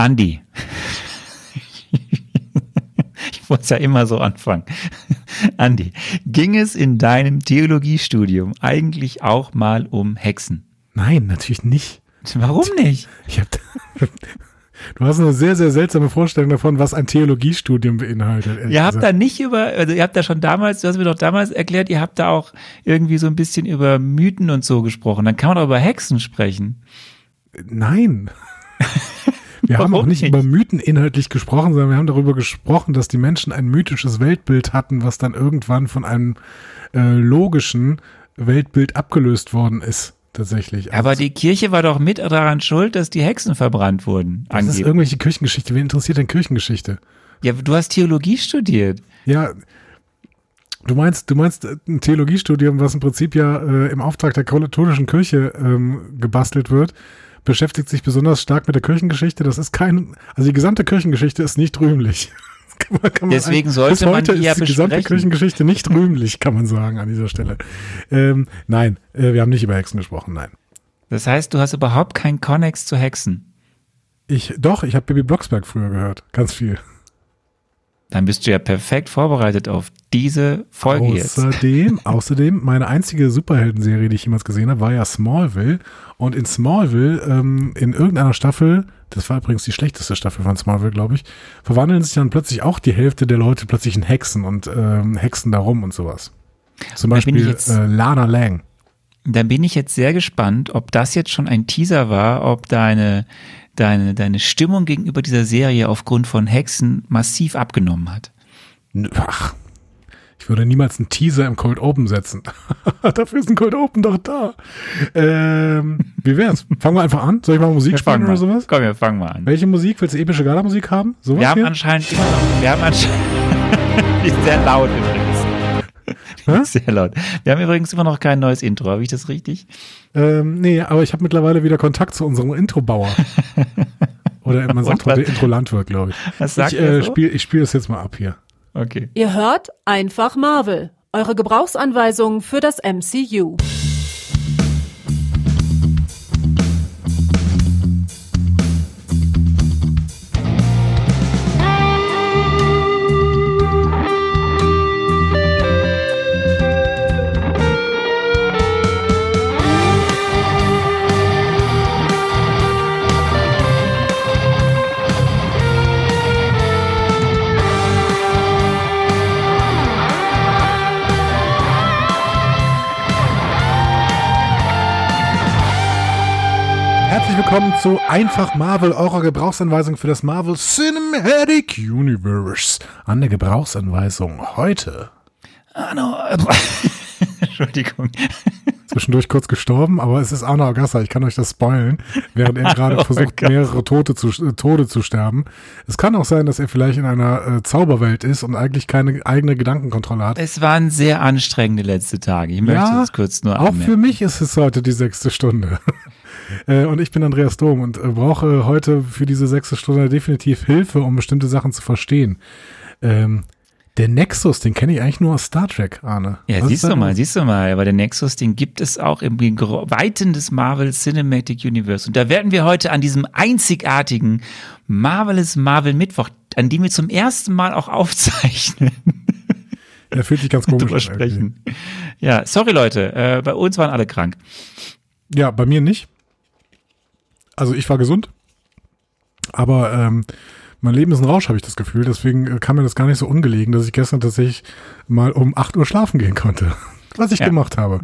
Andi. ich muss ja immer so anfangen. Andi, ging es in deinem Theologiestudium eigentlich auch mal um Hexen? Nein, natürlich nicht. Warum nicht? Ich hab, du hast eine sehr, sehr seltsame Vorstellung davon, was ein Theologiestudium beinhaltet. Ihr habt gesagt. da nicht über, also ihr habt da schon damals, du hast mir doch damals erklärt, ihr habt da auch irgendwie so ein bisschen über Mythen und so gesprochen. Dann kann man auch über Hexen sprechen. Nein. Wir haben auch nicht, nicht, über Mythen inhaltlich gesprochen, sondern wir haben darüber gesprochen, dass die Menschen ein mythisches Weltbild hatten, was dann irgendwann von einem äh, logischen Weltbild abgelöst worden ist tatsächlich. Aber also, die Kirche war doch mit daran schuld, dass die Hexen verbrannt wurden. Das angeblich. ist irgendwelche Kirchengeschichte. Wen interessiert denn Kirchengeschichte? Ja, du hast Theologie studiert. Ja, du meinst, du meinst ein Theologiestudium, was im Prinzip ja äh, im Auftrag der katholischen Kirche ähm, gebastelt wird, beschäftigt sich besonders stark mit der Kirchengeschichte. Das ist kein, also die gesamte Kirchengeschichte ist nicht rühmlich. Kann man, kann man Deswegen ein, sollte man die ja ist die gesamte Kirchengeschichte nicht rühmlich, kann man sagen an dieser Stelle. Ähm, nein, äh, wir haben nicht über Hexen gesprochen, nein. Das heißt, du hast überhaupt keinen Connex zu Hexen. Ich, doch, ich habe Baby Blocksberg früher gehört, ganz viel. Dann bist du ja perfekt vorbereitet auf diese Folge außerdem, jetzt. Außerdem, meine einzige Superhelden-Serie, die ich jemals gesehen habe, war ja Smallville. Und in Smallville, ähm, in irgendeiner Staffel, das war übrigens die schlechteste Staffel von Smallville, glaube ich, verwandeln sich dann plötzlich auch die Hälfte der Leute plötzlich in Hexen und ähm, Hexen darum und sowas. Zum Beispiel jetzt, äh, Lana Lang. Da bin ich jetzt sehr gespannt, ob das jetzt schon ein Teaser war, ob deine deine, deine Stimmung gegenüber dieser Serie aufgrund von Hexen massiv abgenommen hat. Ach, ich würde niemals einen Teaser im Cold Open setzen. Dafür ist ein Cold Open doch da. Ähm, wie wär's? Fangen wir einfach an? Soll ich mal Musik wir spielen oder sowas? Komm, wir fangen mal an. Welche Musik? Willst du epische Gala-Musik haben? Sowas wir haben hier? anscheinend immer noch, wir haben anscheinend, die ist sehr laut übrigens. Sehr laut. Wir haben übrigens immer noch kein neues Intro, habe ich das richtig? Ähm, nee, aber ich habe mittlerweile wieder Kontakt zu unserem Introbauer. Oder man sagt heute Intro-Landwirt, glaube ich. Was sagt ich äh, so? spiele spiel das jetzt mal ab hier. Okay. Ihr hört einfach Marvel. Eure Gebrauchsanweisungen für das MCU. Willkommen zu Einfach Marvel, eurer Gebrauchsanweisung für das Marvel Cinematic Universe. An der Gebrauchsanweisung heute. Arno, Entschuldigung. Zwischendurch kurz gestorben, aber es ist Arno Agassa. Ich kann euch das spoilen, während er gerade versucht, mehrere Tote zu, äh, Tode zu sterben. Es kann auch sein, dass er vielleicht in einer äh, Zauberwelt ist und eigentlich keine eigene Gedankenkontrolle hat. Es waren sehr anstrengende letzte Tage. Ich möchte ja, das kurz nur Auch für mich ist es heute die sechste Stunde. Äh, und ich bin Andreas Dom und äh, brauche heute für diese sechste Stunde definitiv Hilfe, um bestimmte Sachen zu verstehen. Ähm, der Nexus, den kenne ich eigentlich nur aus Star Trek, Arne. Ja, Was siehst du mal, siehst du mal. Aber der Nexus, den gibt es auch im Weiten des Marvel Cinematic Universe. Und da werden wir heute an diesem einzigartigen Marvelous Marvel Mittwoch, an dem wir zum ersten Mal auch aufzeichnen. Er fühlt sich ganz komisch sprechen. Ja, sorry Leute, äh, bei uns waren alle krank. Ja, bei mir nicht also ich war gesund, aber ähm, mein Leben ist ein Rausch, habe ich das Gefühl. Deswegen äh, kam mir das gar nicht so ungelegen, dass ich gestern tatsächlich mal um 8 Uhr schlafen gehen konnte. Was ich ja. gemacht habe.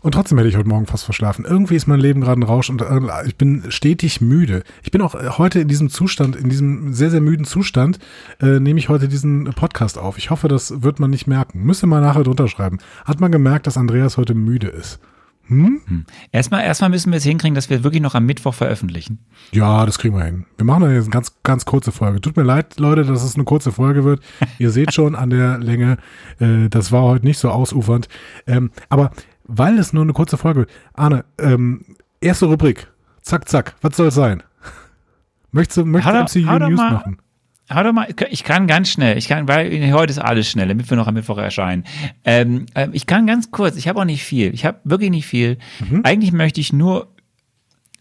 Und trotzdem hätte ich heute Morgen fast verschlafen. Irgendwie ist mein Leben gerade ein Rausch und äh, ich bin stetig müde. Ich bin auch äh, heute in diesem Zustand, in diesem sehr, sehr müden Zustand, äh, nehme ich heute diesen Podcast auf. Ich hoffe, das wird man nicht merken. Müsste mal nachher drunter schreiben. Hat man gemerkt, dass Andreas heute müde ist? Hm? hm? Erstmal, erstmal müssen wir es hinkriegen, dass wir wirklich noch am Mittwoch veröffentlichen. Ja, das kriegen wir hin. Wir machen dann jetzt eine ganz, ganz kurze Folge. Tut mir leid, Leute, dass es eine kurze Folge wird. Ihr seht schon an der Länge, äh, das war heute nicht so ausufernd. Ähm, aber weil es nur eine kurze Folge wird, Arne, ähm, erste Rubrik. Zack, zack. Was soll es sein? Möchtest du, möchtest du MCU News machen? Hau doch mal, ich kann ganz schnell, ich kann, weil heute ist alles schnell, damit wir noch am Mittwoch erscheinen. Ähm, äh, ich kann ganz kurz, ich habe auch nicht viel, ich habe wirklich nicht viel. Mhm. Eigentlich möchte ich nur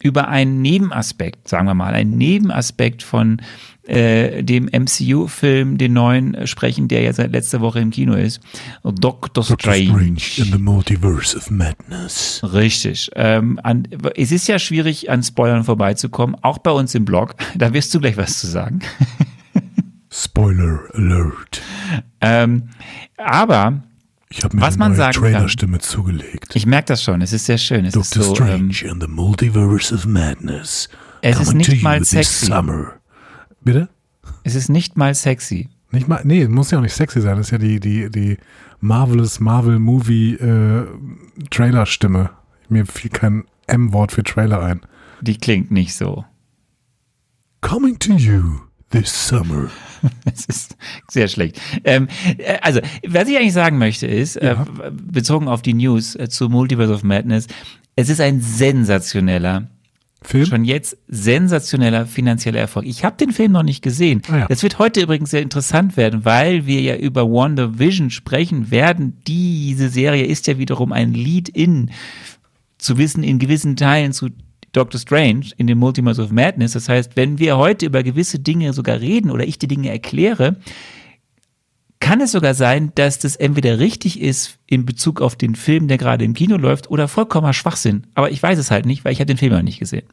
über einen Nebenaspekt, sagen wir mal, einen Nebenaspekt von äh, dem MCU-Film, den neuen, äh, sprechen, der ja seit letzter Woche im Kino ist. Doctor, Strange. in the Multiverse of Madness. Richtig. Ähm, an, es ist ja schwierig, an Spoilern vorbeizukommen, auch bei uns im Blog. Da wirst du gleich was zu sagen. Spoiler Alert. Ähm, aber Ich habe mir Was eine man neue sagen kann. Trailerstimme zugelegt. ich merke das schon, es ist sehr schön. Es Doctor ist so, ähm, Strange in the Multiverse of Madness. Es ist nicht mal sexy. Bitte? es ist nicht mal sexy. Nicht mal, nee, muss ja auch nicht sexy sein. Das ist ja die, die, die Marvelous Marvel Movie äh, Trailer-Stimme. Mir fiel kein M-Wort für Trailer ein. Die klingt nicht so. Coming to you this summer. Es ist sehr schlecht. Ähm, äh, also, was ich eigentlich sagen möchte ist, Ja. äh, bezogen auf die News äh, zu Multiverse of Madness, es ist ein sensationeller, Film? schon jetzt sensationeller finanzieller Erfolg. Ich habe den Film noch nicht gesehen. Ah ja. Das wird heute übrigens sehr interessant werden, weil wir ja über WandaVision sprechen werden. Diese Serie ist ja wiederum ein Lead-In zu wissen in gewissen Teilen zu Doctor Strange in dem Multiverse of Madness. Das heißt, wenn wir heute über gewisse Dinge sogar reden oder ich die Dinge erkläre, kann es sogar sein, dass das entweder richtig ist in Bezug auf den Film, der gerade im Kino läuft, oder vollkommener Schwachsinn. Aber ich weiß es halt nicht, weil ich habe den Film noch nicht gesehen.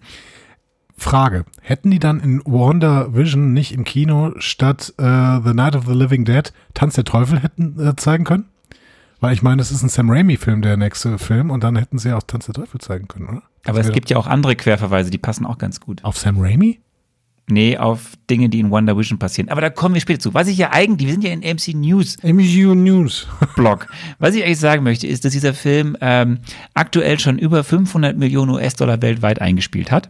Frage. Hätten die dann in WandaVision nicht im Kino statt äh, The Night of the Living Dead Tanz der Teufel hätten äh, zeigen können? Weil ich meine, es ist ein Sam Raimi-Film, der nächste Film, und dann hätten sie ja auch Tanz der Teufel zeigen können, oder? Aber es gibt ja auch andere Querverweise, die passen auch ganz gut. Auf Sam Raimi? Nee, auf Dinge, die in WandaVision passieren. Aber da kommen wir später zu. Was ich ja eigentlich, wir sind ja in MC News MCU News. Blog. Was ich eigentlich sagen möchte, ist, dass dieser Film ähm, aktuell schon über 500 Millionen US-Dollar weltweit eingespielt hat.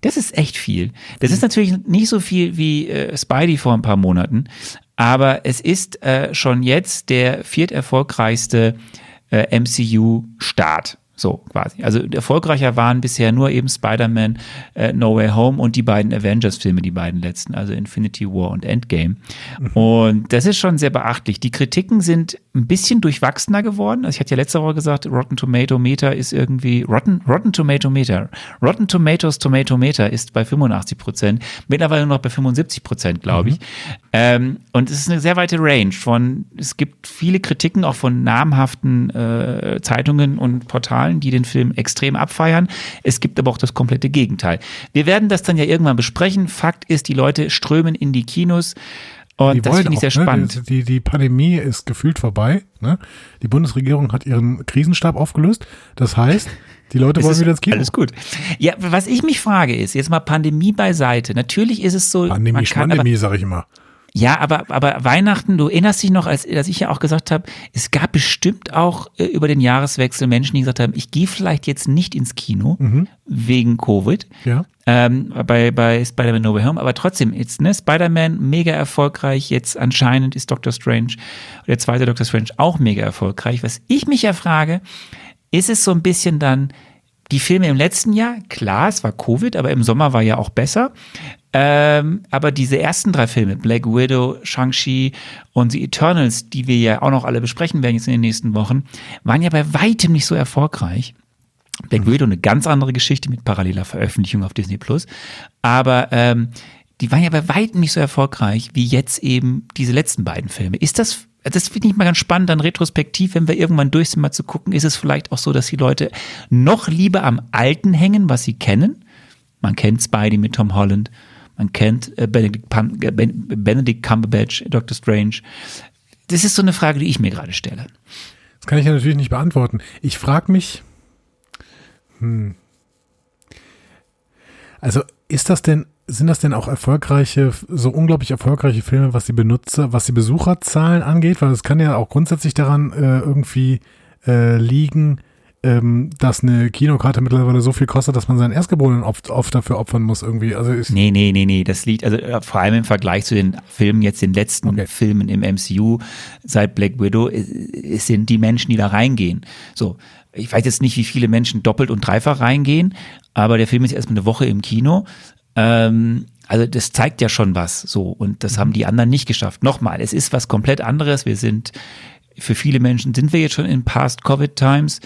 Das ist echt viel. Das ist natürlich nicht so viel wie äh, Spidey vor ein paar Monaten, aber es ist äh, schon jetzt der vierterfolgreichste äh, MCU-Start. So quasi. Also erfolgreicher waren bisher nur eben Spider-Man äh, No Way Home und die beiden Avengers-Filme, die beiden letzten, also Infinity War und Endgame. Und das ist schon sehr beachtlich. Die Kritiken sind ein bisschen durchwachsener geworden. Also ich hatte ja letzte Woche gesagt, Rotten Tomato Meter ist irgendwie Rotten, Rotten Tomato Meter. Rotten Tomatoes Tomato Meter ist bei 85 Prozent, mittlerweile nur noch bei 75 Prozent, glaube ich. Ähm, und es ist eine sehr weite Range von, es gibt viele Kritiken auch von namhaften äh, Zeitungen und Portalen, die den Film extrem abfeiern. Es gibt aber auch das komplette Gegenteil. Wir werden das dann ja irgendwann besprechen. Fakt ist, die Leute strömen in die Kinos. Und Die das finde ich sehr auch, ne? spannend. Die, die Pandemie ist gefühlt vorbei. Ne? Die Bundesregierung hat ihren Krisenstab aufgelöst. Das heißt, die Leute wollen wieder ins Kino. Alles gut. Ja, was ich mich frage ist, jetzt mal Pandemie beiseite. Natürlich ist es so, Pandemie, kann, aber, Schmandemie, sag ich immer. Ja, aber, aber Weihnachten, du erinnerst dich noch, als, als ich ja auch gesagt habe, es gab bestimmt auch äh, über den Jahreswechsel Menschen, die gesagt haben, ich gehe vielleicht jetzt nicht ins Kino wegen Covid. Ja. Ähm, bei, bei Spider-Man No Way Home, aber trotzdem, jetzt, ne, Spider-Man mega erfolgreich, jetzt anscheinend ist Doctor Strange, der zweite Doctor Strange auch mega erfolgreich. Was ich mich ja frage, ist es so ein bisschen dann die Filme im letzten Jahr, klar, es war Covid, aber im Sommer war ja auch besser. Ähm, aber diese ersten drei Filme, Black Widow, Shang-Chi und The Eternals, die wir ja auch noch alle besprechen werden jetzt in den nächsten Wochen, waren ja bei weitem nicht so erfolgreich. Black Widow eine ganz andere Geschichte mit paralleler Veröffentlichung auf Disney Plus. Aber ähm, die waren ja bei weitem nicht so erfolgreich wie jetzt eben diese letzten beiden Filme. Ist das, das finde ich mal ganz spannend, dann retrospektiv, wenn wir irgendwann durch sind, mal zu gucken, ist es vielleicht auch so, dass die Leute noch lieber am Alten hängen, was sie kennen. Man kennt Spidey mit Tom Holland, man kennt äh, Benedict, äh, Ben- Benedict Cumberbatch, Doctor Strange. Das ist so eine Frage, die ich mir gerade stelle. Das kann ich ja natürlich nicht beantworten. Ich frage mich, hm, also ist das denn, sind das denn auch erfolgreiche, so unglaublich erfolgreiche Filme, was die Benutzer, was die Besucherzahlen angeht? Weil es kann ja auch grundsätzlich daran äh, irgendwie äh, liegen, ähm, dass eine Kinokarte mittlerweile so viel kostet, dass man seinen Erstgeborenen oft, oft dafür opfern muss irgendwie. Also ist, Nee, nee, nee, nee, das liegt, also äh, vor allem im Vergleich zu den Filmen, jetzt den letzten Okay. Filmen im MCU seit Black Widow, es sind die Menschen, die da reingehen. So, ich weiß jetzt nicht, wie viele Menschen doppelt und dreifach reingehen, aber der Film ist erstmal eine Woche im Kino. Ähm, also das zeigt ja schon was so und das haben die anderen nicht geschafft. Nochmal, es ist was komplett anderes. Wir sind, für viele Menschen sind wir jetzt schon in Past-Covid-Times,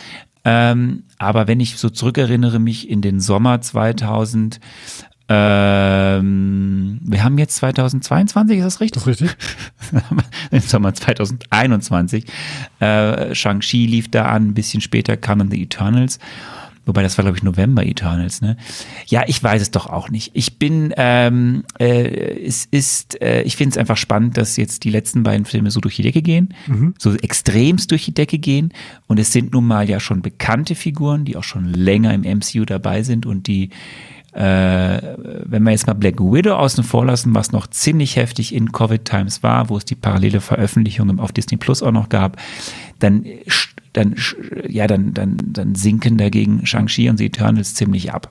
Ähm, aber wenn ich so zurückerinnere mich in den Sommer 2000, ähm, wir haben jetzt 2022, ist das richtig? Das richtig. Im Sommer 2021. Äh, Shang-Chi lief da an, ein bisschen später kamen The Eternals. Wobei das war, glaube ich, November Eternals, ne? Ja, ich weiß es doch auch nicht. Ich bin, ähm, äh, es ist, äh, ich finde es einfach spannend, dass jetzt die letzten beiden Filme so durch die Decke gehen, so extremst durch die Decke gehen. Und es sind nun mal ja schon bekannte Figuren, die auch schon länger im MCU dabei sind und die, äh, wenn wir jetzt mal Black Widow außen vor lassen, was noch ziemlich heftig in Covid-Times war, wo es die parallele Veröffentlichung auf Disney Plus auch noch gab, dann, sch- dann, ja, dann, dann, dann sinken dagegen Shang-Chi und The Eternals ziemlich ab.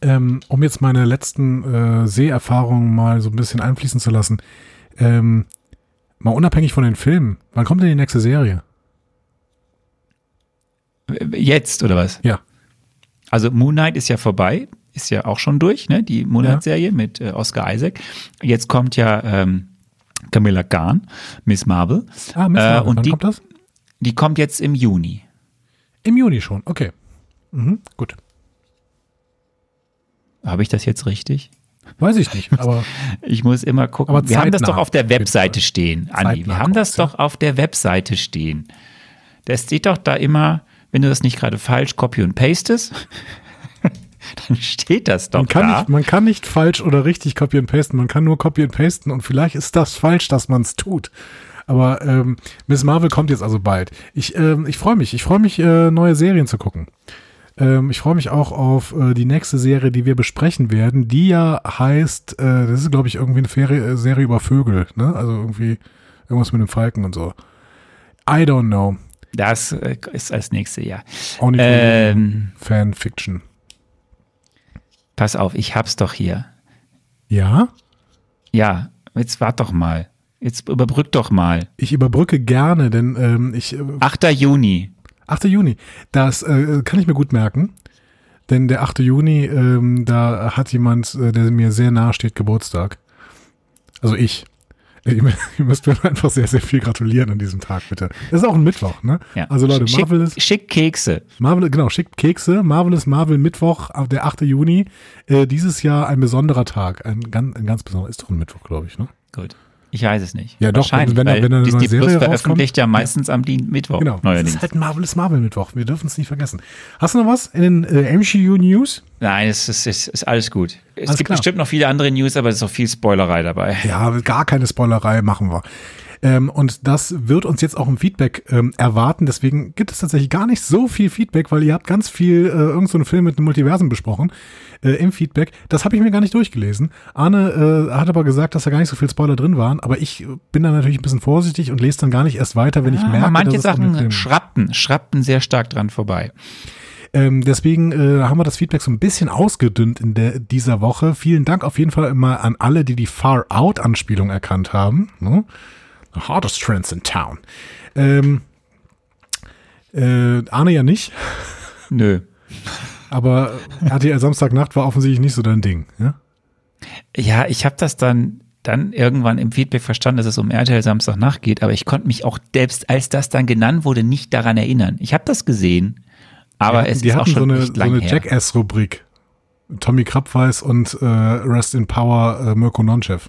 Ähm, um jetzt meine letzten äh, Seherfahrungen mal so ein bisschen einfließen zu lassen, ähm, mal unabhängig von den Filmen, wann kommt denn die nächste Serie? Jetzt, oder was? Ja. Also Moon Knight ist ja vorbei, ist ja auch schon durch, ne? Die Moon Ja. Knight-Serie mit äh, Oscar Isaac. Jetzt kommt ja ähm, Camilla Khan, Miss Marvel. Ah, Miss Äh, Marvel, und wann die- kommt das? Die kommt jetzt im Juni. Im Juni schon, okay. Mhm, gut. Habe ich das jetzt richtig? Weiß ich nicht, aber Ich muss immer gucken. Aber wir haben das doch auf der Webseite stehen, Andi. Wir haben das doch auf der Webseite stehen. Das steht doch da immer, wenn du das nicht gerade falsch copy und pastest, dann steht das doch man kann, da. nicht, man kann nicht falsch oder richtig copy and pasten, man kann nur copy and pasten und vielleicht ist das falsch, dass man es tut. Aber ähm, Miss Marvel kommt jetzt also bald. Ich, ähm, ich freue mich, ich freue mich, äh, neue Serien zu gucken. Ähm, ich freue mich auch auf äh, die nächste Serie, die wir besprechen werden, die ja heißt, äh, das ist glaube ich irgendwie eine Ferie, äh, Serie über Vögel, ne? Also irgendwie irgendwas mit dem Falken und so. I don't know. Das äh, ist als nächste, ja. Auch nicht Ähm, Fanfiction. pass auf, ich hab's doch hier. Ja, Ja, jetzt wart doch mal. Jetzt überbrück doch mal. ich überbrücke gerne, denn ähm, ich äh, 8. Juni. 8. Juni, das äh, kann ich mir gut merken, denn der 8. Juni, ähm, da hat jemand, äh, der mir sehr nahe steht, Geburtstag. Also ich. Äh, Ihr, müsst mir einfach sehr, sehr viel gratulieren an diesem Tag, bitte. Das ist auch ein Mittwoch, ne? Ja. Also Leute, schick, Marvel ist, schick Kekse. Marvel, genau, schickt Kekse. Marvel ist Marvel Mittwoch, äh, der 8. Juni. Äh, dieses Jahr ein besonderer Tag. Ein, ganz, ein ganz besonderer, ist doch ein Mittwoch, glaube ich, ne? Gut. Ich weiß es nicht. Ja, doch, wenn- wenn- wenn eine Disney neue Serie Plus veröffentlicht ja meistens am Dien Mittwoch. Genau. Das Neuerdings. ist halt Marvel ist Marvel Mittwoch. Wir dürfen es nicht vergessen. Hast du noch was in den äh, MCU News? Nein, es ist, es ist alles gut. Es Alles gibt klar. bestimmt noch viele andere News, aber es ist auch viel Spoilerei dabei. Ja, gar keine Spoilerei machen wir. Ähm, und das wird uns jetzt auch im Feedback ähm, erwarten. Deswegen gibt es tatsächlich gar nicht so viel Feedback, weil ihr habt ganz viel äh, irgend so Film mit einem Multiversen besprochen äh, im Feedback. Das habe ich mir gar nicht durchgelesen. Arne äh, hat aber gesagt, dass da gar nicht so viel Spoiler drin waren. Aber ich bin da natürlich ein bisschen vorsichtig und lese dann gar nicht erst weiter, wenn ich Ah, merke, manche dass es um Sachen schrappten, schrappten sehr stark dran vorbei. ähm, deswegen äh, haben wir das Feedback so ein bisschen ausgedünnt in der, dieser Woche. Vielen Dank auf jeden Fall immer an alle, die die Far Out Anspielung erkannt haben. Ne? The hardest trends in town. Ähm, äh, Arne ja nicht, Nö. aber RTL Samstagnacht war offensichtlich nicht so dein Ding. Ja? Ja, ich habe das dann, dann irgendwann im Feedback verstanden, dass es um RTL Samstagnacht geht, aber ich konnte mich auch selbst, als das dann genannt wurde, nicht daran erinnern. Ich habe das gesehen, aber es hatten, die ist auch hatten schon so eine, so lang eine her. Jackass-Rubrik. Tommy Krabweis und äh, Rest in Power äh, Mirko Nonchev.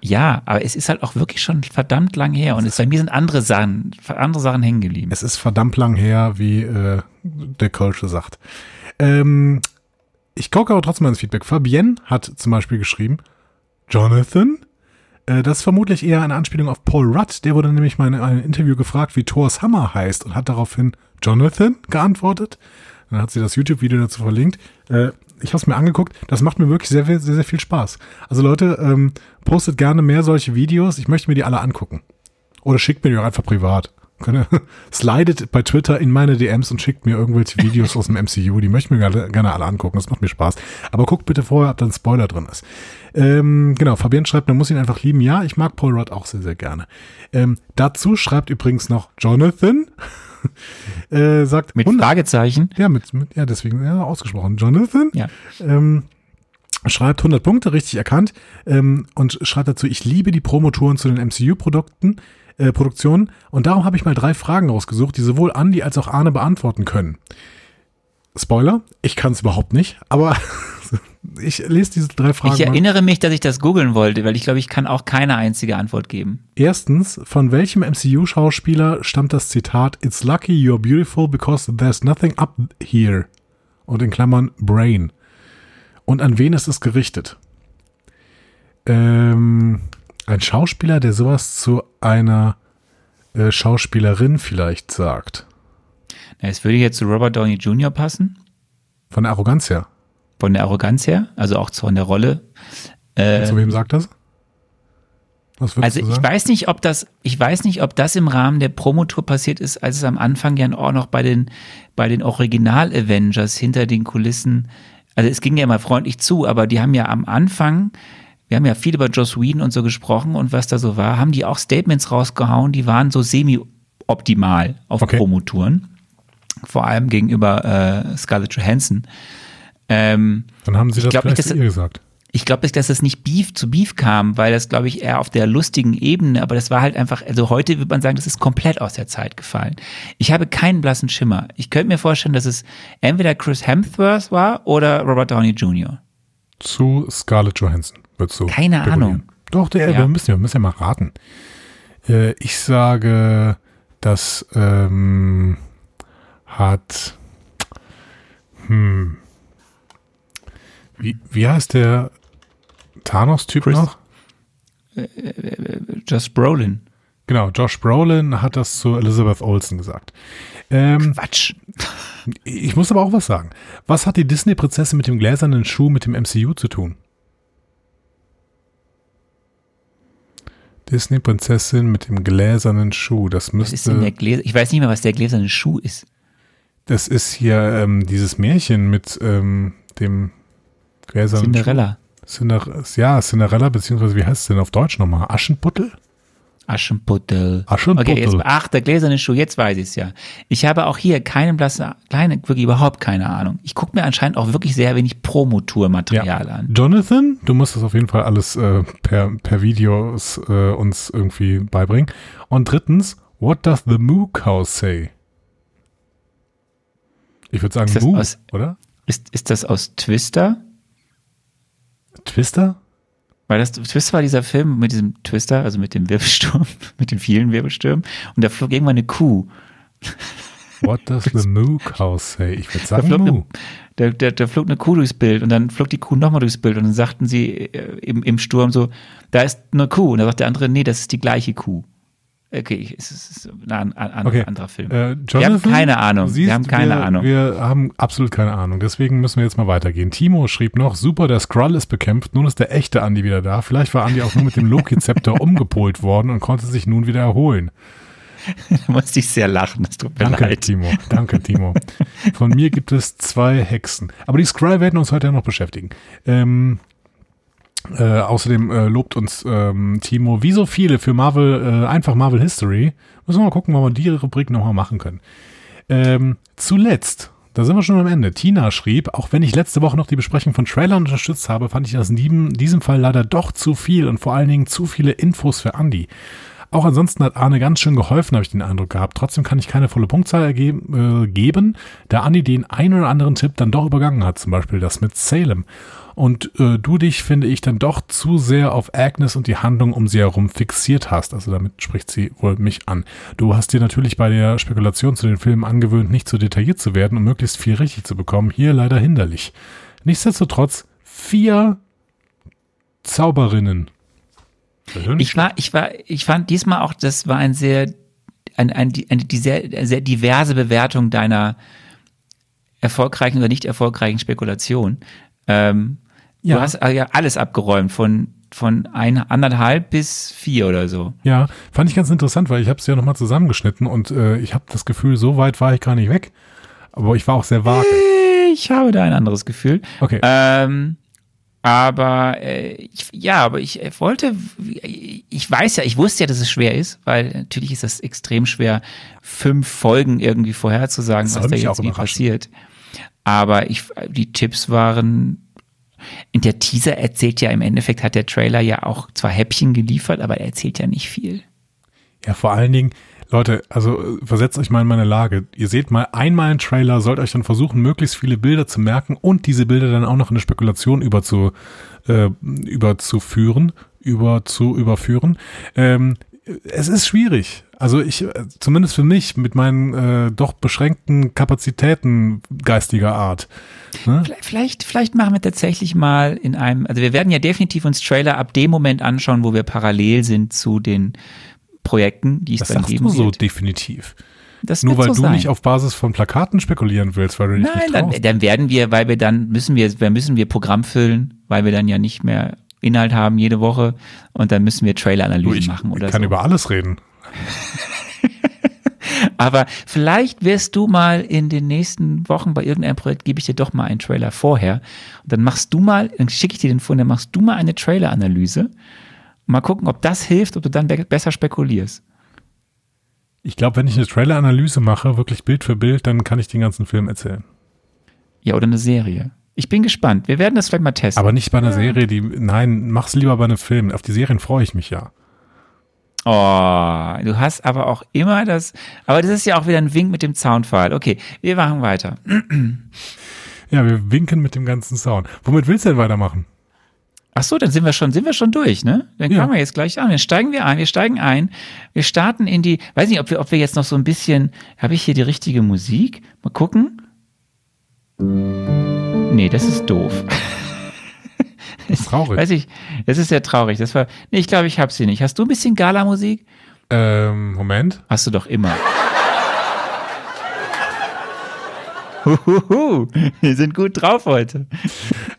Ja, aber es ist halt auch wirklich schon verdammt lang her und es, bei mir sind andere Sachen, andere Sachen hängen geblieben. Es ist verdammt lang her, wie äh, der Kölsche sagt. Ähm, ich gucke aber trotzdem mal ins Feedback. Fabienne hat zum Beispiel geschrieben, Jonathan? Äh, das ist vermutlich eher eine Anspielung auf Paul Rudd. Der wurde nämlich mal in einem Interview gefragt, wie Thors Hammer heißt und hat daraufhin Jonathan geantwortet. Dann hat sie das YouTube-Video dazu verlinkt. Äh, ich habe es mir angeguckt. Das macht mir wirklich sehr, sehr, sehr viel Spaß. Also Leute, ähm, postet gerne mehr solche Videos. Ich möchte mir die alle angucken. Oder schickt mir die auch einfach privat. Slidet bei Twitter in meine DMs und schickt mir irgendwelche Videos aus dem MCU. Die möchte ich mir gerne, alle angucken. Das macht mir Spaß. Aber guckt bitte vorher, ob da ein Spoiler drin ist. Ähm, genau, Fabian schreibt, man muss ihn einfach lieben. Ja, ich mag Paul Rudd auch sehr, sehr gerne. Ähm, dazu schreibt übrigens noch Jonathan. äh, sagt Mit 100 Fragezeichen. ja, mit, mit, ja, deswegen ja, ausgesprochen. Jonathan Ja. ähm, schreibt 100 Punkte, richtig erkannt, ähm, und schreibt dazu, ich liebe die Promotouren zu den MCU-Produkten. Äh, Produktionen. Und darum habe ich mal drei Fragen rausgesucht, die sowohl Andi als auch Arne beantworten können. Spoiler, ich kann es überhaupt nicht, aber ich lese diese drei Fragen. Ich erinnere mich, dass ich das googeln wollte, weil ich glaube, ich kann auch keine einzige Antwort geben. Erstens, von welchem MCU-Schauspieler stammt das Zitat It's lucky you're beautiful because there's nothing up here? Und in Klammern Brain. Und an wen ist es gerichtet? Ähm, ein Schauspieler, der sowas zu einer äh, Schauspielerin vielleicht sagt. Na, es würde jetzt zu Robert Downey Jr. passen. Von der Arroganz her. Von der Arroganz her, also auch von der Rolle. Äh, zu wem sagt das? also ich weiß nicht, ob das, ich weiß nicht, ob das im Rahmen der Promotour passiert ist, als es am Anfang ja auch noch bei den, bei den Original-Avengers hinter den Kulissen, also es ging ja immer freundlich zu, aber die haben ja am Anfang, wir haben ja viel über Joss Whedon und so gesprochen und was da so war, haben die auch Statements rausgehauen, die waren so semi-optimal auf okay. Promotouren. Vor allem gegenüber äh, Scarlett Johansson. Ähm, Dann haben sie das vielleicht nicht, dass, ihr gesagt. Ich glaube nicht, dass das nicht Beef zu Beef kam, weil das, glaube ich, eher auf der lustigen Ebene, aber das war halt einfach, also heute würde man sagen, das ist komplett aus der Zeit gefallen. Ich habe keinen blassen Schimmer. Ich könnte mir vorstellen, dass es entweder Chris Hemsworth war oder Robert Downey Jr. Zu Scarlett Johansson, du Keine Ahnung. Doch, der, ja. wir, müssen, wir müssen ja mal raten. Äh, ich sage, das ähm, hat, hm, wie, wie heißt der Thanos-Typ noch? Äh, äh, Josh Brolin. Genau, Josh Brolin hat das zu Elizabeth Olsen gesagt. Ähm, Quatsch. Ich muss aber auch was sagen. Was hat die Disney-Prinzessin mit dem gläsernen Schuh mit dem MCU zu tun? Disney-Prinzessin mit dem gläsernen Schuh. Das müsste. Was ist denn der Gläser? Ich weiß nicht mehr, was der gläserne Schuh ist. Das ist hier ähm, dieses Märchen mit ähm, dem gläsernen Cinderella. Schuh. Cinderella. Ja, Cinderella, beziehungsweise wie heißt es denn auf Deutsch nochmal? Aschenputtel? Aschenputtel. Aschenputtel. Okay, jetzt, ach, der gläserne Schuh, jetzt weiß ich es ja. Ich habe auch hier keinen blassen, kleine, wirklich überhaupt keine Ahnung. Ich gucke mir anscheinend auch wirklich sehr wenig Promotour-Material ja. an. Jonathan, du musst das auf jeden Fall alles äh, per, per Videos äh, uns irgendwie beibringen. Und drittens, what does the Moo Cow say? Ich würde sagen Moo, aus, oder? Ist, ist das aus Twister? Twister? Weil das Twister war dieser Film mit diesem Twister, also mit dem Wirbelsturm, mit den vielen Wirbelstürmen. Und da flog irgendwann eine Kuh. What does the moo cow say? Ich würde sagen da Moo. da, da, da, flog eine Kuh durchs Bild und dann flog die Kuh nochmal durchs Bild und dann sagten sie äh, im, im Sturm so, da ist eine Kuh. Und da sagt der andere, nee, das ist die gleiche Kuh. Okay, es ist ein, ein, okay. anderer Film. Äh, wir haben keine Ahnung. Siehst, wir haben keine wir, Ahnung. Wir haben absolut keine Ahnung. Deswegen müssen wir jetzt mal weitergehen. Timo schrieb noch, super, der Skrull ist bekämpft. Nun ist der echte Andi wieder da. Vielleicht war Andi auch nur mit dem Loki-Zepter umgepolt worden und konnte sich nun wieder erholen. da musste ich sehr lachen. Das tut mir Danke, leid. Timo. Danke, Timo. Von mir gibt es zwei Hexen. Aber die Skrull werden uns heute ja noch beschäftigen. Ähm, äh, außerdem äh, lobt uns ähm, Timo, wie so viele für Marvel, äh, einfach Marvel History. Müssen wir mal gucken, ob wir die Rubrik nochmal machen können. Ähm, zuletzt, da sind wir schon am Ende. Tina schrieb, auch wenn ich letzte Woche noch die Besprechung von Trailern unterstützt habe, fand ich das in diesem Fall leider doch zu viel und vor allen Dingen zu viele Infos für Andy. Auch ansonsten hat Arne ganz schön geholfen, habe ich den Eindruck gehabt. Trotzdem kann ich keine volle Punktzahl ergeben, äh, geben, da Andi den einen oder anderen Tipp dann doch übergangen hat, zum Beispiel das mit Salem. Und äh, du dich, finde ich, dann doch zu sehr auf Agnes und die Handlung um sie herum fixiert hast. Also damit spricht sie wohl mich an. Du hast dir natürlich bei der Spekulation zu den Filmen angewöhnt, nicht zu so detailliert zu werden, um möglichst viel richtig zu bekommen. Hier leider hinderlich. Nichtsdestotrotz vier Zauberinnen. Ich war, ich war, ich fand diesmal auch, das war ein sehr, ein, ein, eine, die sehr, sehr diverse Bewertung deiner erfolgreichen oder nicht erfolgreichen Spekulation. Ähm, ja. Du hast äh, ja alles abgeräumt, von, von ein, anderthalb bis vier oder so. Ja, fand ich ganz interessant, weil ich habe es ja nochmal zusammengeschnitten und äh, ich habe das Gefühl, so weit war ich gar nicht weg. Aber ich war auch sehr vage. Ich habe da ein anderes Gefühl. Okay. Ähm, aber äh, ich, ja, aber ich äh, wollte, ich weiß ja, ich wusste ja, dass es schwer ist, weil natürlich ist das extrem schwer, fünf Folgen irgendwie vorherzusagen, was da jetzt wie passiert. Aber ich, die Tipps waren in der Teaser erzählt ja im Endeffekt, hat der Trailer ja auch zwar Häppchen geliefert, aber er erzählt ja nicht viel. Ja, vor allen Dingen, Leute, also äh, versetzt euch mal in meine Lage. Ihr seht mal einmal einen Trailer, sollt euch dann versuchen, möglichst viele Bilder zu merken und diese Bilder dann auch noch in eine Spekulation über zu, äh, überzuführen, über zu überführen. Ähm, es ist schwierig. Also ich, äh, zumindest für mich, mit meinen äh, doch beschränkten Kapazitäten geistiger Art. Ne? Vielleicht, vielleicht machen wir tatsächlich mal in einem, also wir werden ja definitiv uns Trailer ab dem Moment anschauen, wo wir parallel sind zu den Projekten, die es das dann sagst geben du so definitiv. Das Nur weil so du sein. nicht auf Basis von Plakaten spekulieren willst, weil du dich Nein, nicht dann, dann werden wir, weil wir dann müssen wir, dann müssen wir Programm füllen, weil wir dann ja nicht mehr Inhalt haben jede Woche und dann müssen wir Trailer-Analysen ich machen oder kann so. über alles reden. Aber vielleicht wirst du mal in den nächsten Wochen bei irgendeinem Projekt, gebe ich dir doch mal einen Trailer vorher. Und dann machst du mal, dann schicke ich dir den vor, und dann machst du mal eine Trailer-Analyse. Mal gucken, ob das hilft, ob du dann be besser spekulierst. Ich glaube, wenn ich eine Trailer-Analyse mache, wirklich Bild für Bild, dann kann ich den ganzen Film erzählen. Ja, oder eine Serie. Ich bin gespannt. Wir werden das vielleicht mal testen. Aber nicht bei einer Serie, die, nein, mach's lieber bei einem Film. Auf die Serien freue ich mich ja. Oh, du hast aber auch immer das. Aber das ist ja auch wieder ein Wink mit dem Soundfile. Okay, wir machen weiter. Ja, wir winken mit dem ganzen Sound. Womit willst du denn weitermachen? Ach so, dann sind wir schon, sind wir schon durch, ne? Dann Ja. fangen wir jetzt gleich an. Dann steigen wir ein, wir steigen ein. Wir starten in die, weiß nicht, ob wir, ob wir jetzt noch so ein bisschen, habe ich hier die richtige Musik? Mal gucken. Nee, das ist doof. Das ist traurig. Weiß ich, das ist sehr traurig. Das war, nee, ich glaube, ich habe sie nicht. Hast du ein bisschen Gala-Musik? Ähm, Moment. Hast du doch immer. Huhuhu, wir sind gut drauf heute.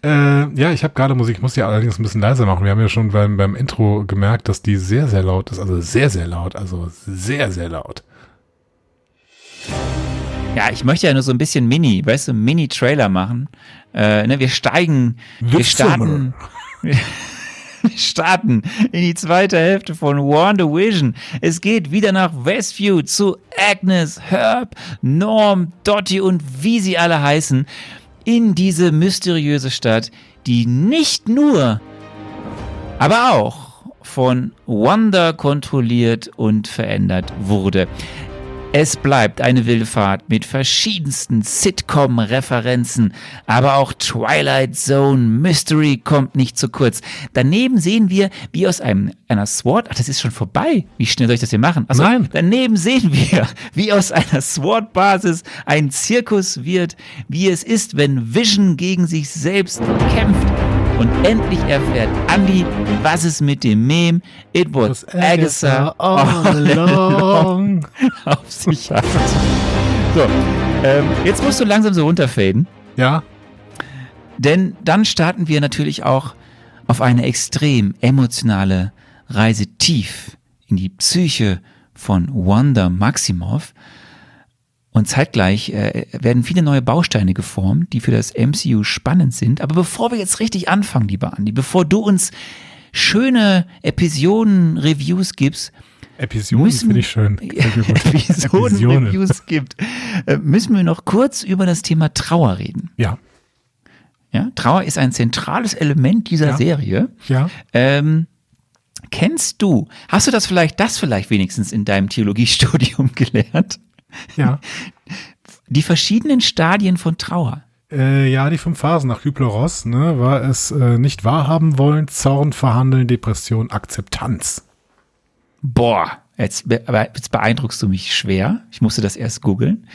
Äh, ja, ich habe gerade Musik, ich muss die allerdings ein bisschen leiser machen. Wir haben ja schon beim, beim Intro gemerkt, dass die sehr, sehr laut ist. Also sehr, sehr laut. Also sehr, sehr laut. Ja, ich möchte ja nur so ein bisschen Mini, weißt du, Mini-Trailer machen. Äh, ne, wir steigen, wir The wir starten in die zweite Hälfte von WandaVision. Es geht wieder nach Westview zu Agnes, Herb, Norm, Dottie und wie sie alle heißen, in diese mysteriöse Stadt, die nicht nur, aber auch von Wanda kontrolliert und verändert wurde. Es bleibt eine wilde Fahrt mit verschiedensten Sitcom-Referenzen, aber auch Twilight Zone Mystery kommt nicht zu kurz. Daneben sehen wir, wie aus einem, einer SWAT, ach, das ist schon vorbei. Wie schnell soll ich das hier machen? Achso, Nein. Daneben sehen wir, wie aus einer SWAT-Basis ein Zirkus wird, wie es ist, wenn Vision gegen sich selbst kämpft. Und endlich erfährt Andy, was es mit dem Meme It was Agatha all along. Auf sich hat. So, ähm, jetzt musst du langsam so runterfaden, Ja, denn dann starten wir natürlich auch auf eine extrem emotionale Reise tief in die Psyche von Wanda Maximoff. Und zeitgleich äh, werden viele neue Bausteine geformt, die für das MCU spannend sind. Aber bevor wir jetzt richtig anfangen, lieber Andi, bevor du uns schöne Episoden-Reviews gibst, Episoden Müssen- finde ich schön. Episoden-Reviews gibt, äh, müssen wir noch kurz über das Thema Trauer reden. Ja, Ja? Trauer ist ein zentrales Element dieser Ja. Serie. ja. Ähm, kennst du, hast du das vielleicht, das vielleicht wenigstens in deinem Theologiestudium gelernt? Ja. Die verschiedenen Stadien von Trauer. Äh, ja, die fünf Phasen nach Kübler-Ross, ne, war es äh, nicht wahrhaben wollen, Zorn, Verhandeln, Depression, Akzeptanz. Boah, jetzt, be- jetzt beeindruckst du mich schwer. Ich musste das erst googeln.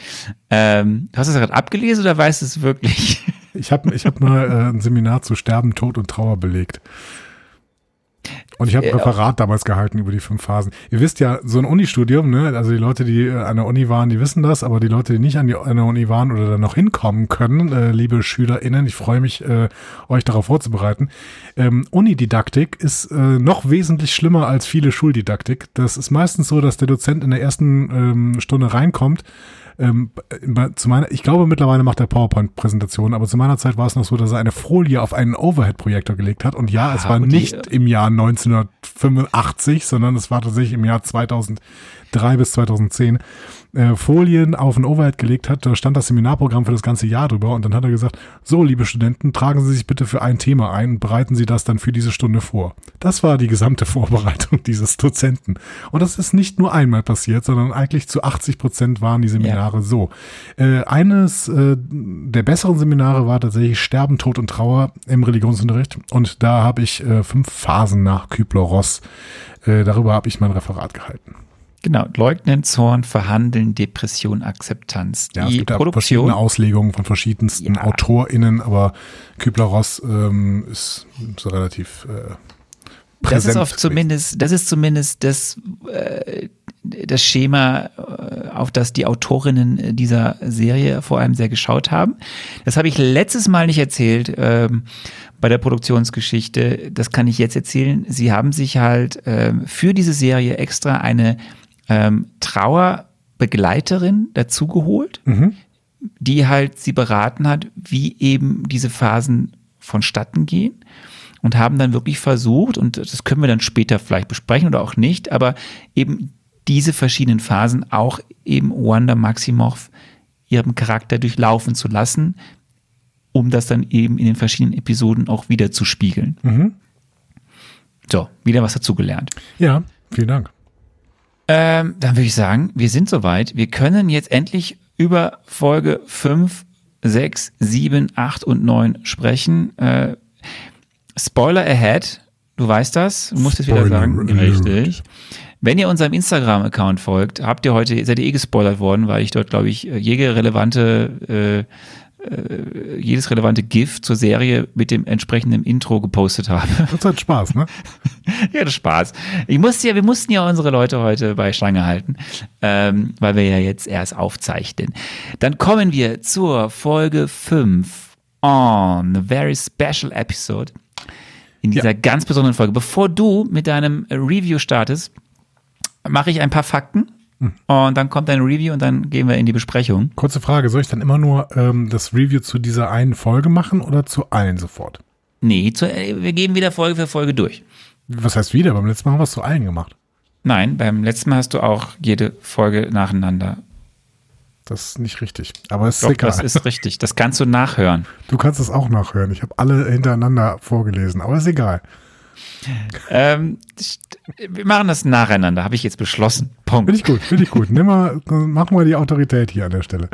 Ähm, hast du das gerade abgelesen oder weißt du es wirklich? Ich habe ich hab mal äh, ein Seminar zu Sterben, Tod und Trauer belegt. Und ich habe ein Referat damals gehalten über die fünf Phasen. Ihr wisst ja, so ein Unistudium, ne, also die Leute, die an der Uni waren, die wissen das, aber die Leute, die nicht an, die, an der Uni waren oder da noch hinkommen können, äh, liebe SchülerInnen, ich freue mich, äh, euch darauf vorzubereiten. Ähm, Unididaktik ist äh, noch wesentlich schlimmer als viele Schuldidaktik. Das ist meistens so, dass der Dozent in der ersten ähm, Stunde reinkommt, ähm, zu meiner, ich glaube mittlerweile macht er PowerPoint-Präsentationen, aber zu meiner Zeit war es noch so, dass er eine Folie auf einen Overhead-Projektor gelegt hat und ja, es Ah, war und die- nicht im Jahr 1985, sondern es war tatsächlich im Jahr 2003 bis 2010. äh, Folien auf ein Overhead gelegt hat. Da stand das Seminarprogramm für das ganze Jahr drüber und dann hat er gesagt, so liebe Studenten, tragen Sie sich bitte für ein Thema ein und bereiten Sie das dann für diese Stunde vor. Das war die gesamte Vorbereitung dieses Dozenten. Und das ist nicht nur einmal passiert, sondern eigentlich zu 80 Prozent waren die Seminare ja. so. Äh, eines äh, der besseren Seminare war tatsächlich Sterben, Tod und Trauer im Religionsunterricht und da habe ich äh, fünf Phasen nach Kübler-Ross. Äh, darüber habe ich mein Referat gehalten. Genau, Leugnen, Zorn, Verhandeln, Depression, Akzeptanz. Die ja, es gibt Produktion, verschiedene Auslegungen von verschiedensten ja. AutorInnen, aber Kübler-Ross ähm, ist so relativ äh, präsent. Das ist oft zumindest, das ist zumindest das, äh, das Schema, äh, auf das die Autorinnen dieser Serie vor allem sehr geschaut haben. Das habe ich letztes Mal nicht erzählt ähm, bei der Produktionsgeschichte. Das kann ich jetzt erzählen. Sie haben sich halt ähm, für diese Serie extra eine ähm, Trauerbegleiterin dazugeholt, mhm. die halt sie beraten hat, wie eben diese Phasen vonstatten gehen und haben dann wirklich versucht, und das können wir dann später vielleicht besprechen oder auch nicht, aber eben diese verschiedenen Phasen auch eben Wanda Maximoff ihrem Charakter durchlaufen zu lassen, um das dann eben in den verschiedenen Episoden auch wieder zu spiegeln. Mhm. So, wieder was dazugelernt. Ja, vielen Dank. Ähm, dann würde ich sagen, wir sind soweit. Wir können jetzt endlich über Folge 5, 6, 7, 8 und 9 sprechen. Äh, Spoiler ahead. Du weißt das. Du musst es wieder sagen. Richtig. Wenn ihr unserem Instagram-Account folgt, habt ihr heute, seid ihr eh gespoilert worden, weil ich dort, glaube ich, jede relevante äh, äh, jedes relevante GIF zur Serie mit dem entsprechenden Intro gepostet habe. Das hat Spaß, ne? ja, das Spaß. Ich musste ja, wir mussten ja unsere Leute heute bei Stange halten, ähm, weil wir ja jetzt erst aufzeichnen. Dann kommen wir zur Folge 5 on a very special episode. In dieser ja. ganz besonderen Folge. Bevor du mit deinem Review startest, mache ich ein paar Fakten und dann kommt ein Review und dann gehen wir in die Besprechung. Kurze Frage, soll ich dann immer nur ähm, das Review zu dieser einen Folge machen oder zu allen sofort? Nee, zu, äh, wir gehen wieder Folge für Folge durch. Was heißt wieder? Beim letzten Mal haben wir es zu allen gemacht. Nein, beim letzten Mal hast du auch jede Folge nacheinander. Das ist nicht richtig. Aber es ist Doch, egal. Das ist richtig. Das kannst du nachhören. Du kannst es auch nachhören. Ich habe alle hintereinander vorgelesen, aber ist egal. Ähm, wir machen das nacheinander, habe ich jetzt beschlossen. Punkt. Finde ich gut, finde ich gut. Nimm mal, mach mal die Autorität hier an der Stelle.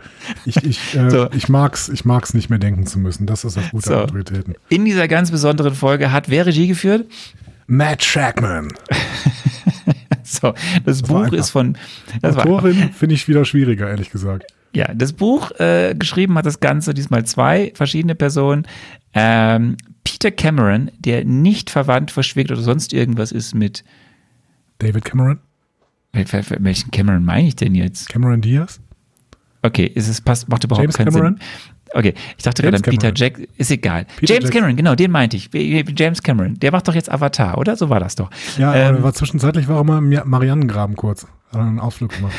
Ich, ich, äh, so. ich mag's, ich mag's nicht mehr denken zu müssen. Das ist auf gute so. Autoritäten. In dieser ganz besonderen Folge hat wer Regie geführt? Matt Shackman. so, das, das Buch ist von. Das Autorin finde ich wieder schwieriger, ehrlich gesagt. Ja, das Buch äh, geschrieben hat das Ganze diesmal zwei verschiedene Personen. Ähm, Peter Cameron, der nicht verwandt, verschwickt oder sonst irgendwas ist mit David Cameron? Welchen Cameron meine ich denn jetzt? Cameron Diaz? Okay, ist es passt, macht überhaupt James keinen Cameron? Sinn. Okay, ich dachte gerade an Peter Jack, ist egal. Peter James Jackson. Cameron, genau, den meinte ich. James Cameron, der macht doch jetzt Avatar, oder? So war das doch. Ja, ähm, war zwischenzeitlich war auch mal im Marianengraben kurz. Hat einen Ausflug gemacht.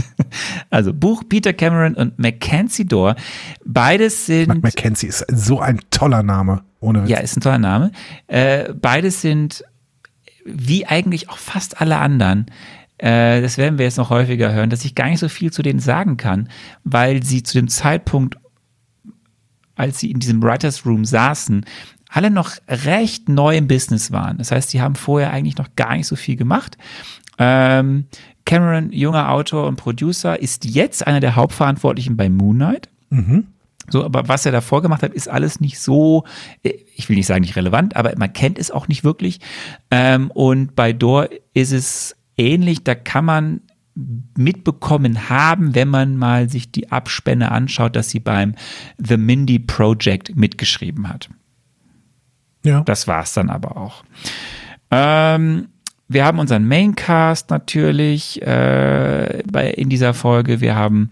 also Buch Peter Cameron und Mackenzie Dorr. Beides sind. Mackenzie ist so ein toller Name. Ohne Witz. Ja, ist ein toller Name. Äh, beides sind wie eigentlich auch fast alle anderen. Äh, das werden wir jetzt noch häufiger hören, dass ich gar nicht so viel zu denen sagen kann, weil sie zu dem Zeitpunkt, als sie in diesem Writers Room saßen, alle noch recht neu im Business waren. Das heißt, sie haben vorher eigentlich noch gar nicht so viel gemacht. Ähm, Cameron, junger Autor und Producer, ist jetzt einer der Hauptverantwortlichen bei Moon Knight. Mhm. So, aber was er davor gemacht hat, ist alles nicht so, äh, ich will nicht sagen nicht relevant, aber man kennt es auch nicht wirklich. Ähm, und bei Dor ist es ähnlich, da kann man mitbekommen haben, wenn man mal sich die Abspänne anschaut, dass sie beim The Mindy Project mitgeschrieben hat. Ja. Das war es dann aber auch. Ähm, wir haben unseren Maincast natürlich äh, bei, in dieser Folge. Wir haben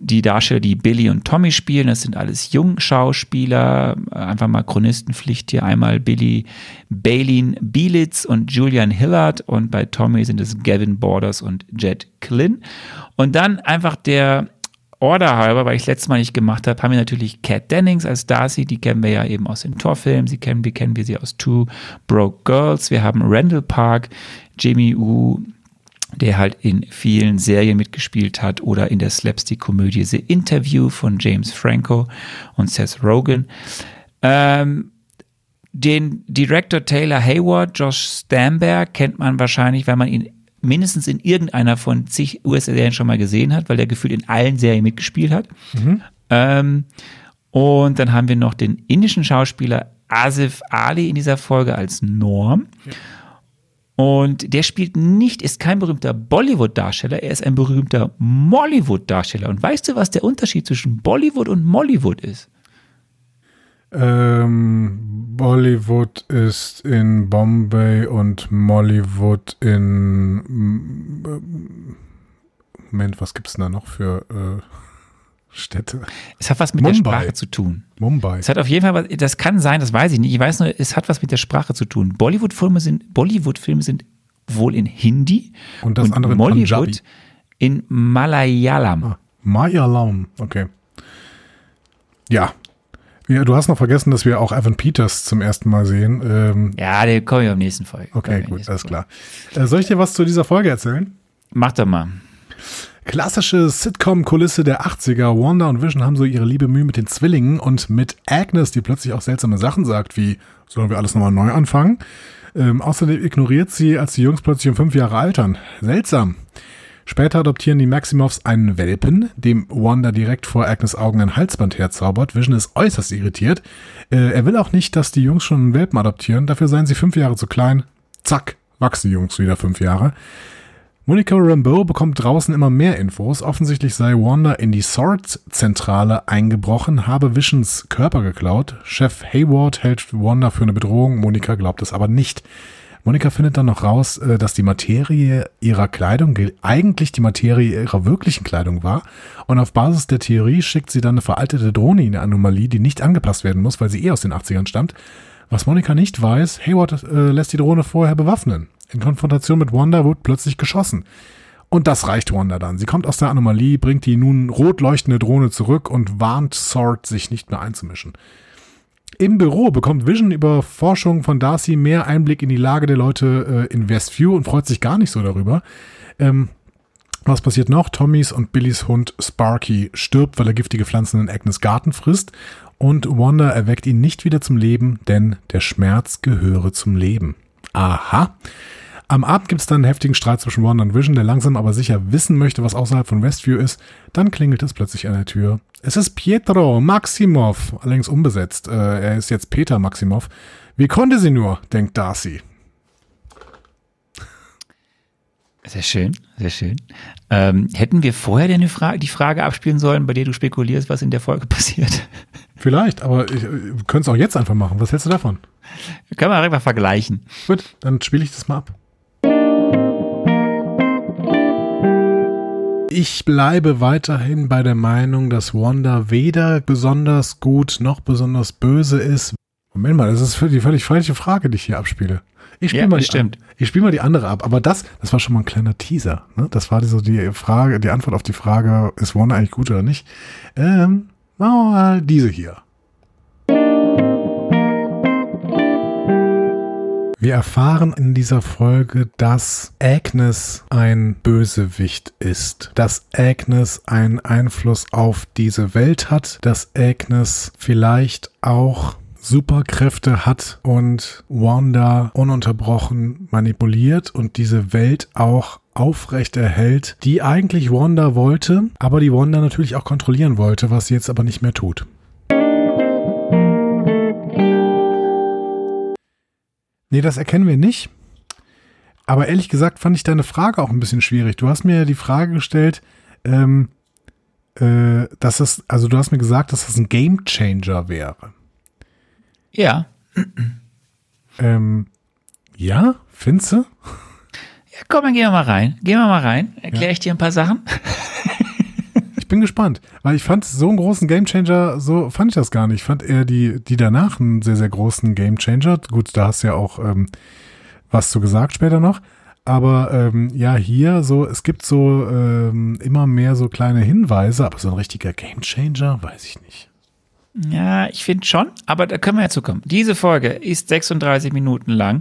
die Darsteller, die Billy und Tommy spielen, das sind alles Jungschauspieler, einfach mal Chronistenpflicht hier einmal Billy Bailin Bielitz und Julian Hillard und bei Tommy sind es Gavin Borders und Jet Klin. Und dann einfach der Order halber, weil ich letztes Mal nicht gemacht habe, haben wir natürlich Kat Dennings als Darcy, die kennen wir ja eben aus den Torfilmen, sie kennen, wie kennen wir sie aus Two Broke Girls, wir haben Randall Park, Jamie Wu, der halt in vielen Serien mitgespielt hat oder in der Slapstick-Komödie The Interview von James Franco und Seth Rogen. Ähm, den Director Taylor Hayward, Josh Stamberg, kennt man wahrscheinlich, weil man ihn mindestens in irgendeiner von zig US-Serien schon mal gesehen hat, weil der gefühlt in allen Serien mitgespielt hat. Mhm. Ähm, und dann haben wir noch den indischen Schauspieler Asif Ali in dieser Folge als Norm. Ja. Und der spielt nicht, ist kein berühmter Bollywood-Darsteller, er ist ein berühmter Mollywood-Darsteller. Und weißt du, was der Unterschied zwischen Bollywood und Mollywood ist? Ähm, Bollywood ist in Bombay und Mollywood in. Moment, was gibt es da noch für äh, Städte? Es hat was mit Mumbai. der Sprache zu tun. Mumbai. Es hat auf jeden Fall was, das kann sein, das weiß ich nicht. Ich weiß nur, es hat was mit der Sprache zu tun. Bollywood-Filme sind, Bollywood-Filme sind wohl in Hindi und das und andere in Mollywood Punjabi. in Malayalam. Ah, Malayalam, okay. Ja, ja, du hast noch vergessen, dass wir auch Evan Peters zum ersten Mal sehen. Ähm, ja, der komme ich am nächsten Folge. Okay, gut, alles klar. Äh, soll ich dir was zu dieser Folge erzählen? Mach doch mal. Klassische Sitcom-Kulisse der 80er. Wanda und Vision haben so ihre liebe Mühe mit den Zwillingen und mit Agnes, die plötzlich auch seltsame Sachen sagt, wie sollen wir alles nochmal neu anfangen? Ähm, außerdem ignoriert sie, als die Jungs plötzlich um fünf Jahre altern. Seltsam. Später adoptieren die Maximovs einen Welpen, dem Wanda direkt vor Agnes Augen ein Halsband herzaubert. Vision ist äußerst irritiert. Äh, er will auch nicht, dass die Jungs schon einen Welpen adoptieren. Dafür seien sie fünf Jahre zu klein. Zack, wachsen die Jungs wieder fünf Jahre. Monica Rambeau bekommt draußen immer mehr Infos. Offensichtlich sei Wanda in die Sword-Zentrale eingebrochen, habe Visions Körper geklaut. Chef Hayward hält Wanda für eine Bedrohung. Monica glaubt es aber nicht. Monika findet dann noch raus, äh, dass die Materie ihrer Kleidung eigentlich die Materie ihrer wirklichen Kleidung war. Und auf Basis der Theorie schickt sie dann eine veraltete Drohne in eine Anomalie, die nicht angepasst werden muss, weil sie eh aus den 80ern stammt. Was Monika nicht weiß, Hayward äh, lässt die Drohne vorher bewaffnen. In Konfrontation mit Wanda wird plötzlich geschossen. Und das reicht Wanda dann. Sie kommt aus der Anomalie, bringt die nun rot leuchtende Drohne zurück und warnt Sword, sich nicht mehr einzumischen. Im Büro bekommt Vision über Forschung von Darcy mehr Einblick in die Lage der Leute äh, in Westview und freut sich gar nicht so darüber. Ähm, was passiert noch? Tommys und Billys Hund Sparky stirbt, weil er giftige Pflanzen in Agnes Garten frisst. Und Wanda erweckt ihn nicht wieder zum Leben, denn der Schmerz gehöre zum Leben. Aha. Am Abend gibt es dann einen heftigen Streit zwischen Wanda und Vision, der langsam aber sicher wissen möchte, was außerhalb von Westview ist. Dann klingelt es plötzlich an der Tür. Es ist Pietro Maximov, allerdings unbesetzt. Äh, er ist jetzt Peter Maximov. Wie konnte sie nur, denkt Darcy. Sehr schön, sehr schön. Ähm, hätten wir vorher eine Fra die Frage abspielen sollen, bei der du spekulierst, was in der Folge passiert? Vielleicht, aber ich, wir können es auch jetzt einfach machen. Was hältst du davon? Können wir einfach vergleichen. Gut, dann spiele ich das mal ab. Ich bleibe weiterhin bei der Meinung, dass Wanda weder besonders gut noch besonders böse ist. Moment mal, das ist die völlig falsche Frage, die ich hier abspiele. Ich spiele ja, mal. Ich spiele mal die andere ab. Aber das, das war schon mal ein kleiner Teaser. Ne? Das war so die Frage, die Antwort auf die Frage, ist Wanda eigentlich gut oder nicht? Ähm, machen wir mal diese hier. Wir erfahren in dieser Folge, dass Agnes ein Bösewicht ist, dass Agnes einen Einfluss auf diese Welt hat, dass Agnes vielleicht auch Superkräfte hat und Wanda ununterbrochen manipuliert und diese Welt auch aufrecht erhält, die eigentlich Wanda wollte, aber die Wanda natürlich auch kontrollieren wollte, was sie jetzt aber nicht mehr tut. Nee, das erkennen wir nicht. Aber ehrlich gesagt fand ich deine Frage auch ein bisschen schwierig. Du hast mir ja die Frage gestellt, ähm, äh, dass es, also du hast mir gesagt, dass das ein Game Changer wäre. Ja. Ähm, ja, findest du? Ja, komm, dann gehen wir mal rein. Gehen wir mal rein. Erkläre ja. ich dir ein paar Sachen. Ich bin gespannt, weil ich fand so einen großen Gamechanger, so fand ich das gar nicht. Ich fand eher die, die danach einen sehr, sehr großen Gamechanger. Gut, da hast du ja auch ähm, was zu gesagt später noch. Aber ähm, ja, hier so, es gibt so ähm, immer mehr so kleine Hinweise, aber so ein richtiger Gamechanger, weiß ich nicht. Ja, ich finde schon, aber da können wir ja zukommen. Diese Folge ist 36 Minuten lang.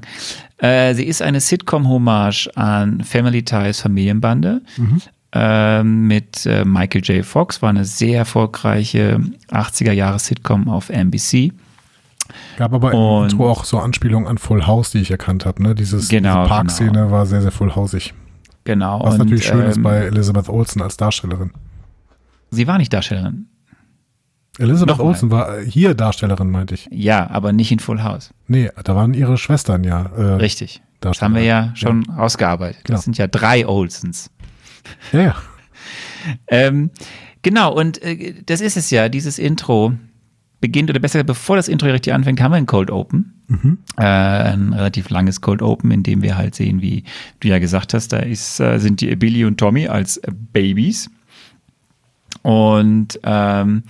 Äh, sie ist eine Sitcom-Hommage an Family Ties Familienbande. Ähm, mit äh, Michael J. Fox war eine sehr erfolgreiche 80er-Jahre-Sitcom auf NBC. Gab aber im Und- Intro auch so Anspielungen an Full House, die ich erkannt habe. Ne? Dieses, Genau, diese Parkszene war sehr, sehr Full Houseig. Genau. Was und, natürlich schön ist ähm, bei Elizabeth Olsen als Darstellerin. Sie war nicht Darstellerin. Elizabeth Nochmal. Olsen war äh, hier Darstellerin, meinte ich. Ja, aber nicht in Full House. Nee, da waren ihre Schwestern ja. Äh, Richtig. Das haben wir ja schon ausgearbeitet. Genau. Das sind ja drei Olsens. Ja, ja. Ähm, genau, und äh, das ist es ja, dieses Intro beginnt, oder besser, bevor das Intro richtig anfängt, haben wir ein Cold Open. Äh, ein relativ langes Cold Open, in dem wir halt sehen, wie du ja gesagt hast, da ist, äh, sind die Billy und Tommy als Babys. Und ähm,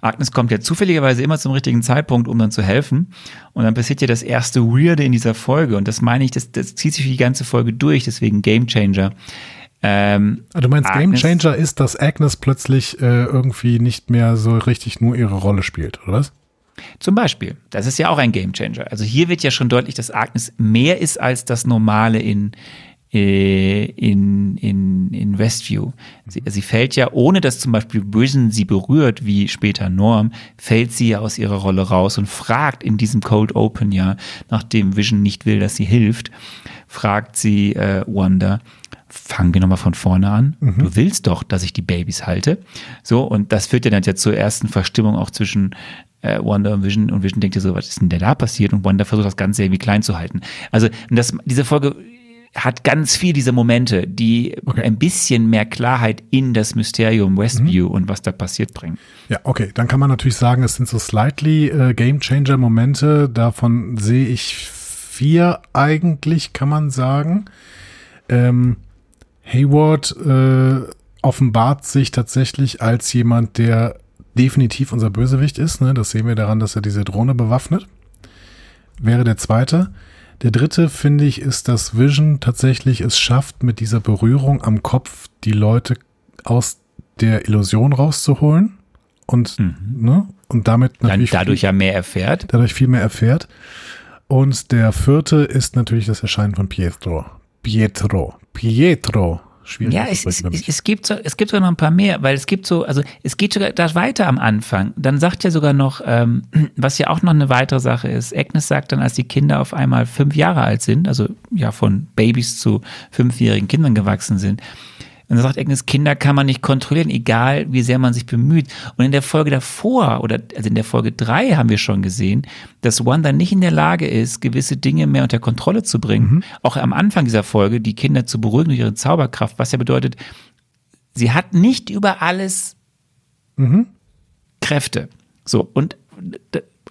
Agnes kommt ja zufälligerweise immer zum richtigen Zeitpunkt, um dann zu helfen. Und dann passiert ja das erste Weirde in dieser Folge. Und das meine ich, das, das zieht sich für die ganze Folge durch, deswegen Game Changer. Ähm, Ah, Du meinst, Game Agnes- Changer ist, dass Agnes plötzlich äh, irgendwie nicht mehr so richtig nur ihre Rolle spielt, oder was? Zum Beispiel. Das ist ja auch ein Gamechanger. Also hier wird ja schon deutlich, dass Agnes mehr ist als das Normale in, äh, in, in, in Westview. Sie, sie fällt ja, ohne dass zum Beispiel Vision sie berührt, wie später Norm, fällt sie ja aus ihrer Rolle raus und fragt in diesem Cold Open ja, nachdem Vision nicht will, dass sie hilft, fragt sie äh, Wanda, fangen wir nochmal von vorne an. Du willst doch, dass ich die Babys halte. So, und das führt ja dann ja zur ersten Verstimmung auch zwischen äh, Wanda und Vision. Und Vision denkt ja so, was ist denn da passiert? Und Wanda versucht das Ganze irgendwie klein zu halten. Also, das, diese Folge hat ganz viel diese Momente, die Okay. ein bisschen mehr Klarheit in das Mysterium Westview und was da passiert bringen. Ja, okay. Dann kann man natürlich sagen, es sind so slightly äh, Game Changer Momente. Davon sehe ich vier eigentlich, kann man sagen. Ähm, Hayward äh, offenbart sich tatsächlich als jemand, der definitiv unser Bösewicht ist. Ne? Das sehen wir daran, dass er diese Drohne bewaffnet. Wäre der zweite. Der dritte, finde ich, ist, dass Vision tatsächlich es schafft, mit dieser Berührung am Kopf die Leute aus der Illusion rauszuholen und, ne, und damit Dann natürlich dadurch viel, ja mehr erfährt. dadurch viel mehr erfährt. Und der vierte ist natürlich das Erscheinen von Pietro. Pietro. Pietro. Schwierig. Ja, es, es, es gibt so, es gibt sogar noch ein paar mehr, weil es gibt so, also es geht sogar da weiter am Anfang. Dann sagt ja sogar noch, ähm, was ja auch noch eine weitere Sache ist. Agnes sagt dann, als die Kinder auf einmal fünf Jahre alt sind, also ja von Babys zu fünfjährigen Kindern gewachsen sind, dann sagt Agnes, Kinder kann man nicht kontrollieren, egal wie sehr man sich bemüht. Und in der Folge davor, oder also in der Folge drei haben wir schon gesehen, dass Wanda nicht in der Lage ist, gewisse Dinge mehr unter Kontrolle zu bringen. Auch am Anfang dieser Folge, die Kinder zu beruhigen durch ihre Zauberkraft, was ja bedeutet, sie hat nicht über alles Kräfte. So, und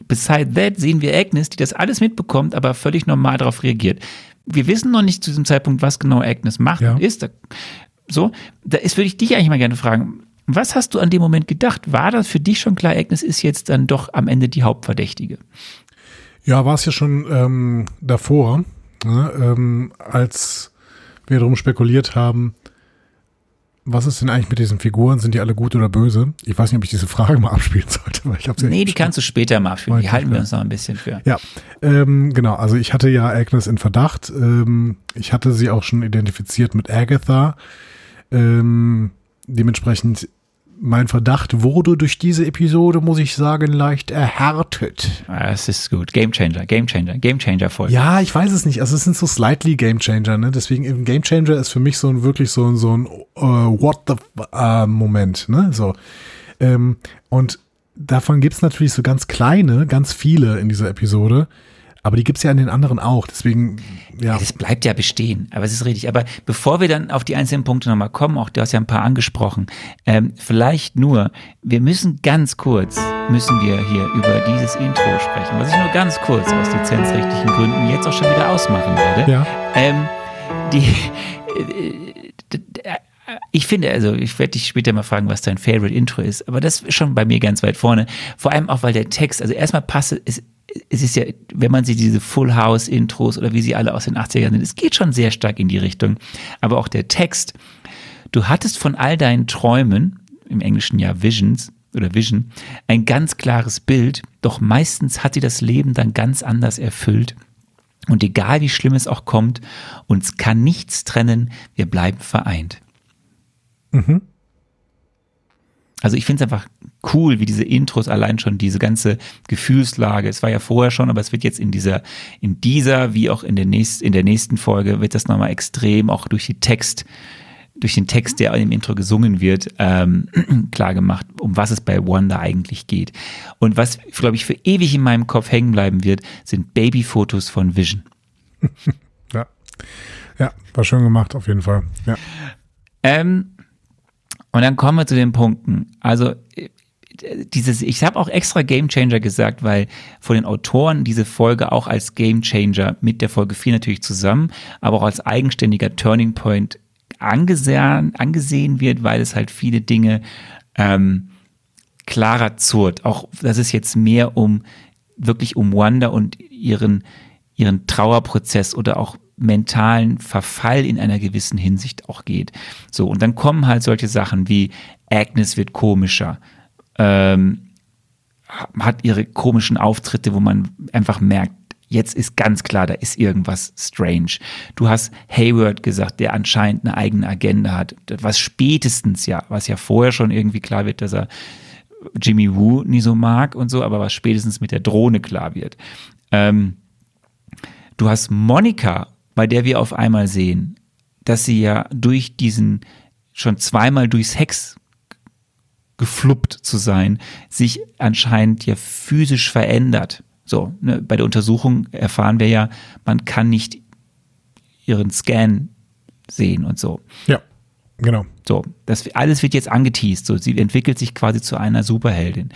beside that sehen wir Agnes, die das alles mitbekommt, aber völlig normal darauf reagiert. Wir wissen noch nicht zu diesem Zeitpunkt, was genau Agnes macht Ja. und ist. So, da ist, würde ich dich eigentlich mal gerne fragen, was hast du an dem Moment gedacht? War das für dich schon klar, Agnes ist jetzt dann doch am Ende die Hauptverdächtige? Ja, war es ja schon ähm, davor, ne, ähm, als wir darum spekuliert haben, was ist denn eigentlich mit diesen Figuren? Sind die alle gut oder böse? Ich weiß nicht, ob ich diese Frage mal abspielen sollte, weil ich habe sie Nee, die kannst du später mal abspielen. Die halten wir ja. uns noch ein bisschen für. Ja, ähm, genau. Also ich hatte ja Agnes in Verdacht. Ähm, ich hatte sie auch schon identifiziert mit Agatha. Ähm, dementsprechend mein Verdacht wurde durch diese Episode, muss ich sagen, leicht erhärtet. Ah, Es ist gut. Game Changer, Game Changer, Game Changer voll. Ja, ich weiß es nicht. Also es sind so slightly Game Changer, ne? Deswegen eben Game Changer ist für mich so ein wirklich so ein so ein äh, What the äh, Moment, ne? So. Ähm, und davon gibt's natürlich so ganz kleine, ganz viele in dieser Episode. Aber die gibt's ja in den anderen auch. Deswegen, ja. Es bleibt ja bestehen, aber es ist richtig. Aber bevor wir dann auf die einzelnen Punkte nochmal kommen, auch du hast ja ein paar angesprochen, ähm, vielleicht nur, wir müssen ganz kurz, müssen wir hier über dieses Intro sprechen, was ich nur ganz kurz aus lizenzrechtlichen Gründen jetzt auch schon wieder ausmachen werde. Ja. Ähm, die, ich finde, also ich werde dich später mal fragen, was dein Favorite Intro ist, aber das ist schon bei mir ganz weit vorne. Vor allem auch, weil der Text, also erstmal passt es, es ist ja, wenn man sich diese Full House Intros oder wie sie alle aus den 80ern sind, es geht schon sehr stark in die Richtung. Aber auch der Text, du hattest von all deinen Träumen, im Englischen ja Visions, oder Vision ein ganz klares Bild, doch meistens hat sie das Leben dann ganz anders erfüllt. Und egal wie schlimm es auch kommt, uns kann nichts trennen, wir bleiben vereint. Mhm. Also ich finde es einfach cool, wie diese Intros allein schon diese ganze Gefühlslage. Es war ja vorher schon, aber es wird jetzt in dieser, in dieser wie auch in der nächsten, in der nächsten Folge wird das nochmal extrem auch durch die Text, durch den Text, der im Intro gesungen wird, ähm, klar gemacht, um was es bei Wanda eigentlich geht. Und was, glaube ich, für ewig in meinem Kopf hängen bleiben wird, sind Babyfotos von Vision. ja. Ja, war schön gemacht, auf jeden Fall. Ja. Ähm, und dann kommen wir zu den Punkten. Also dieses, ich habe auch extra Game Changer gesagt, weil von den Autoren diese Folge auch als Game Changer mit der Folge 4 natürlich zusammen, aber auch als eigenständiger Turning Point angesehen, angesehen wird, weil es halt viele Dinge ähm, klarer zurt. Auch, dass es jetzt mehr um wirklich um Wanda und ihren, ihren Trauerprozess oder auch mentalen Verfall in einer gewissen Hinsicht auch geht. So, und dann kommen halt solche Sachen wie Agnes wird komischer, ähm, hat ihre komischen Auftritte, wo man einfach merkt, jetzt ist ganz klar, da ist irgendwas strange. Du hast Hayward gesagt, der anscheinend eine eigene Agenda hat, was spätestens ja, was ja vorher schon irgendwie klar wird, dass er Jimmy Woo nie so mag und so, aber was spätestens mit der Drohne klar wird. Ähm, du hast Monika bei der wir auf einmal sehen, dass sie ja durch diesen schon zweimal durchs Hex gefluppt zu sein, sich anscheinend ja physisch verändert. So, ne, bei der Untersuchung erfahren wir ja, man kann nicht ihren Scan sehen und so. Ja, genau. So, das alles wird jetzt angeteased. So, sie entwickelt sich quasi zu einer Superheldin.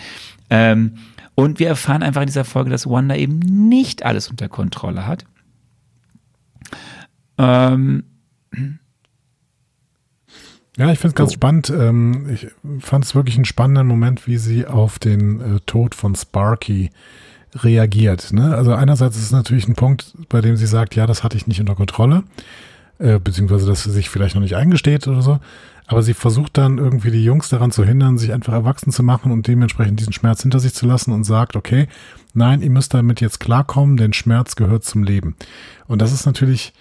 Ähm, und wir erfahren einfach in dieser Folge, dass Wanda eben nicht alles unter Kontrolle hat ähm, ja, ich finde es ganz oh. spannend. Ähm, ich fand es wirklich einen spannenden Moment, wie sie auf den äh, Tod von Sparky reagiert. Ne? Also einerseits ist es natürlich ein Punkt, bei dem sie sagt, ja, das hatte ich nicht unter Kontrolle, äh, beziehungsweise dass sie sich vielleicht noch nicht eingesteht oder so. Aber sie versucht dann irgendwie die Jungs daran zu hindern, sich einfach erwachsen zu machen und dementsprechend diesen Schmerz hinter sich zu lassen und sagt, okay, nein, ihr müsst damit jetzt klarkommen, denn Schmerz gehört zum Leben. Und das ist natürlich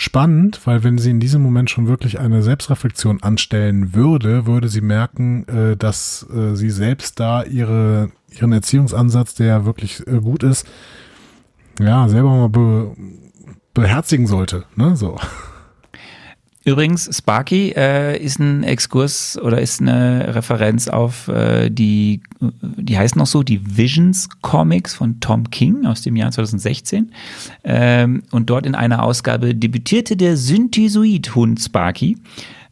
spannend, weil wenn sie in diesem Moment schon wirklich eine Selbstreflexion anstellen würde, würde sie merken, äh, dass äh, sie selbst da ihre, ihren Erziehungsansatz, der ja wirklich äh, gut ist, ja, selber mal be, beherzigen sollte. Ne? So. Übrigens, Sparky äh, ist ein Exkurs oder ist eine Referenz auf äh, die, die heißt noch so, die Visions Comics von Tom King aus dem Jahr 2016. Ähm, und dort in einer Ausgabe debütierte der Synthesoid-Hund Sparky.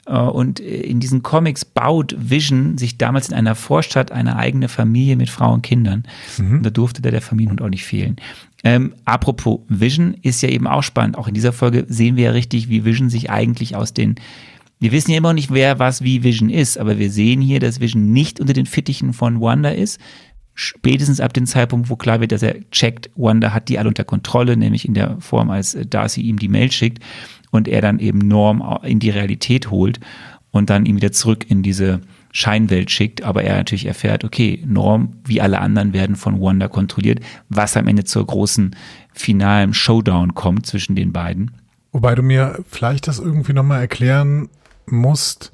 Äh, und in diesen Comics baut Vision sich damals in einer Vorstadt eine eigene Familie mit Frauen und Kindern. Mhm. Da durfte der, der Familienhund auch nicht fehlen. Ähm, apropos Vision ist ja eben auch spannend. Auch in dieser Folge sehen wir ja richtig, wie Vision sich eigentlich aus den wir wissen ja immer noch nicht, wer was wie Vision ist, aber wir sehen hier, dass Vision nicht unter den Fittichen von Wanda ist. Spätestens ab dem Zeitpunkt, wo klar wird, dass er checkt, Wanda hat die alle unter Kontrolle, nämlich in der Form, als Darcy ihm die Mail schickt und er dann eben Norm in die Realität holt und dann ihn wieder zurück in diese Scheinwelt schickt, aber er natürlich erfährt, okay, Norm wie alle anderen werden von Wanda kontrolliert, was am Ende zur großen finalen Showdown kommt zwischen den beiden. Wobei du mir vielleicht das irgendwie nochmal erklären musst,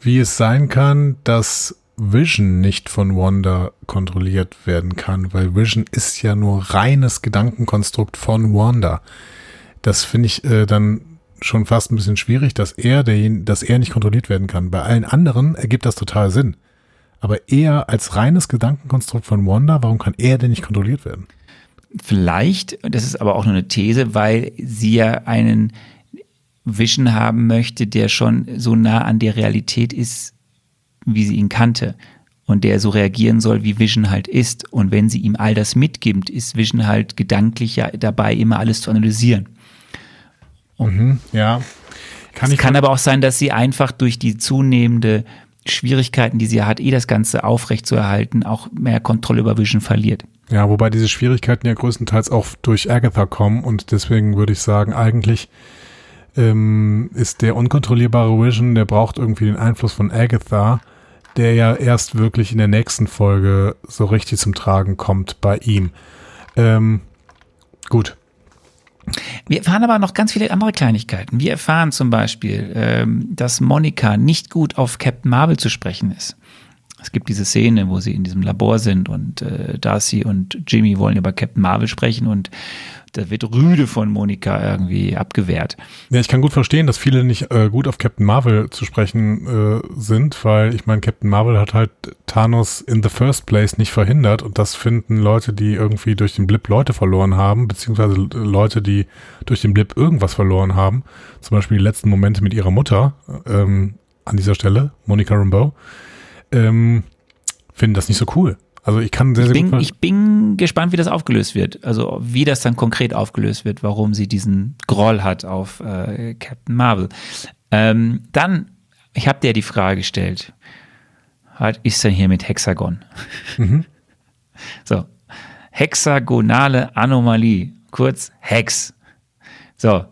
wie es sein kann, dass Vision nicht von Wanda kontrolliert werden kann, weil Vision ist ja nur reines Gedankenkonstrukt von Wanda. Das finde ich äh, dann schon fast ein bisschen schwierig, dass er, der, dass er nicht kontrolliert werden kann. Bei allen anderen ergibt das total Sinn. Aber er als reines Gedankenkonstrukt von Wanda, warum kann er denn nicht kontrolliert werden? Vielleicht, das ist aber auch nur eine These, weil sie ja einen Vision haben möchte, der schon so nah an der Realität ist, wie sie ihn kannte. Und der so reagieren soll, wie Vision halt ist. Und wenn sie ihm all das mitgibt, ist Vision halt gedanklich ja dabei, immer alles zu analysieren. Mhm, ja. Kann es kann aber auch sein, dass sie einfach durch die zunehmende Schwierigkeiten, die sie hat, eh das Ganze aufrechtzuerhalten, auch mehr Kontrolle über Vision verliert. Ja, wobei diese Schwierigkeiten ja größtenteils auch durch Agatha kommen und deswegen würde ich sagen, eigentlich ähm, ist der unkontrollierbare Vision, der braucht irgendwie den Einfluss von Agatha, der ja erst wirklich in der nächsten Folge so richtig zum Tragen kommt bei ihm. Ähm, gut. Wir erfahren aber noch ganz viele andere Kleinigkeiten. Wir erfahren zum Beispiel, ähm, dass Monika nicht gut auf Captain Marvel zu sprechen ist. Es gibt diese Szene, wo sie in diesem Labor sind und äh, Darcy und Jimmy wollen über Captain Marvel sprechen und da wird rüde von Monika irgendwie abgewehrt. Ja, ich kann gut verstehen, dass viele nicht äh, gut auf Captain Marvel zu sprechen äh, sind, weil ich meine, Captain Marvel hat halt Thanos in the first place nicht verhindert und das finden Leute, die irgendwie durch den Blip Leute verloren haben, beziehungsweise Leute, die durch den Blip irgendwas verloren haben, zum Beispiel die letzten Momente mit ihrer Mutter ähm, an dieser Stelle, Monica Rambeau, ähm, finden das nicht so cool. Also ich kann sehr, ich sehr bin, gut. Ich bin gespannt, wie das aufgelöst wird. Also wie das dann konkret aufgelöst wird, warum sie diesen Groll hat auf äh, Captain Marvel. Ähm, dann, ich habe dir die Frage gestellt, was ist denn hier mit Hexagon? Mhm. So, hexagonale Anomalie, kurz Hex. So,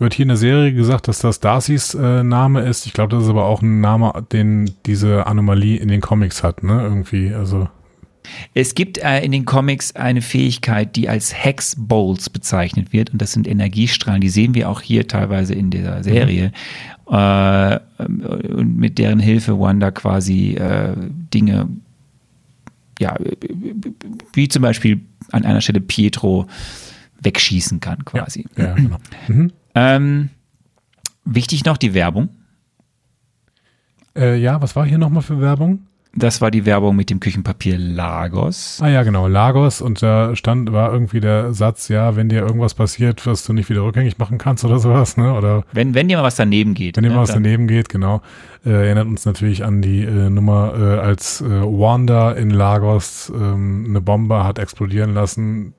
wird hier in der Serie gesagt, dass das Darcys äh, Name ist. Ich glaube, das ist aber auch ein Name, den diese Anomalie in den Comics hat, ne? Irgendwie, also. Es gibt äh, in den Comics eine Fähigkeit, die als Hex Bolts bezeichnet wird. Und das sind Energiestrahlen. Die sehen wir auch hier teilweise in dieser Serie. Mhm. Äh, und mit deren Hilfe Wanda quasi äh, Dinge, ja, wie zum Beispiel an einer Stelle Pietro wegschießen kann, quasi. Ja, ja genau. Mhm. Ähm, wichtig noch die Werbung. Äh, ja, was war hier nochmal für Werbung? Das war die Werbung mit dem Küchenpapier Lagos. Ah ja, genau, Lagos. Und da stand, war irgendwie der Satz, ja, wenn dir irgendwas passiert, was du nicht wieder rückgängig machen kannst oder sowas, ne? Oder wenn, wenn dir mal was daneben geht. Wenn dir ne, mal was daneben geht, genau. Äh, erinnert uns natürlich an die äh, Nummer, äh, als äh, Wanda in Lagos ähm, eine Bombe hat explodieren lassen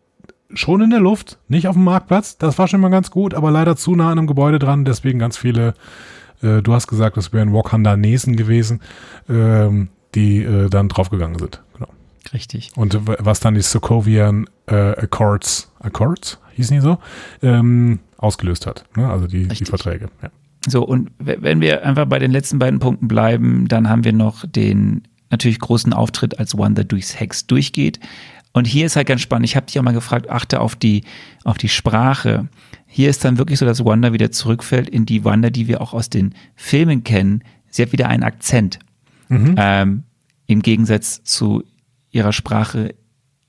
schon in der Luft, nicht auf dem Marktplatz. Das war schon mal ganz gut, aber leider zu nah an einem Gebäude dran. Deswegen ganz viele, äh, du hast gesagt, das wären Wakandanesen gewesen, ähm, die äh, dann draufgegangen sind. Genau. Richtig. Und was dann die Sokovian äh, Accords, Accords, hießen die so, ähm, ausgelöst hat. Ne? Also die, die Verträge. Ja. So, und wenn wir einfach bei den letzten beiden Punkten bleiben, dann haben wir noch den natürlich großen Auftritt, als Wanda durchs Hex durchgeht. Und hier ist halt ganz spannend. Ich habe dich auch mal gefragt, achte auf die, auf die Sprache. Hier ist dann wirklich so, dass Wanda wieder zurückfällt in die Wanda, die wir auch aus den Filmen kennen. Sie hat wieder einen Akzent. Mhm. Ähm, Im Gegensatz zu ihrer Sprache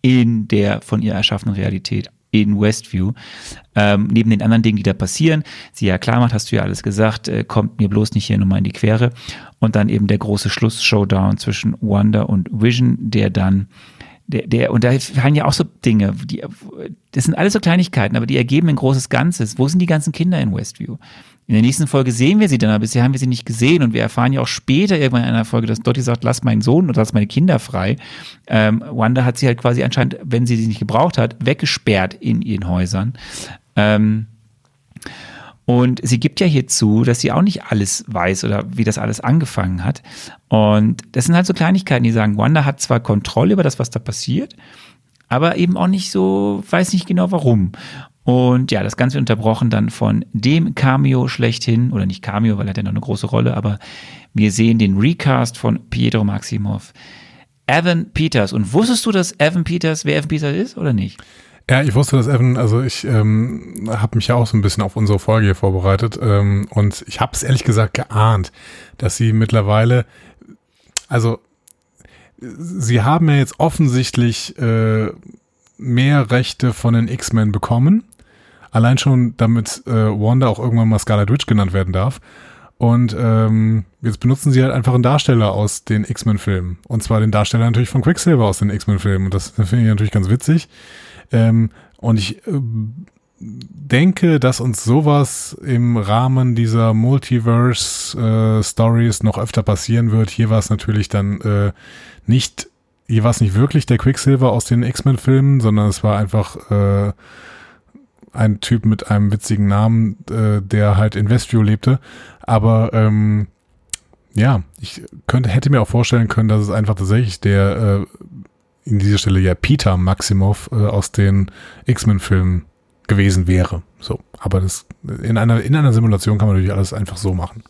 in der von ihr erschaffenen Realität in Westview. Ähm, neben den anderen Dingen, die da passieren, sie ja klar macht, hast du ja alles gesagt, äh, kommt mir bloß nicht hier nochmal in die Quere. Und dann eben der große Schluss-Showdown zwischen Wanda und Vision, der dann der, der, und da fallen ja auch so Dinge, die, das sind alles so Kleinigkeiten, aber die ergeben ein großes Ganzes. Wo sind die ganzen Kinder in Westview? In der nächsten Folge sehen wir sie dann, aber bisher haben wir sie nicht gesehen und wir erfahren ja auch später irgendwann in einer Folge, dass Dottie sagt, lass meinen Sohn oder lass meine Kinder frei. Ähm, Wanda hat sie halt quasi anscheinend, wenn sie sie nicht gebraucht hat, weggesperrt in ihren Häusern. Ähm, und sie gibt ja hier zu, dass sie auch nicht alles weiß oder wie das alles angefangen hat. Und das sind halt so Kleinigkeiten, die sagen, Wanda hat zwar Kontrolle über das, was da passiert, aber eben auch nicht so, weiß nicht genau warum. Und ja, das Ganze unterbrochen dann von dem Cameo schlechthin, oder nicht Cameo, weil er hat ja noch eine große Rolle, aber wir sehen den Recast von Pietro Maximov. Evan Peters. Und wusstest du, dass Evan Peters, wer Evan Peters ist oder nicht? Ja, ich wusste das, Evan, also ich ähm, habe mich ja auch so ein bisschen auf unsere Folge hier vorbereitet ähm, und ich habe es ehrlich gesagt geahnt, dass sie mittlerweile, also sie haben ja jetzt offensichtlich äh, mehr Rechte von den X-Men bekommen, allein schon damit äh, Wanda auch irgendwann mal Scarlet Witch genannt werden darf. Und ähm, jetzt benutzen sie halt einfach einen Darsteller aus den X-Men-Filmen. Und zwar den Darsteller natürlich von Quicksilver aus den X-Men-Filmen. Und das finde ich natürlich ganz witzig. Ähm, und ich äh, denke, dass uns sowas im Rahmen dieser Multiverse-Stories äh, noch öfter passieren wird. Hier war es natürlich dann äh, nicht, hier war es nicht wirklich der Quicksilver aus den X-Men-Filmen, sondern es war einfach äh, ein Typ mit einem witzigen Namen, äh, der halt in Westview lebte. Aber ähm, ja, ich könnte, hätte mir auch vorstellen können, dass es einfach tatsächlich der äh, in dieser Stelle ja Peter Maximov äh, aus den X-Men-Filmen gewesen wäre. So, aber das in einer in einer Simulation kann man natürlich alles einfach so machen.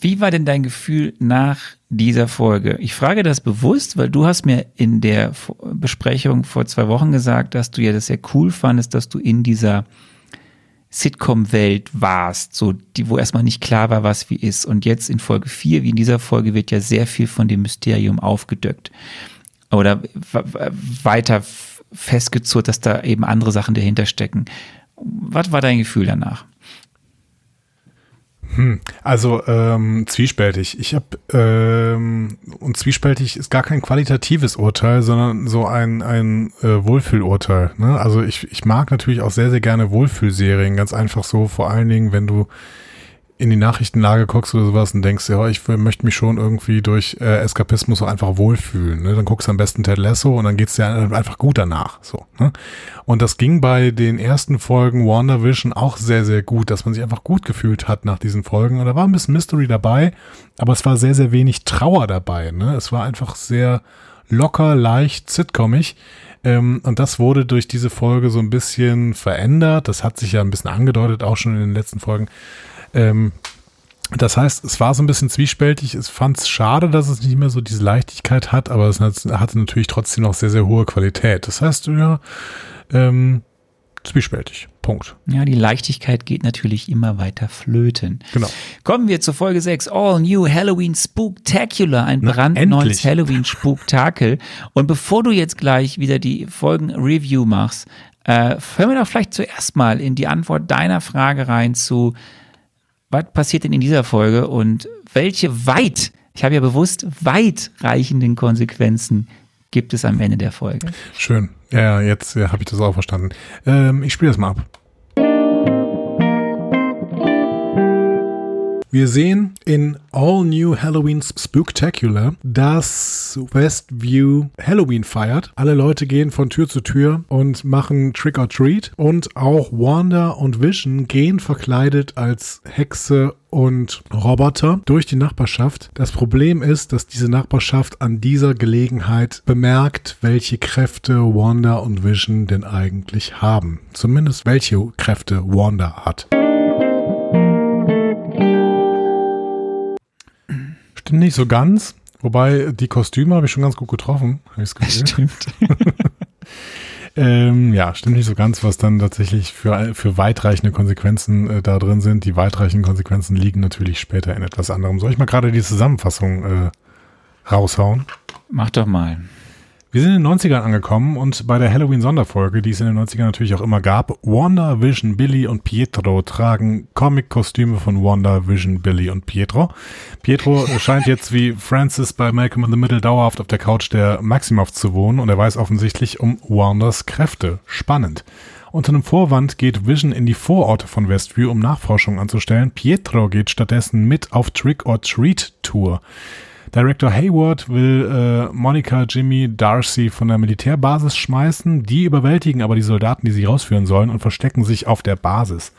Wie war denn dein Gefühl nach dieser Folge? Ich frage das bewusst, weil du hast mir in der Besprechung vor zwei Wochen gesagt, dass du ja das sehr cool fandest, dass du in dieser Sitcom-Welt warst, so die, wo erstmal nicht klar war, was wie ist. Und jetzt in Folge 4, wie in dieser Folge, wird ja sehr viel von dem Mysterium aufgedeckt. Oder weiter festgezurrt, dass da eben andere Sachen dahinter stecken. Was war dein Gefühl danach? Hm, also ähm, zwiespältig. Ich habe ähm, und zwiespältig ist gar kein qualitatives Urteil, sondern so ein ein äh, Wohlfühlurteil. Ne? Also ich ich mag natürlich auch sehr sehr gerne Wohlfühlserien, ganz einfach so. Vor allen Dingen, wenn du in die Nachrichtenlage guckst oder sowas und denkst, ja, ich möchte mich schon irgendwie durch äh, Eskapismus auch einfach wohlfühlen. Ne? Dann guckst du am besten Ted Lasso und dann geht's dir einfach gut danach. So. Ne? Und das ging bei den ersten Folgen WandaVision auch sehr, sehr gut, dass man sich einfach gut gefühlt hat nach diesen Folgen. Und da war ein bisschen Mystery dabei, aber es war sehr, sehr wenig Trauer dabei. Ne? Es war einfach sehr locker, leicht, sitcomig. Ähm, und das wurde durch diese Folge so ein bisschen verändert. Das hat sich ja ein bisschen angedeutet, auch schon in den letzten Folgen. Ähm, das heißt, es war so ein bisschen zwiespältig. Es fand es schade, dass es nicht mehr so diese Leichtigkeit hat, aber es hatte natürlich trotzdem noch sehr, sehr hohe Qualität. Das heißt, ja, ähm, zwiespältig. Punkt. Ja, die Leichtigkeit geht natürlich immer weiter flöten. Genau. Kommen wir zu Folge 6. All New Halloween Spooktacular. Ein brandneues Halloween Spooktakel. Und bevor du jetzt gleich wieder die Folgen Review machst, äh, hören wir doch vielleicht zuerst mal in die Antwort deiner Frage rein zu was passiert denn in dieser Folge und welche weit, ich habe ja bewusst weitreichenden Konsequenzen gibt es am Ende der Folge. Schön. Ja, jetzt ja, habe ich das auch verstanden. Ähm, ich spiele das mal ab. Wir sehen in All New Halloween Spooktacular, dass Westview Halloween feiert. Alle Leute gehen von Tür zu Tür und machen Trick or Treat. Und auch Wanda und Vision gehen verkleidet als Hexe und Roboter durch die Nachbarschaft. Das Problem ist, dass diese Nachbarschaft an dieser Gelegenheit bemerkt, welche Kräfte Wanda und Vision denn eigentlich haben. Zumindest welche Kräfte Wanda hat. Stimmt nicht so ganz. Wobei die Kostüme habe ich schon ganz gut getroffen. Stimmt. ähm, ja, stimmt nicht so ganz, was dann tatsächlich für, für weitreichende Konsequenzen äh, da drin sind. Die weitreichenden Konsequenzen liegen natürlich später in etwas anderem. Soll ich mal gerade die Zusammenfassung äh, raushauen? Mach doch mal. Wir sind in den 90ern angekommen und bei der Halloween-Sonderfolge, die es in den 90ern natürlich auch immer gab, Wanda, Vision, Billy und Pietro tragen Comic-Kostüme von Wanda, Vision, Billy und Pietro. Pietro scheint jetzt wie Francis bei Malcolm in the Middle dauerhaft auf der Couch der Maximoff zu wohnen und er weiß offensichtlich um Wandas Kräfte. Spannend. Unter einem Vorwand geht Vision in die Vororte von Westview, um Nachforschungen anzustellen. Pietro geht stattdessen mit auf Trick-or-Treat-Tour. Director Hayward will äh, Monica, Jimmy, Darcy von der Militärbasis schmeißen. Die überwältigen aber die Soldaten, die sie rausführen sollen und verstecken sich auf der Basis.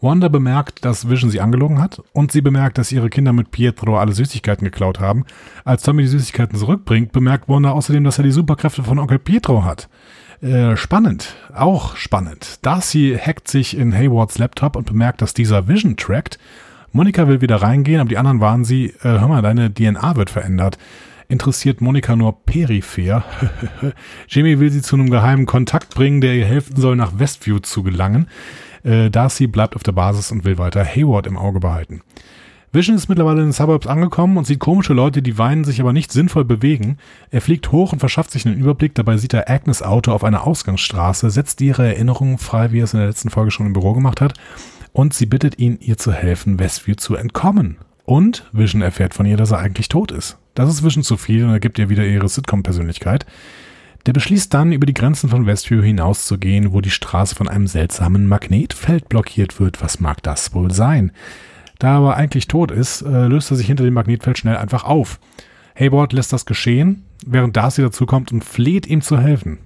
Wanda bemerkt, dass Vision sie angelogen hat und sie bemerkt, dass ihre Kinder mit Pietro alle Süßigkeiten geklaut haben. Als Tommy die Süßigkeiten zurückbringt, bemerkt Wanda außerdem, dass er die Superkräfte von Onkel Pietro hat. Äh, spannend, auch spannend. Darcy hackt sich in Haywards Laptop und bemerkt, dass dieser Vision trackt Monika will wieder reingehen, aber die anderen warnen sie, äh, hör mal, deine DNA wird verändert. Interessiert Monika nur peripher. Jimmy will sie zu einem geheimen Kontakt bringen, der ihr helfen soll, nach Westview zu gelangen. Äh, Darcy bleibt auf der Basis und will weiter Hayward im Auge behalten. Vision ist mittlerweile in den Suburbs angekommen und sieht komische Leute, die weinen, sich aber nicht sinnvoll bewegen. Er fliegt hoch und verschafft sich einen Überblick. Dabei sieht er Agnes Auto auf einer Ausgangsstraße, setzt ihre Erinnerungen frei, wie er es in der letzten Folge schon im Büro gemacht hat und sie bittet ihn, ihr zu helfen, Westview zu entkommen. Und Vision erfährt von ihr, dass er eigentlich tot ist. Das ist Vision zu viel und er gibt ihr wieder ihre Sitcom-Persönlichkeit. Der beschließt dann, über die Grenzen von Westview hinauszugehen, wo die Straße von einem seltsamen Magnetfeld blockiert wird. Was mag das wohl sein? Da er aber eigentlich tot ist, äh, löst er sich hinter dem Magnetfeld schnell einfach auf. Hayward lässt das geschehen, während Darcy dazukommt und fleht ihm zu helfen.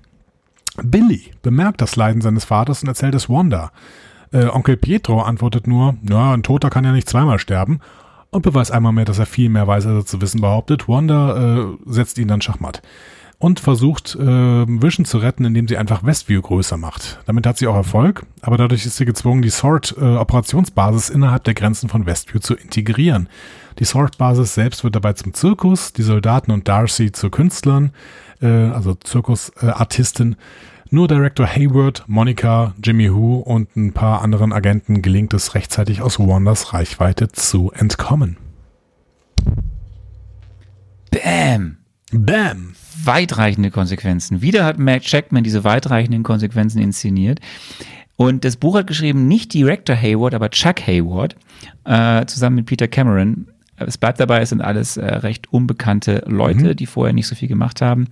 Billy bemerkt das Leiden seines Vaters und erzählt es Wanda. Äh, Onkel Pietro antwortet nur, ja, ein Toter kann ja nicht zweimal sterben und beweist einmal mehr, dass er viel mehr weiß, als er zu wissen behauptet. Wanda äh, setzt ihn dann Schachmatt. und versucht, äh, Vision zu retten, indem sie einfach Westview größer macht. Damit hat sie auch Erfolg, aber dadurch ist sie gezwungen, die SWORD-Operationsbasis äh, innerhalb der Grenzen von Westview zu integrieren. Die SWORD-Basis selbst wird dabei zum Zirkus, die Soldaten und Darcy zu Künstlern, äh, also Zirkusartisten. Nur Director Hayward, Monica, Jimmy Who und ein paar anderen Agenten gelingt es rechtzeitig aus Wanders Reichweite zu entkommen. Bam! Bam! Weitreichende Konsequenzen. Wieder hat Matt Jackman diese weitreichenden Konsequenzen inszeniert. Und das Buch hat geschrieben nicht Director Hayward, aber Chuck Hayward, äh, zusammen mit Peter Cameron. Es bleibt dabei, es sind alles äh, recht unbekannte Leute, mhm. die vorher nicht so viel gemacht haben.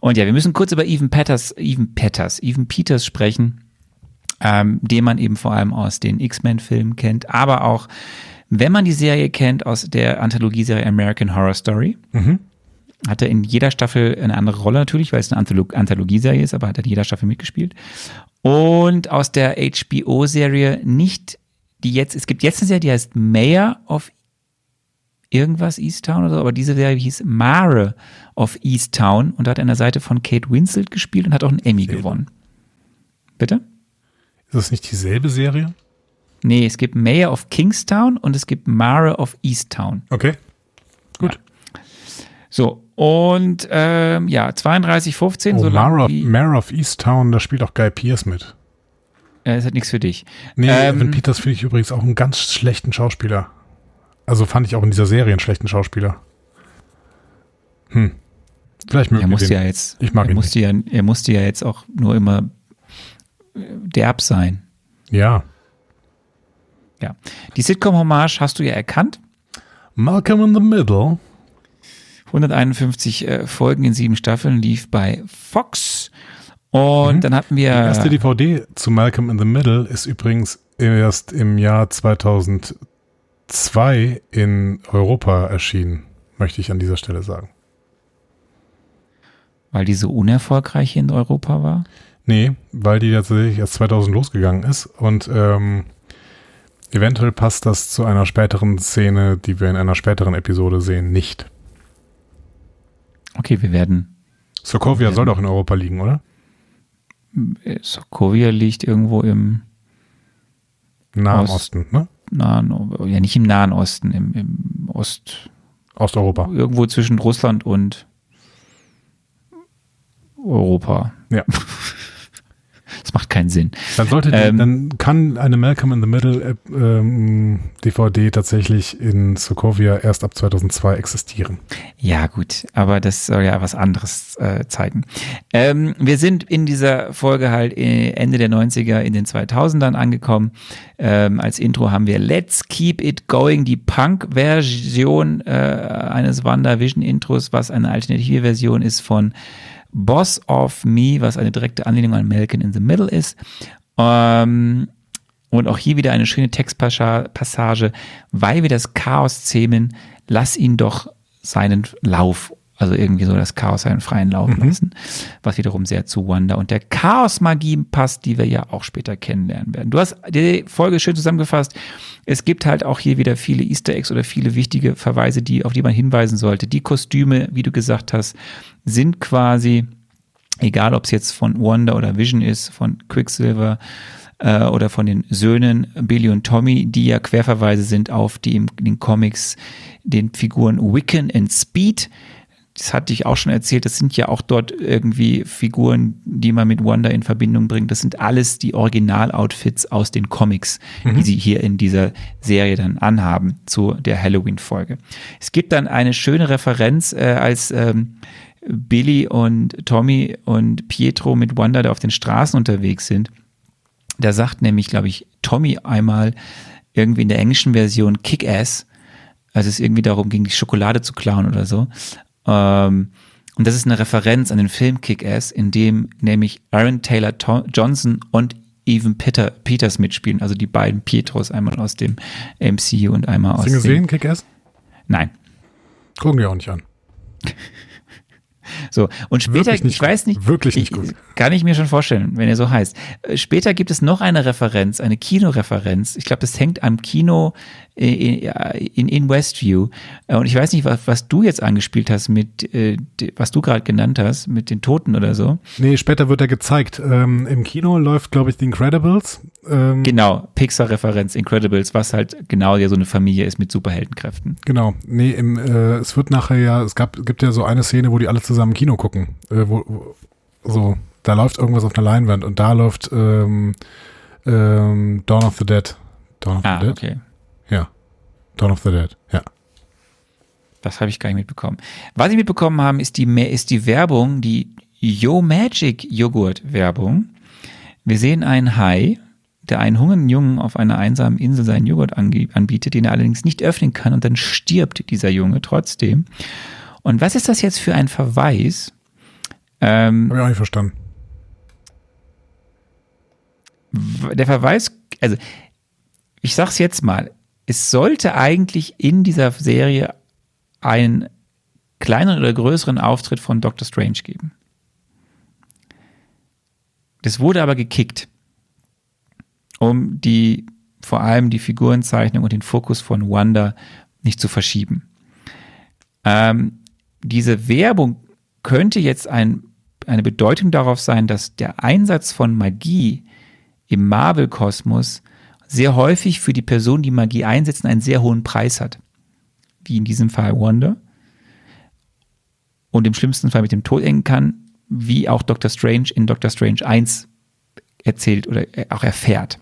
Und ja, wir müssen kurz über Evan Peters, Evan Peters, Evan Peters sprechen, ähm, den man eben vor allem aus den X-Men-Filmen kennt, aber auch, wenn man die Serie kennt, aus der Anthologieserie American Horror Story. Mhm hat er in jeder Staffel eine andere Rolle natürlich, weil es eine Anthologieserie ist, aber hat er in jeder Staffel mitgespielt. Und aus der HBO-Serie nicht die jetzt, es gibt jetzt eine Serie, die heißt Mayor of irgendwas Easttown oder so, aber diese Serie hieß Mare of Easttown und hat an der Seite von Kate Winslet gespielt und hat auch einen Emmy Selbe. gewonnen. Bitte? Ist das nicht dieselbe Serie? Nee, es gibt Mayor of Kingstown und es gibt Mare of Easttown. Okay. Gut. Ja. So, und ähm, ja, 32,15. Oh, so Mare of, Mare of Easttown, da spielt auch Guy Pierce mit. Das hat nichts für dich. Nee, ähm, Evan Peters finde ich übrigens auch einen ganz schlechten Schauspieler. Also fand ich auch in dieser Serie einen schlechten Schauspieler. Hm. Vielleicht mögen er musste ja jetzt, ich mag er ihn musste ja, er musste ja jetzt auch nur immer äh, derb sein. Ja. Ja. Die Sitcom-Hommage hast du ja erkannt. Malcolm in the Middle 151 äh, Folgen in sieben Staffeln lief bei Fox. Und mhm. dann hatten wir. Die erste DVD zu Malcolm in the Middle ist übrigens erst im Jahr 2002 in Europa erschienen, möchte ich an dieser Stelle sagen. Weil die so unerfolgreich in Europa war? Nee, weil die tatsächlich erst 2000 losgegangen ist und ähm, eventuell passt das zu einer späteren Szene, die wir in einer späteren Episode sehen, nicht. Okay, wir werden. Sokovia soll doch in Europa liegen, oder? Sokovia liegt irgendwo im Nahen Ost, Osten, ne? Nahen, ja, nicht im Nahen Osten, im, im Ost. Osteuropa. Irgendwo zwischen Russland und Europa. Ja. Das macht keinen Sinn. Dann sollte die, ähm, dann kann eine Malcolm in the Middle ähm, DVD tatsächlich in Sokovia erst ab 2002 existieren. Ja gut, aber das soll ja was anderes äh, zeigen. Ähm, wir sind in dieser Folge halt äh, Ende der 90er in den 2000ern angekommen. Ähm, als Intro haben wir Let's Keep It Going, die Punk-Version äh, eines WandaVision-Intros, was eine alternative Version ist von Boss of Me, was eine direkte Anlehnung an Malcolm in the Middle ist. Ähm, und auch hier wieder eine schöne Textpassage, weil wir das Chaos zähmen, lass ihn doch seinen Lauf also irgendwie so das Chaos seinen freien Lauf mhm. lassen, was wiederum sehr zu Wanda und der Chaos-Magie passt, die wir ja auch später kennenlernen werden. Du hast die Folge schön zusammengefasst. Es gibt halt auch hier wieder viele Easter Eggs oder viele wichtige Verweise, die, auf die man hinweisen sollte. Die Kostüme, wie du gesagt hast, sind quasi, egal ob es jetzt von Wanda oder Vision ist, von Quicksilver, äh, oder von den Söhnen Billy und Tommy, die ja Querverweise sind auf die in den Comics den Figuren Wiccan und Speed, das hatte ich auch schon erzählt, das sind ja auch dort irgendwie Figuren, die man mit Wanda in Verbindung bringt. Das sind alles die Original-Outfits aus den Comics, mhm. die sie hier in dieser Serie dann anhaben zu der Halloween-Folge. Es gibt dann eine schöne Referenz, äh, als ähm, Billy und Tommy und Pietro mit Wanda da auf den Straßen unterwegs sind. Da sagt nämlich, glaube ich, Tommy einmal irgendwie in der englischen Version Kick-Ass, als es irgendwie darum ging, die Schokolade zu klauen oder so. Ähm, und das ist eine Referenz an den Film Kick-Ass, in dem nämlich Aaron Taylor Johnson und Evan Peter, Peters mitspielen, also die beiden Pietros, einmal aus dem MCU und einmal aus Hast du gesehen, Kick-Ass? Nein. Gucken wir auch nicht an. So, und später, nicht, ich weiß nicht, wirklich nicht gut. Kann ich mir schon vorstellen, wenn er so heißt. Äh, später gibt es noch eine Referenz, eine Kinoreferenz. Ich glaube, das hängt am Kino in, in Westview. Und ich weiß nicht, was, was du jetzt angespielt hast mit, äh, was du gerade genannt hast, mit den Toten oder so. Nee, später wird er gezeigt. Ähm, Im Kino läuft, glaube ich, The Incredibles. Ähm, genau, Pixar-Referenz, Incredibles, was halt genau ja so eine Familie ist mit Superheldenkräften. Genau. Nee, im, äh, es wird nachher ja, es gab, gibt ja so eine Szene, wo die alle zusammen Kino gucken. Äh, wo, wo, so, da läuft irgendwas auf einer Leinwand und da läuft ähm, ähm, Dawn of the Dead. Dawn of ah, the Dead? okay. Dawn of the Dead, ja. Das habe ich gar nicht mitbekommen. Was ich mitbekommen habe, ist die, ist die Werbung, die Yo Magic Joghurt Werbung. Wir sehen einen Hai, der einen hungernden Jungen auf einer einsamen Insel seinen Joghurt anbietet, den er allerdings nicht öffnen kann und dann stirbt dieser Junge trotzdem. Und was ist das jetzt für ein Verweis? Ähm, Habe ich auch nicht verstanden. Der Verweis, also ich sag's jetzt mal, es sollte eigentlich in dieser Serie einen kleineren oder größeren Auftritt von Doctor Strange geben. Das wurde aber gekickt, um die vor allem die Figurenzeichnung und den Fokus von Wanda nicht zu verschieben. Ähm, diese Werbung könnte jetzt ein, eine Bedeutung darauf sein, dass der Einsatz von Magie im Marvel-Kosmos sehr häufig für die Personen, die Magie einsetzen, einen sehr hohen Preis hat. Wie in diesem Fall Wanda. Und im schlimmsten Fall mit dem Tod enden kann, wie auch Dr. Strange in Dr. Strange 1 erzählt oder auch erfährt.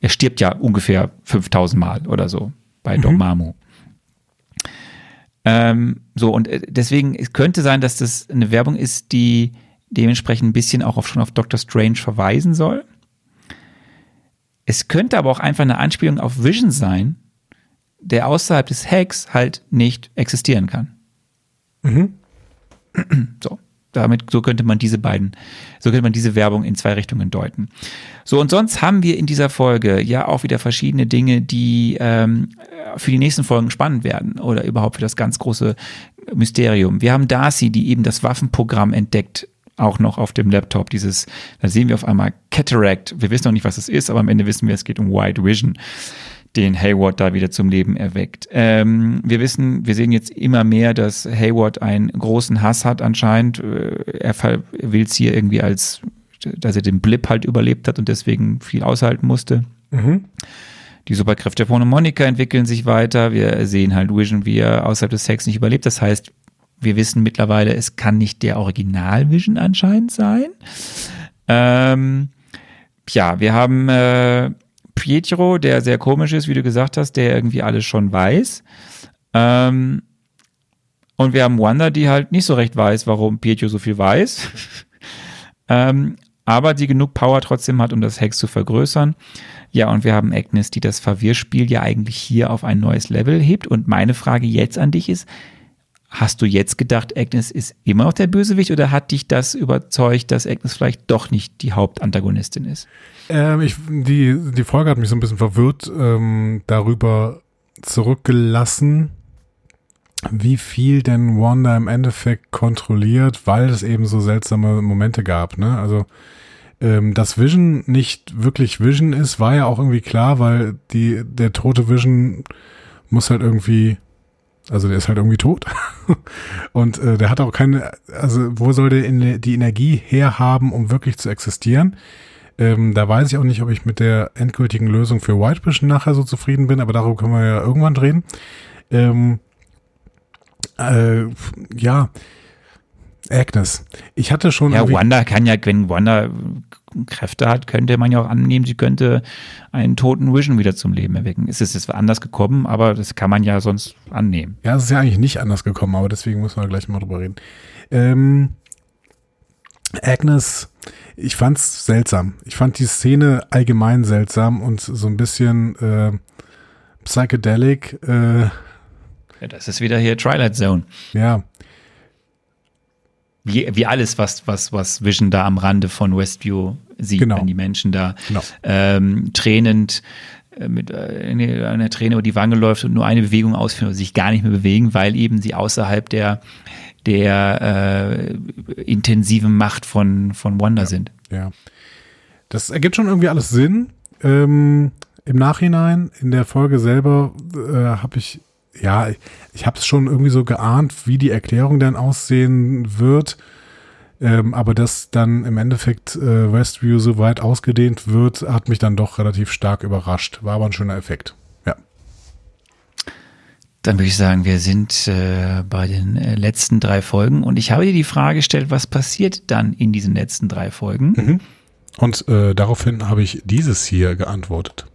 Er stirbt ja ungefähr 5000 Mal oder so bei mhm. Dormammu. Ähm, so, und äh, deswegen, es könnte sein, dass das eine Werbung ist, die dementsprechend ein bisschen auch auf, schon auf Dr. Strange verweisen soll. Es könnte aber auch einfach eine Anspielung auf Vision sein, der außerhalb des Hacks halt nicht existieren kann. Mhm. So, damit, so könnte man diese beiden, so könnte man diese Werbung in zwei Richtungen deuten. So, und sonst haben wir in dieser Folge ja auch wieder verschiedene Dinge, die ähm, für die nächsten Folgen spannend werden oder überhaupt für das ganz große Mysterium. Wir haben Darcy, die eben das Waffenprogramm entdeckt auch noch auf dem Laptop. Dieses, da sehen wir auf einmal Cataract. Wir wissen noch nicht, was es ist, aber am Ende wissen wir, es geht um White Vision, den Hayward da wieder zum Leben erweckt. Ähm, wir wissen, wir sehen jetzt immer mehr, dass Hayward einen großen Hass hat anscheinend. Äh, er will es hier irgendwie als, dass er den Blip halt überlebt hat und deswegen viel aushalten musste. Mhm. Die Superkräfte von Monika entwickeln sich weiter. Wir sehen halt Vision, wie er außerhalb des Sex nicht überlebt. Das heißt, wir wissen mittlerweile, es kann nicht der Original Vision anscheinend sein. Ähm, ja, wir haben äh, Pietro, der sehr komisch ist, wie du gesagt hast, der irgendwie alles schon weiß. Ähm, und wir haben Wanda, die halt nicht so recht weiß, warum Pietro so viel weiß. ähm, aber die genug Power trotzdem hat, um das Hex zu vergrößern. Ja, und wir haben Agnes, die das Verwirrspiel ja eigentlich hier auf ein neues Level hebt. Und meine Frage jetzt an dich ist, Hast du jetzt gedacht, Agnes ist immer noch der Bösewicht oder hat dich das überzeugt, dass Agnes vielleicht doch nicht die Hauptantagonistin ist? Ähm, ich, die, die Folge hat mich so ein bisschen verwirrt ähm, darüber zurückgelassen, wie viel denn Wanda im Endeffekt kontrolliert, weil es eben so seltsame Momente gab. Ne? Also ähm, dass Vision nicht wirklich Vision ist, war ja auch irgendwie klar, weil die der tote Vision muss halt irgendwie also der ist halt irgendwie tot. Und äh, der hat auch keine, also wo soll der in, die Energie herhaben, um wirklich zu existieren? Ähm, da weiß ich auch nicht, ob ich mit der endgültigen Lösung für White Vision nachher so zufrieden bin, aber darüber können wir ja irgendwann drehen. Ähm, äh, ja, Agnes. Ich hatte schon. Ja, Wanda kann ja, wenn Wanda Kräfte hat, könnte man ja auch annehmen, sie könnte einen toten Vision wieder zum Leben erwecken. Es ist jetzt anders gekommen, aber das kann man ja sonst annehmen. Ja, es ist ja eigentlich nicht anders gekommen, aber deswegen muss man gleich mal drüber reden. Ähm, Agnes, ich fand's seltsam. Ich fand die Szene allgemein seltsam und so ein bisschen äh, psychedelic. Äh, ja, das ist wieder hier Twilight Zone. Ja, wie, wie alles, was, was, was Vision da am Rande von Westview sieht, genau. wenn die Menschen da genau. ähm, tränend äh, mit äh, einer Träne über die Wange läuft und nur eine Bewegung ausführen und sich gar nicht mehr bewegen, weil eben sie außerhalb der, der äh, intensiven Macht von, von Wanda ja. sind. Ja. Das ergibt schon irgendwie alles Sinn. Ähm, Im Nachhinein, in der Folge selber, äh, habe ich, ja, ich habe es schon irgendwie so geahnt, wie die Erklärung dann aussehen wird. Ähm, aber dass dann im Endeffekt äh, Westview so weit ausgedehnt wird, hat mich dann doch relativ stark überrascht. War aber ein schöner Effekt. Ja. Dann würde ich sagen, wir sind äh, bei den äh, letzten drei Folgen und ich habe dir die Frage gestellt, was passiert dann in diesen letzten drei Folgen? Mhm. Und äh, daraufhin habe ich dieses hier geantwortet.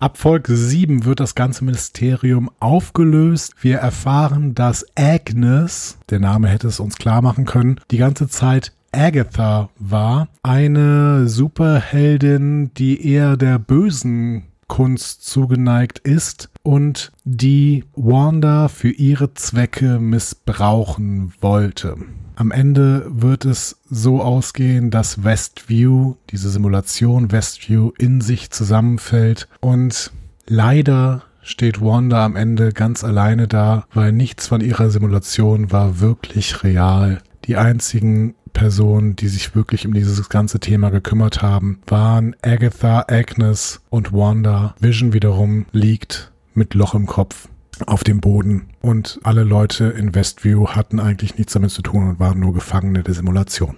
Ab Folge 7 wird das ganze Ministerium aufgelöst. Wir erfahren, dass Agnes, der Name hätte es uns klar machen können, die ganze Zeit Agatha war. Eine Superheldin, die eher der bösen Kunst zugeneigt ist und die Wanda für ihre Zwecke missbrauchen wollte. Am Ende wird es so ausgehen, dass Westview, diese Simulation Westview in sich zusammenfällt und leider steht Wanda am Ende ganz alleine da, weil nichts von ihrer Simulation war wirklich real. Die einzigen Personen, die sich wirklich um dieses ganze Thema gekümmert haben, waren Agatha, Agnes und Wanda. Vision wiederum liegt mit Loch im Kopf auf dem Boden und alle Leute in Westview hatten eigentlich nichts damit zu tun und waren nur Gefangene der Simulation.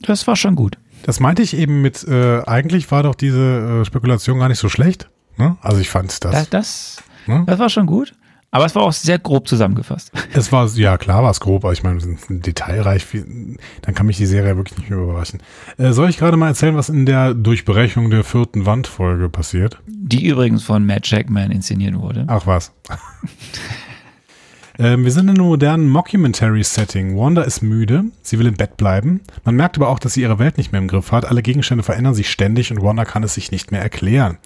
Das war schon gut. Das meinte ich eben mit, äh, eigentlich war doch diese äh, Spekulation gar nicht so schlecht. Ne? Also ich fand das. Das, das, ne? das war schon gut. Aber es war auch sehr grob zusammengefasst. Es war, ja klar war es grob, aber ich meine, detailreich, dann kann mich die Serie wirklich nicht mehr überraschen. Äh, soll ich gerade mal erzählen, was in der Durchbrechung der vierten Wandfolge passiert? Die übrigens von Matt Jackman inszeniert wurde. Ach was. ähm, wir sind in einem modernen Mockumentary-Setting. Wanda ist müde, sie will im Bett bleiben. Man merkt aber auch, dass sie ihre Welt nicht mehr im Griff hat. Alle Gegenstände verändern sich ständig und Wanda kann es sich nicht mehr erklären.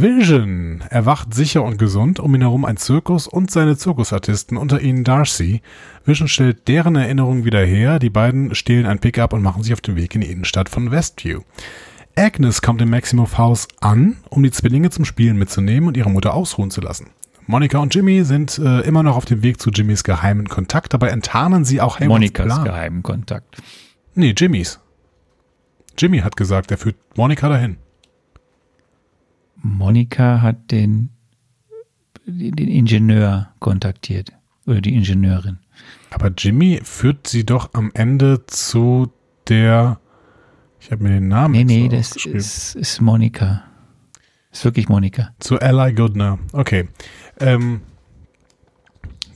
Vision erwacht sicher und gesund, um ihn herum ein Zirkus und seine Zirkusartisten, unter ihnen Darcy. Vision stellt deren Erinnerungen wieder her, die beiden stehlen ein Pickup und machen sich auf den Weg in die Innenstadt von Westview. Agnes kommt im Maximoff Haus an, um die Zwillinge zum Spielen mitzunehmen und ihre Mutter ausruhen zu lassen. Monika und Jimmy sind äh, immer noch auf dem Weg zu Jimmys geheimen Kontakt, dabei enttarnen sie auch Haywards Monikas Plan. geheimen Kontakt. Nee, Jimmys. Jimmy hat gesagt, er führt Monika dahin. Monika hat den, den Ingenieur kontaktiert oder die Ingenieurin. Aber Jimmy führt sie doch am Ende zu der. Ich habe mir den Namen. Nee, nee, das ist, ist Monika. Ist wirklich Monika. Zu Ally Goodner. Okay. Ähm,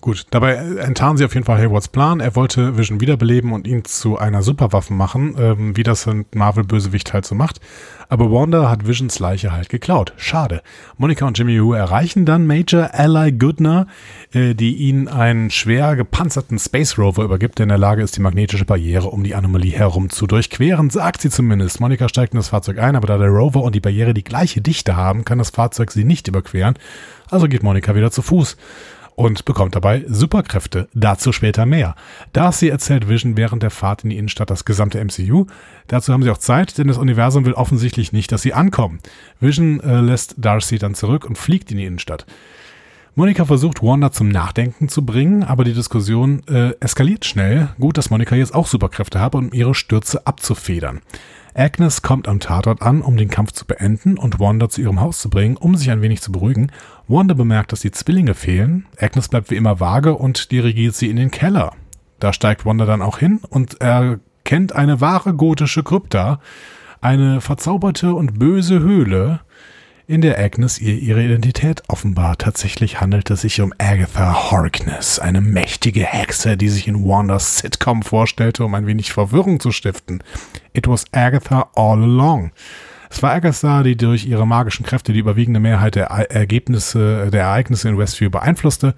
Gut, dabei enttarnen sie auf jeden Fall Haywards Plan. Er wollte Vision wiederbeleben und ihn zu einer Superwaffe machen, ähm, wie das ein Marvel-Bösewicht halt so macht. Aber Wanda hat Visions Leiche halt geklaut. Schade. Monica und Jimmy Woo erreichen dann Major Ally Goodner, äh, die ihnen einen schwer gepanzerten Space Rover übergibt, der in der Lage ist, die magnetische Barriere um die Anomalie herum zu durchqueren, sagt sie zumindest. Monica steigt in das Fahrzeug ein, aber da der Rover und die Barriere die gleiche Dichte haben, kann das Fahrzeug sie nicht überqueren. Also geht Monica wieder zu Fuß und bekommt dabei Superkräfte. Dazu später mehr. Darcy erzählt Vision während der Fahrt in die Innenstadt das gesamte MCU. Dazu haben sie auch Zeit, denn das Universum will offensichtlich nicht, dass sie ankommen. Vision äh, lässt Darcy dann zurück und fliegt in die Innenstadt. Monika versucht Wanda zum Nachdenken zu bringen, aber die Diskussion äh, eskaliert schnell. Gut, dass Monika jetzt auch Superkräfte hat, um ihre Stürze abzufedern. Agnes kommt am Tatort an, um den Kampf zu beenden und Wanda zu ihrem Haus zu bringen, um sich ein wenig zu beruhigen. Wanda bemerkt, dass die Zwillinge fehlen. Agnes bleibt wie immer vage und dirigiert sie in den Keller. Da steigt Wanda dann auch hin und erkennt eine wahre gotische Krypta, eine verzauberte und böse Höhle, in der Agnes ihr ihre Identität offenbart. Tatsächlich handelt es sich um Agatha Harkness, eine mächtige Hexe, die sich in Wandas Sitcom vorstellte, um ein wenig Verwirrung zu stiften. It was Agatha all along. Es war Agatha, die durch ihre magischen Kräfte die überwiegende Mehrheit der Ergebnisse, der Ereignisse in Westview beeinflusste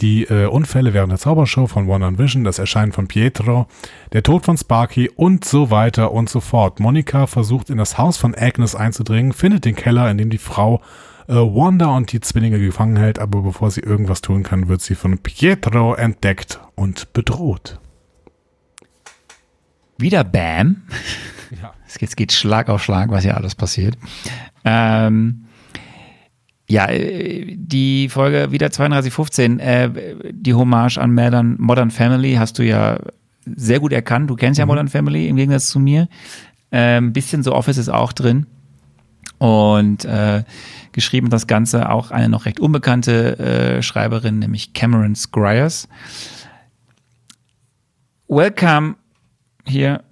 die äh, Unfälle während der Zaubershow von One on Vision, das Erscheinen von Pietro, der Tod von Sparky und so weiter und so fort. Monika versucht in das Haus von Agnes einzudringen, findet den Keller, in dem die Frau äh, Wanda und die Zwillinge gefangen hält, aber bevor sie irgendwas tun kann, wird sie von Pietro entdeckt und bedroht. Wieder Bam. Ja. Es geht Schlag auf Schlag, was hier alles passiert. Ähm, ja, äh, die Folge wieder 3215, äh, die Hommage an Modern, Modern Family hast du ja sehr gut erkannt. Du kennst ja Modern Family im Gegensatz zu mir. Ein ähm, bisschen so Office ist auch drin. Und äh, geschrieben das Ganze auch eine noch recht unbekannte äh, Schreiberin, nämlich Cameron Squires. Welcome hier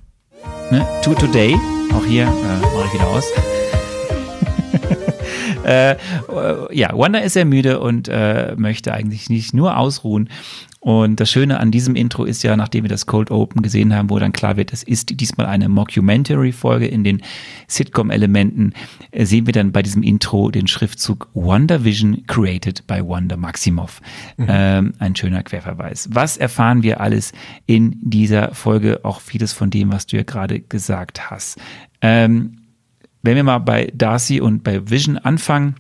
ne, to today. Auch hier äh, mache ich wieder aus. Äh, ja, Wanda ist sehr müde und äh, möchte eigentlich nicht nur ausruhen. Und das Schöne an diesem Intro ist ja, nachdem wir das Cold Open gesehen haben, wo dann klar wird, es ist diesmal eine Mockumentary-Folge in den Sitcom-Elementen, äh, sehen wir dann bei diesem Intro den Schriftzug WandaVision Created by Wanda Maximoff. Mhm. Ähm, ein schöner Querverweis. Was erfahren wir alles in dieser Folge? Auch vieles von dem, was du ja gerade gesagt hast. Ähm, wenn wir mal bei Darcy und bei Vision anfangen,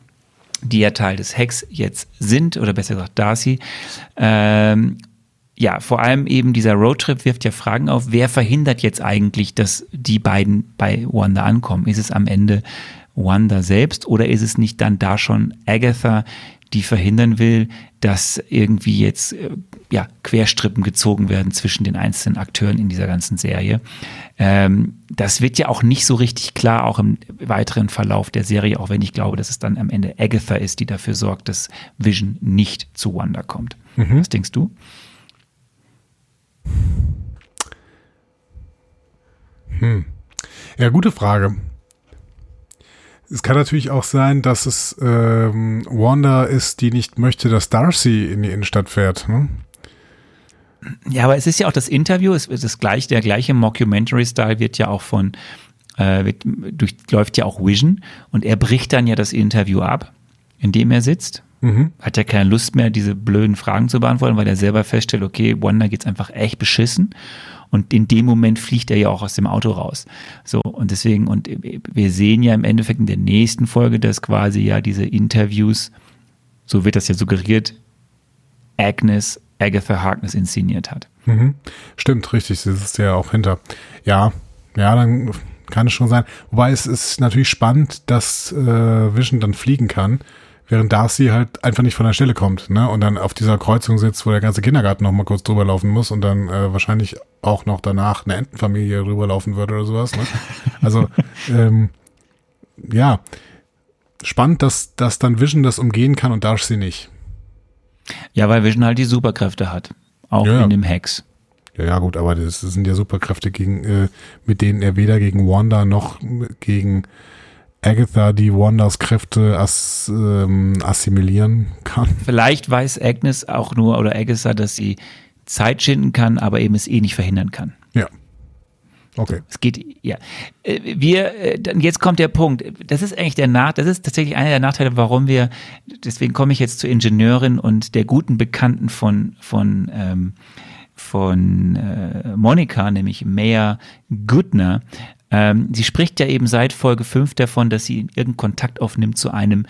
die ja Teil des Hacks jetzt sind, oder besser gesagt Darcy. Ähm, ja, vor allem eben dieser Roadtrip wirft ja Fragen auf, wer verhindert jetzt eigentlich, dass die beiden bei Wanda ankommen? Ist es am Ende Wanda selbst oder ist es nicht dann da schon Agatha, die verhindern will, dass irgendwie jetzt äh, ja, Querstrippen gezogen werden zwischen den einzelnen Akteuren in dieser ganzen Serie. Ähm, das wird ja auch nicht so richtig klar, auch im weiteren Verlauf der Serie, auch wenn ich glaube, dass es dann am Ende Agatha ist, die dafür sorgt, dass Vision nicht zu Wanda kommt. Mhm. Was denkst du? Hm. Ja, gute Frage. Es kann natürlich auch sein, dass es ähm, Wanda ist, die nicht möchte, dass Darcy in die Innenstadt fährt. Ne? Ja, aber es ist ja auch das Interview, es ist das gleich, der gleiche Mockumentary-Style wird ja auch von, äh, wird, durchläuft ja auch Vision und er bricht dann ja das Interview ab, in dem er sitzt. Mhm. Hat ja keine Lust mehr, diese blöden Fragen zu beantworten, weil er selber feststellt, okay, Wanda geht's einfach echt beschissen. Und in dem Moment fliegt er ja auch aus dem Auto raus. So, und deswegen, und wir sehen ja im Endeffekt in der nächsten Folge, dass quasi ja diese Interviews, so wird das ja suggeriert, Agnes Agatha Harkness inszeniert hat. Mhm. Stimmt, richtig, das ist ja auch hinter. Ja, ja, dann kann es schon sein. Wobei es ist natürlich spannend, dass äh, Vision dann fliegen kann während Darcy halt einfach nicht von der Stelle kommt, ne? Und dann auf dieser Kreuzung sitzt, wo der ganze Kindergarten noch mal kurz drüber laufen muss und dann äh, wahrscheinlich auch noch danach eine Entenfamilie drüber laufen würde oder sowas. Ne? Also ähm, ja, spannend, dass, dass dann Vision das umgehen kann und Darcy nicht. Ja, weil Vision halt die Superkräfte hat, auch ja, in dem Hex. Ja, ja, gut, aber das, das sind ja Superkräfte, gegen, äh, mit denen er weder gegen Wanda noch gegen Agatha die Wandas Kräfte ass, ähm, assimilieren kann. Vielleicht weiß Agnes auch nur oder Agatha, dass sie Zeit schinden kann, aber eben es eh nicht verhindern kann. Ja. Okay. Es geht, ja. Äh, wir, äh, jetzt kommt der Punkt. Das ist eigentlich der Nach, das ist tatsächlich einer der Nachteile, warum wir, deswegen komme ich jetzt zur Ingenieurin und der guten Bekannten von, von, ähm, von äh, Monika, nämlich Maya Goodner, ähm, sie spricht ja eben seit Folge 5 davon, dass sie irgendeinen Kontakt aufnimmt zu einem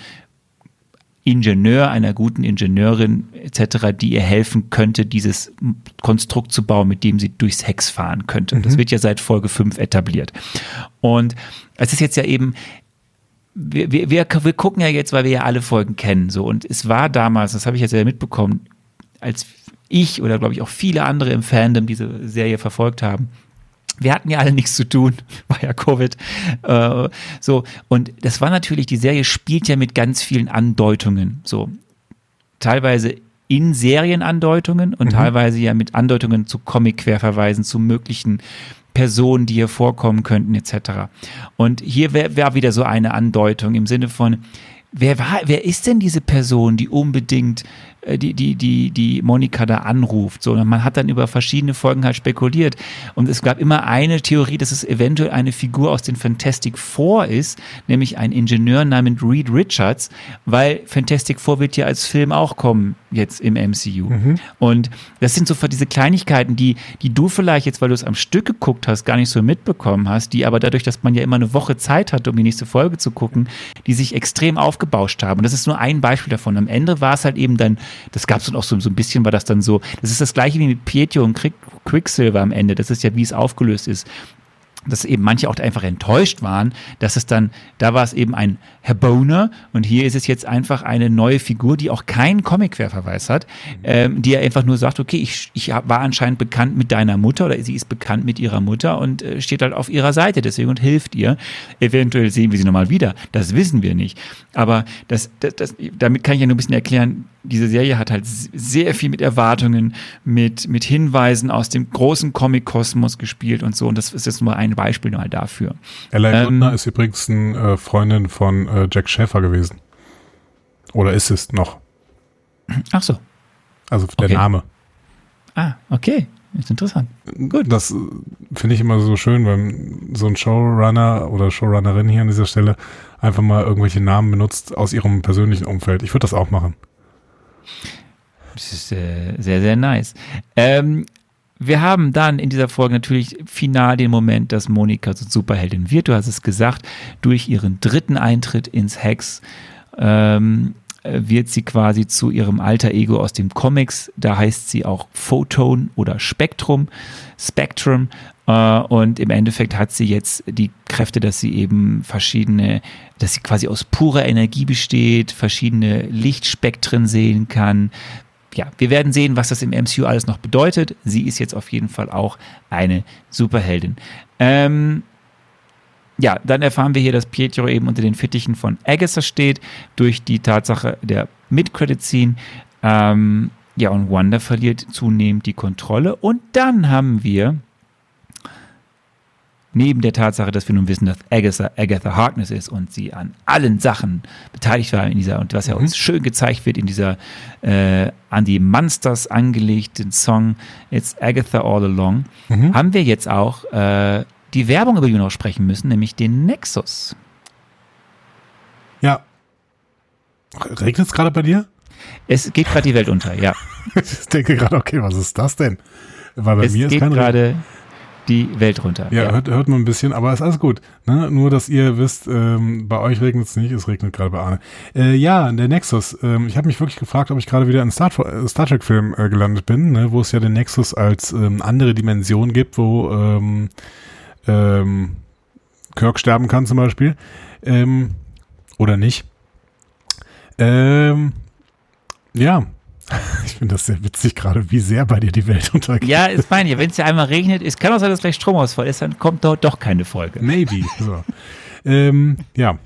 Ingenieur, einer guten Ingenieurin etc., die ihr helfen könnte, dieses Konstrukt zu bauen, mit dem sie durchs Hex fahren könnte. Mhm. Das wird ja seit Folge 5 etabliert. Und es ist jetzt ja eben, wir, wir, wir, wir gucken ja jetzt, weil wir ja alle Folgen kennen, so. Und es war damals, das habe ich jetzt ja mitbekommen, als ich oder glaube ich auch viele andere im Fandom diese Serie verfolgt haben, wir hatten ja alle nichts zu tun, war ja Covid. Äh, so, und das war natürlich, die Serie spielt ja mit ganz vielen Andeutungen. So, teilweise in Serienandeutungen und mhm. teilweise ja mit Andeutungen zu Comic-Querverweisen, zu möglichen Personen, die hier vorkommen könnten, etc. Und hier wäre wär wieder so eine Andeutung im Sinne von, wer war, wer ist denn diese Person, die unbedingt die, die, die, die Monika da anruft. So, man hat dann über verschiedene Folgen halt spekuliert. Und es gab immer eine Theorie, dass es eventuell eine Figur aus den Fantastic Four ist, nämlich ein Ingenieur namens Reed Richards, weil Fantastic Four wird ja als Film auch kommen, jetzt im MCU. Mhm. Und das sind so diese Kleinigkeiten, die, die du vielleicht jetzt, weil du es am Stück geguckt hast, gar nicht so mitbekommen hast, die aber dadurch, dass man ja immer eine Woche Zeit hat, um die nächste Folge zu gucken, die sich extrem aufgebauscht haben. Und das ist nur ein Beispiel davon. Am Ende war es halt eben dann das gab es dann auch so, so ein bisschen, war das dann so, das ist das gleiche wie mit Pietro und Quicksilver am Ende, das ist ja, wie es aufgelöst ist. Dass eben manche auch einfach enttäuscht waren, dass es dann, da war es eben ein Herr Boner und hier ist es jetzt einfach eine neue Figur, die auch keinen Comic-Querverweis hat, ähm, die er einfach nur sagt, okay, ich, ich war anscheinend bekannt mit deiner Mutter oder sie ist bekannt mit ihrer Mutter und äh, steht halt auf ihrer Seite deswegen und hilft ihr. Eventuell sehen wir sie nochmal wieder, das wissen wir nicht. Aber das, das, das, damit kann ich ja nur ein bisschen erklären, diese Serie hat halt sehr viel mit Erwartungen, mit, mit Hinweisen aus dem großen Comic-Kosmos gespielt und so. Und das ist jetzt nur ein Beispiel mal dafür. Ella ähm, ist übrigens eine äh, Freundin von äh, Jack Schäfer gewesen. Oder ist es noch? Ach so. Also der okay. Name. Ah, okay. Ist interessant. Gut. Das äh, finde ich immer so schön, wenn so ein Showrunner oder Showrunnerin hier an dieser Stelle einfach mal irgendwelche Namen benutzt aus ihrem persönlichen Umfeld. Ich würde das auch machen. Das ist äh, sehr, sehr nice. Ähm, wir haben dann in dieser Folge natürlich final den Moment, dass Monika so Superheldin wird. Du hast es gesagt, durch ihren dritten Eintritt ins Hex ähm, wird sie quasi zu ihrem alter Ego aus dem Comics. Da heißt sie auch Photon oder Spektrum, Spectrum. Äh, und im Endeffekt hat sie jetzt die Kräfte, dass sie eben verschiedene, dass sie quasi aus purer Energie besteht, verschiedene Lichtspektren sehen kann, ja, wir werden sehen, was das im MCU alles noch bedeutet. Sie ist jetzt auf jeden Fall auch eine Superheldin. Ähm, ja, dann erfahren wir hier, dass Pietro eben unter den Fittichen von Agatha steht, durch die Tatsache der Mid-Credit-Scene. Ähm, ja, und Wanda verliert zunehmend die Kontrolle. Und dann haben wir neben der Tatsache, dass wir nun wissen, dass Agatha, Agatha Harkness ist und sie an allen Sachen beteiligt war in dieser, und was ja mhm. uns schön gezeigt wird in dieser äh, an die Monsters angelegten Song It's Agatha All Along, mhm. haben wir jetzt auch äh, die Werbung, über die wir noch sprechen müssen, nämlich den Nexus. Ja. Regnet es gerade bei dir? Es geht gerade die Welt unter, ja. ich denke gerade, okay, was ist das denn? Weil bei es mir ist gerade die Welt runter. Ja, ja. Hört, hört man ein bisschen, aber ist alles gut. Ne? Nur, dass ihr wisst, ähm, bei euch regnet es nicht, es regnet gerade bei Arne. Äh, ja, der Nexus. Ähm, ich habe mich wirklich gefragt, ob ich gerade wieder in Star, äh, Star Trek-Film äh, gelandet bin, ne? wo es ja den Nexus als ähm, andere Dimension gibt, wo ähm, ähm, Kirk sterben kann zum Beispiel. Ähm, oder nicht. Ja, finde das sehr witzig gerade, wie sehr bei dir die Welt untergeht. Ja, ist meine ich. Wenn es ja einmal regnet, es kann auch sein, dass gleich Stromausfall ist, dann kommt dort doch keine Folge. Maybe. So. ähm, ja.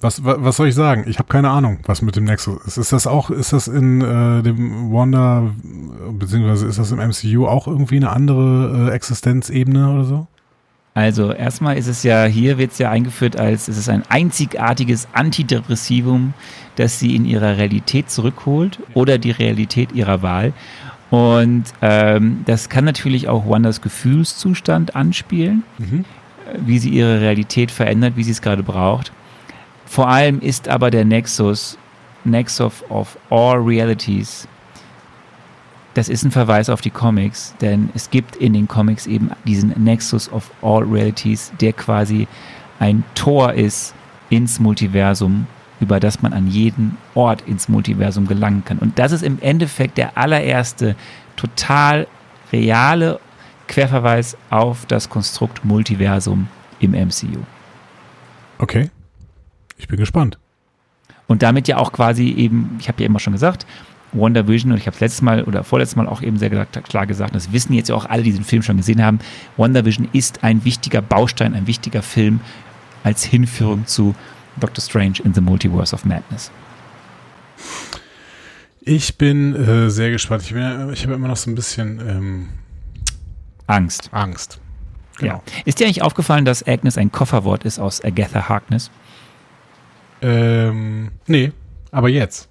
Was, was, was soll ich sagen? Ich habe keine Ahnung, was mit dem Nexus ist. Ist das auch, ist das in äh, dem Wanda, beziehungsweise ist das im MCU auch irgendwie eine andere äh, Existenzebene oder so? Also erstmal ist es ja, hier wird es ja eingeführt als, es ist ein einzigartiges Antidepressivum, das sie in ihrer Realität zurückholt oder die Realität ihrer Wahl. Und ähm, das kann natürlich auch Wanders Gefühlszustand anspielen, mhm. wie sie ihre Realität verändert, wie sie es gerade braucht. Vor allem ist aber der Nexus, Nexus of all realities, das ist ein Verweis auf die Comics, denn es gibt in den Comics eben diesen Nexus of All Realities, der quasi ein Tor ist ins Multiversum, über das man an jeden Ort ins Multiversum gelangen kann. Und das ist im Endeffekt der allererste total reale Querverweis auf das Konstrukt Multiversum im MCU. Okay. Ich bin gespannt. Und damit ja auch quasi eben, ich habe ja immer schon gesagt, WandaVision, und ich habe es letztes Mal oder vorletztes Mal auch eben sehr klar gesagt, das wissen jetzt ja auch alle, die diesen Film schon gesehen haben, WandaVision ist ein wichtiger Baustein, ein wichtiger Film als Hinführung zu Doctor Strange in the Multiverse of Madness. Ich bin äh, sehr gespannt. Ich, ich habe immer noch so ein bisschen ähm, Angst. Angst. Genau. Ja. Ist dir eigentlich aufgefallen, dass Agnes ein Kofferwort ist aus Agatha Harkness? Ähm, nee, aber jetzt.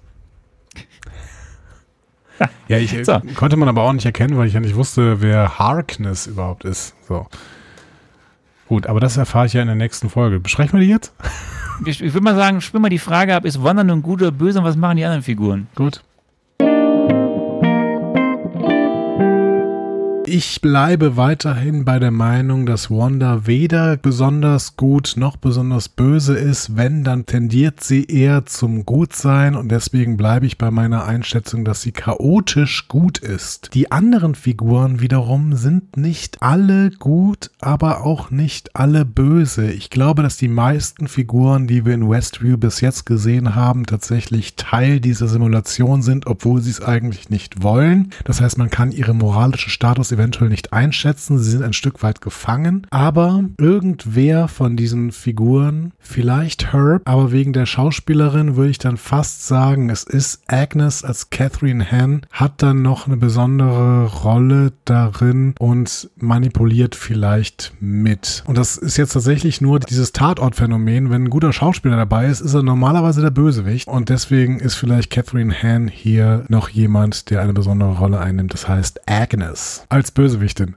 Ja, ich so. konnte man aber auch nicht erkennen, weil ich ja nicht wusste, wer Harkness überhaupt ist. So. Gut, aber das erfahre ich ja in der nächsten Folge. Besprechen wir die jetzt? Ich, ich würde mal sagen, spiel mal die Frage ab, ist Wanda nun gut oder böse und was machen die anderen Figuren? Gut. Ich bleibe weiterhin bei der Meinung, dass Wanda weder besonders gut noch besonders böse ist. Wenn, dann tendiert sie eher zum Gutsein und deswegen bleibe ich bei meiner Einschätzung, dass sie chaotisch gut ist. Die anderen Figuren wiederum sind nicht alle gut, aber auch nicht alle böse. Ich glaube, dass die meisten Figuren, die wir in Westview bis jetzt gesehen haben, tatsächlich Teil dieser Simulation sind, obwohl sie es eigentlich nicht wollen. Das heißt, man kann ihre moralische Status eventuell nicht einschätzen. Sie sind ein Stück weit gefangen. Aber irgendwer von diesen Figuren, vielleicht Herb, aber wegen der Schauspielerin würde ich dann fast sagen, es ist Agnes als Catherine Han, hat dann noch eine besondere Rolle darin und manipuliert vielleicht mit. Und das ist jetzt tatsächlich nur dieses Tatortphänomen. Wenn ein guter Schauspieler dabei ist, ist er normalerweise der Bösewicht. Und deswegen ist vielleicht Catherine Han hier noch jemand, der eine besondere Rolle einnimmt. Das heißt Agnes als Bösewichtin.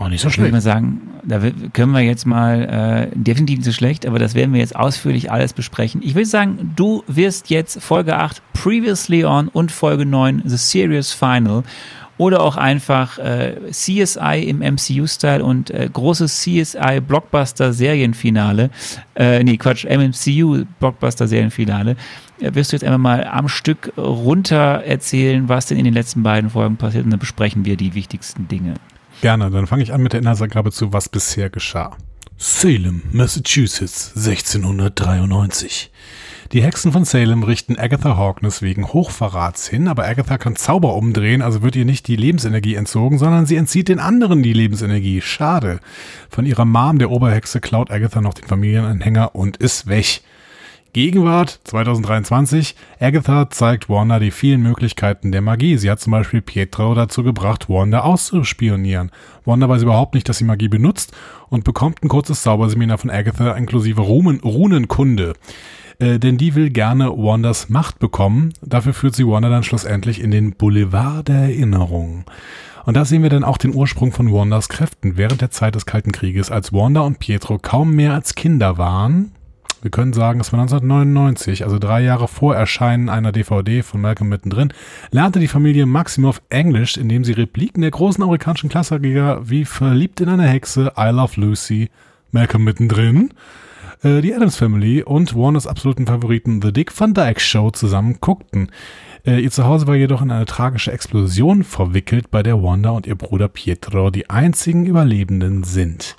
Oh, nicht so schlecht. Ich würde mal sagen, da können wir jetzt mal äh, definitiv nicht so schlecht, aber das werden wir jetzt ausführlich alles besprechen. Ich würde sagen, du wirst jetzt Folge 8 Previously On und Folge 9 The Serious Final oder auch einfach äh, CSI im MCU-Style und äh, großes CSI-Blockbuster-Serienfinale, äh, nee, Quatsch, MCU-Blockbuster-Serienfinale, wirst du jetzt einfach mal am Stück runter erzählen, was denn in den letzten beiden Folgen passiert und dann besprechen wir die wichtigsten Dinge. Gerne, dann fange ich an mit der Inhaltsangabe zu, was bisher geschah. Salem, Massachusetts, 1693. Die Hexen von Salem richten Agatha Harkness wegen Hochverrats hin, aber Agatha kann Zauber umdrehen, also wird ihr nicht die Lebensenergie entzogen, sondern sie entzieht den anderen die Lebensenergie. Schade. Von ihrer Mom, der Oberhexe, klaut Agatha noch den Familienanhänger und ist weg. Gegenwart 2023. Agatha zeigt Wanda die vielen Möglichkeiten der Magie. Sie hat zum Beispiel Pietro dazu gebracht, Wanda auszuspionieren. Wanda weiß überhaupt nicht, dass sie Magie benutzt und bekommt ein kurzes Zauberseminar von Agatha inklusive Runen Runenkunde. Äh, denn die will gerne Wandas Macht bekommen. Dafür führt sie Wanda dann schlussendlich in den Boulevard der Erinnerung. Und da sehen wir dann auch den Ursprung von Wandas Kräften während der Zeit des Kalten Krieges, als Wanda und Pietro kaum mehr als Kinder waren. Wir können sagen, es war 1999, also drei Jahre vor Erscheinen einer DVD von Malcolm mittendrin, lernte die Familie Maximoff Englisch, indem sie Repliken der großen amerikanischen Klassiker wie Verliebt in eine Hexe, I Love Lucy, Malcolm mittendrin äh, die Adams Family und Warners absoluten Favoriten The Dick Van Dyke Show zusammen guckten. Äh, ihr Zuhause war jedoch in eine tragische Explosion verwickelt, bei der Wanda und ihr Bruder Pietro die einzigen Überlebenden sind.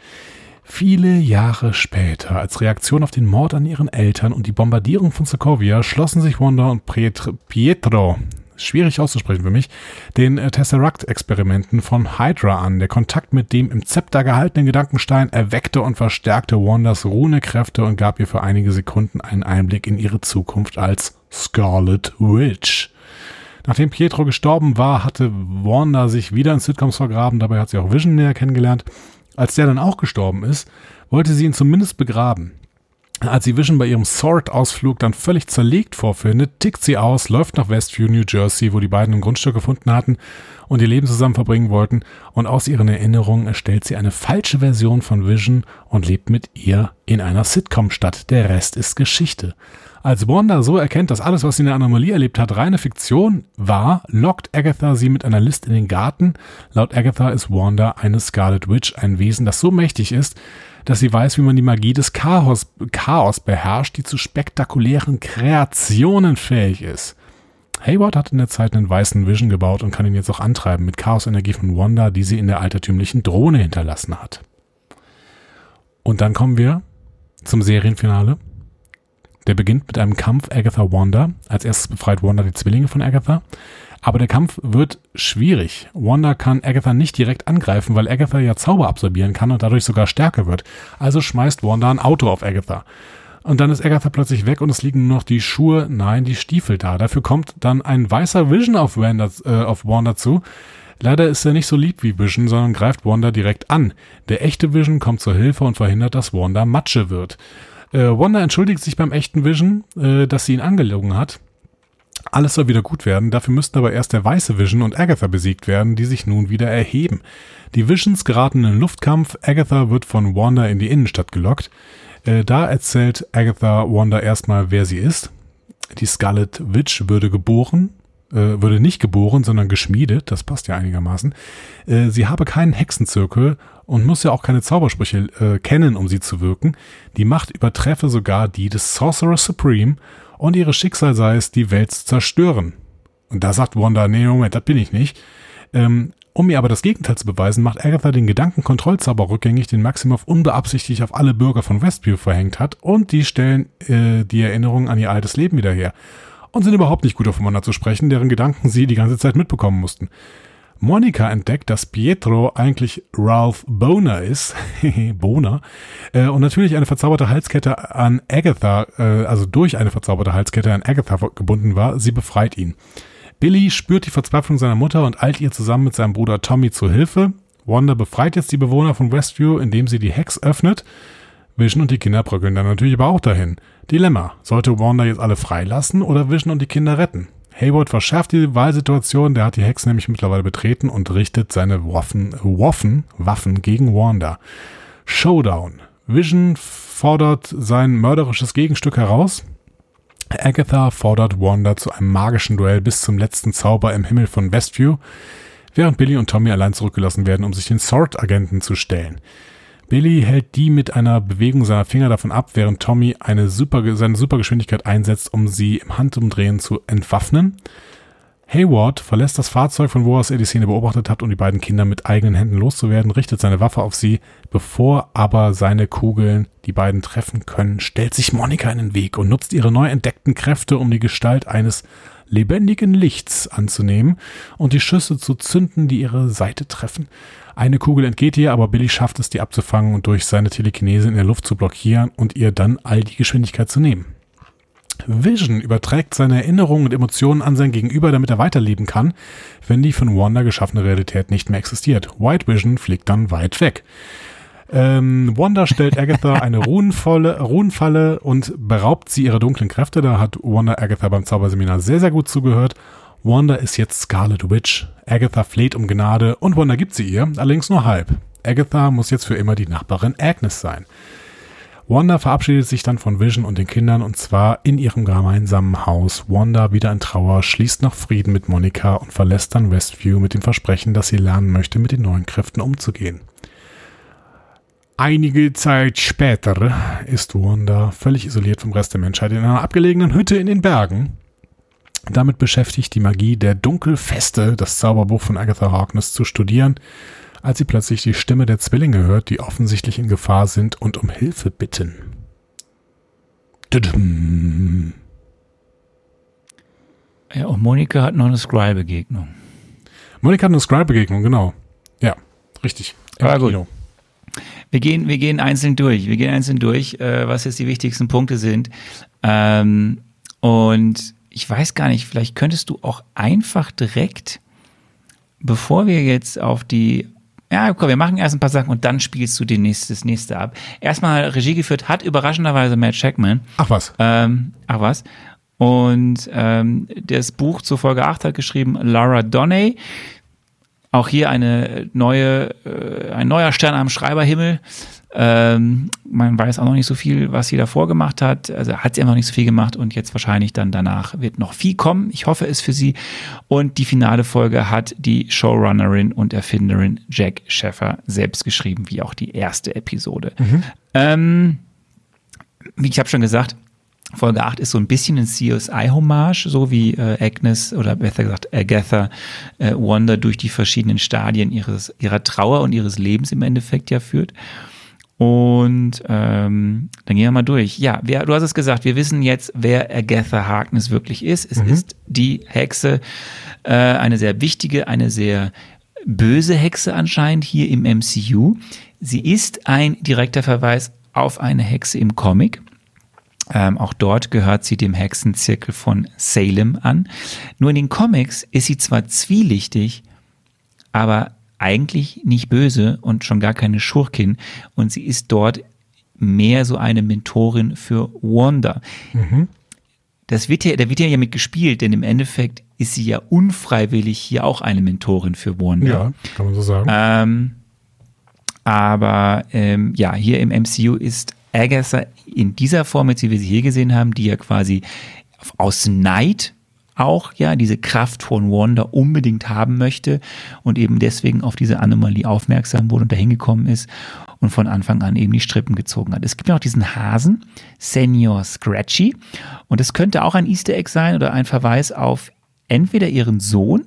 Viele Jahre später, als Reaktion auf den Mord an ihren Eltern und die Bombardierung von Sokovia, schlossen sich Wanda und Pietro schwierig auszusprechen für mich, den äh, Tesseract-Experimenten von Hydra an. Der Kontakt mit dem im Zepter gehaltenen Gedankenstein erweckte und verstärkte Wandas Runekräfte und gab ihr für einige Sekunden einen Einblick in ihre Zukunft als Scarlet Witch. Nachdem Pietro gestorben war, hatte Wanda sich wieder in Sitcoms vergraben, dabei hat sie auch Vision näher kennengelernt. Als der dann auch gestorben ist, wollte sie ihn zumindest begraben. Als sie Vision bei ihrem Sword-Ausflug dann völlig zerlegt vorfindet, tickt sie aus, läuft nach Westview, New Jersey, wo die beiden ein Grundstück gefunden hatten und ihr Leben zusammen verbringen wollten, und aus ihren Erinnerungen erstellt sie eine falsche Version von Vision und lebt mit ihr in einer Sitcom-Stadt. Der Rest ist Geschichte. Als Wanda so erkennt, dass alles, was sie in der Anomalie erlebt hat, reine Fiktion war, lockt Agatha sie mit einer List in den Garten. Laut Agatha ist Wanda eine Scarlet Witch, ein Wesen, das so mächtig ist, dass sie weiß, wie man die Magie des Chaos, Chaos beherrscht, die zu spektakulären Kreationen fähig ist. Hayward hat in der Zeit einen weißen Vision gebaut und kann ihn jetzt auch antreiben mit Chaos-Energie von Wanda, die sie in der altertümlichen Drohne hinterlassen hat. Und dann kommen wir zum Serienfinale. Der beginnt mit einem Kampf Agatha-Wanda. Als erstes befreit Wanda die Zwillinge von Agatha. Aber der Kampf wird schwierig. Wanda kann Agatha nicht direkt angreifen, weil Agatha ja Zauber absorbieren kann und dadurch sogar stärker wird. Also schmeißt Wanda ein Auto auf Agatha. Und dann ist Agatha plötzlich weg und es liegen nur noch die Schuhe, nein, die Stiefel da. Dafür kommt dann ein weißer Vision auf Wanda, äh, auf Wanda zu. Leider ist er nicht so lieb wie Vision, sondern greift Wanda direkt an. Der echte Vision kommt zur Hilfe und verhindert, dass Wanda Matsche wird. Äh, Wanda entschuldigt sich beim echten Vision, äh, dass sie ihn angelogen hat. Alles soll wieder gut werden, dafür müssten aber erst der weiße Vision und Agatha besiegt werden, die sich nun wieder erheben. Die Visions geraten in Luftkampf, Agatha wird von Wanda in die Innenstadt gelockt. Äh, da erzählt Agatha Wanda erstmal, wer sie ist. Die Scarlet Witch würde geboren, äh, würde nicht geboren, sondern geschmiedet, das passt ja einigermaßen. Äh, sie habe keinen Hexenzirkel und muss ja auch keine Zaubersprüche äh, kennen, um sie zu wirken. Die Macht übertreffe sogar die des Sorcerer Supreme und ihre Schicksal sei es, die Welt zu zerstören. Und da sagt Wanda, nee, Moment, das bin ich nicht. Ähm, um mir aber das Gegenteil zu beweisen, macht Agatha den Gedankenkontrollzauber rückgängig, den Maximoff unbeabsichtigt auf alle Bürger von Westview verhängt hat und die stellen äh, die Erinnerung an ihr altes Leben wieder her und sind überhaupt nicht gut aufeinander zu sprechen, deren Gedanken sie die ganze Zeit mitbekommen mussten. Monika entdeckt, dass Pietro eigentlich Ralph Boner ist, Boner, äh, und natürlich eine verzauberte Halskette an Agatha, äh, also durch eine verzauberte Halskette an Agatha gebunden war. Sie befreit ihn. Billy spürt die Verzweiflung seiner Mutter und eilt ihr zusammen mit seinem Bruder Tommy zur Hilfe. Wanda befreit jetzt die Bewohner von Westview, indem sie die Hex öffnet. Vision und die Kinder bröckeln dann natürlich aber auch dahin. Dilemma. Sollte Wanda jetzt alle freilassen oder Vision und die Kinder retten? Hayward verschärft die Wahlsituation, der hat die Hex nämlich mittlerweile betreten und richtet seine Waffen, Waffen, Waffen gegen Wanda. Showdown. Vision fordert sein mörderisches Gegenstück heraus. Agatha fordert Wanda zu einem magischen Duell bis zum letzten Zauber im Himmel von Westview, während Billy und Tommy allein zurückgelassen werden, um sich den Sword-Agenten zu stellen. Billy hält die mit einer Bewegung seiner Finger davon ab, während Tommy eine super, seine Supergeschwindigkeit einsetzt, um sie im Handumdrehen zu entwaffnen. Hayward verlässt das Fahrzeug, von wo aus er die Szene beobachtet hat, um die beiden Kinder mit eigenen Händen loszuwerden, richtet seine Waffe auf sie. Bevor aber seine Kugeln die beiden treffen können, stellt sich Monika in den Weg und nutzt ihre neu entdeckten Kräfte, um die Gestalt eines lebendigen Lichts anzunehmen und die Schüsse zu zünden, die ihre Seite treffen. Eine Kugel entgeht ihr, aber Billy schafft es, die abzufangen und durch seine Telekinese in der Luft zu blockieren und ihr dann all die Geschwindigkeit zu nehmen. Vision überträgt seine Erinnerungen und Emotionen an sein Gegenüber, damit er weiterleben kann, wenn die von Wanda geschaffene Realität nicht mehr existiert. White Vision fliegt dann weit weg. Ähm, Wanda stellt Agatha eine Runenfalle, Runenfalle und beraubt sie ihrer dunklen Kräfte. Da hat Wanda Agatha beim Zauberseminar sehr, sehr gut zugehört. Wanda ist jetzt Scarlet Witch. Agatha fleht um Gnade und Wanda gibt sie ihr, allerdings nur halb. Agatha muss jetzt für immer die Nachbarin Agnes sein. Wanda verabschiedet sich dann von Vision und den Kindern und zwar in ihrem gemeinsamen Haus. Wanda wieder in Trauer, schließt noch Frieden mit Monika und verlässt dann Westview mit dem Versprechen, dass sie lernen möchte, mit den neuen Kräften umzugehen. Einige Zeit später ist Wanda völlig isoliert vom Rest der Menschheit in einer abgelegenen Hütte in den Bergen. Damit beschäftigt die Magie der Dunkelfeste, das Zauberbuch von Agatha Harkness, zu studieren als sie plötzlich die Stimme der Zwillinge hört, die offensichtlich in Gefahr sind und um Hilfe bitten. Ja, und Monika hat noch eine Scry-Begegnung. Monika hat eine Scry-Begegnung, genau. Ja, richtig. Ja, gut. Wir gehen, wir gehen einzeln durch. Wir gehen einzeln durch, äh, was jetzt die wichtigsten Punkte sind. Ähm, und ich weiß gar nicht, vielleicht könntest du auch einfach direkt, bevor wir jetzt auf die ja, komm, wir machen erst ein paar Sachen und dann spielst du das nächste ab. Erstmal Regie geführt hat überraschenderweise Matt Shackman. Ach was. Ähm, ach was. Und ähm, das Buch zur Folge 8 hat geschrieben Laura Donney. Auch hier eine neue, äh, ein neuer Stern am Schreiberhimmel. Ähm, man weiß auch noch nicht so viel, was sie davor gemacht hat. Also hat sie einfach nicht so viel gemacht und jetzt wahrscheinlich dann danach wird noch viel kommen. Ich hoffe es für sie. Und die finale Folge hat die Showrunnerin und Erfinderin Jack Sheffer selbst geschrieben, wie auch die erste Episode. Mhm. Ähm, wie ich habe schon gesagt, Folge 8 ist so ein bisschen ein CSI-Hommage, so wie äh, Agnes oder besser gesagt Agatha äh, Wanda durch die verschiedenen Stadien ihres, ihrer Trauer und ihres Lebens im Endeffekt ja führt. Und ähm, dann gehen wir mal durch. Ja, wer, du hast es gesagt, wir wissen jetzt, wer Agatha Harkness wirklich ist. Es mhm. ist die Hexe, äh, eine sehr wichtige, eine sehr böse Hexe anscheinend hier im MCU. Sie ist ein direkter Verweis auf eine Hexe im Comic. Ähm, auch dort gehört sie dem Hexenzirkel von Salem an. Nur in den Comics ist sie zwar zwielichtig, aber eigentlich nicht böse und schon gar keine Schurkin. Und sie ist dort mehr so eine Mentorin für Wanda. Mhm. Das wird ja, da wird ja mit gespielt, denn im Endeffekt ist sie ja unfreiwillig hier auch eine Mentorin für Wanda. Ja, kann man so sagen. Ähm, aber ähm, ja, hier im MCU ist Agatha in dieser Form, jetzt wie wir sie hier gesehen haben, die ja quasi aus Neid auch ja diese Kraft von Wanda unbedingt haben möchte und eben deswegen auf diese Anomalie aufmerksam wurde und dahin gekommen ist und von Anfang an eben die Strippen gezogen hat. Es gibt ja auch diesen Hasen, Senior Scratchy, und es könnte auch ein Easter Egg sein oder ein Verweis auf entweder ihren Sohn,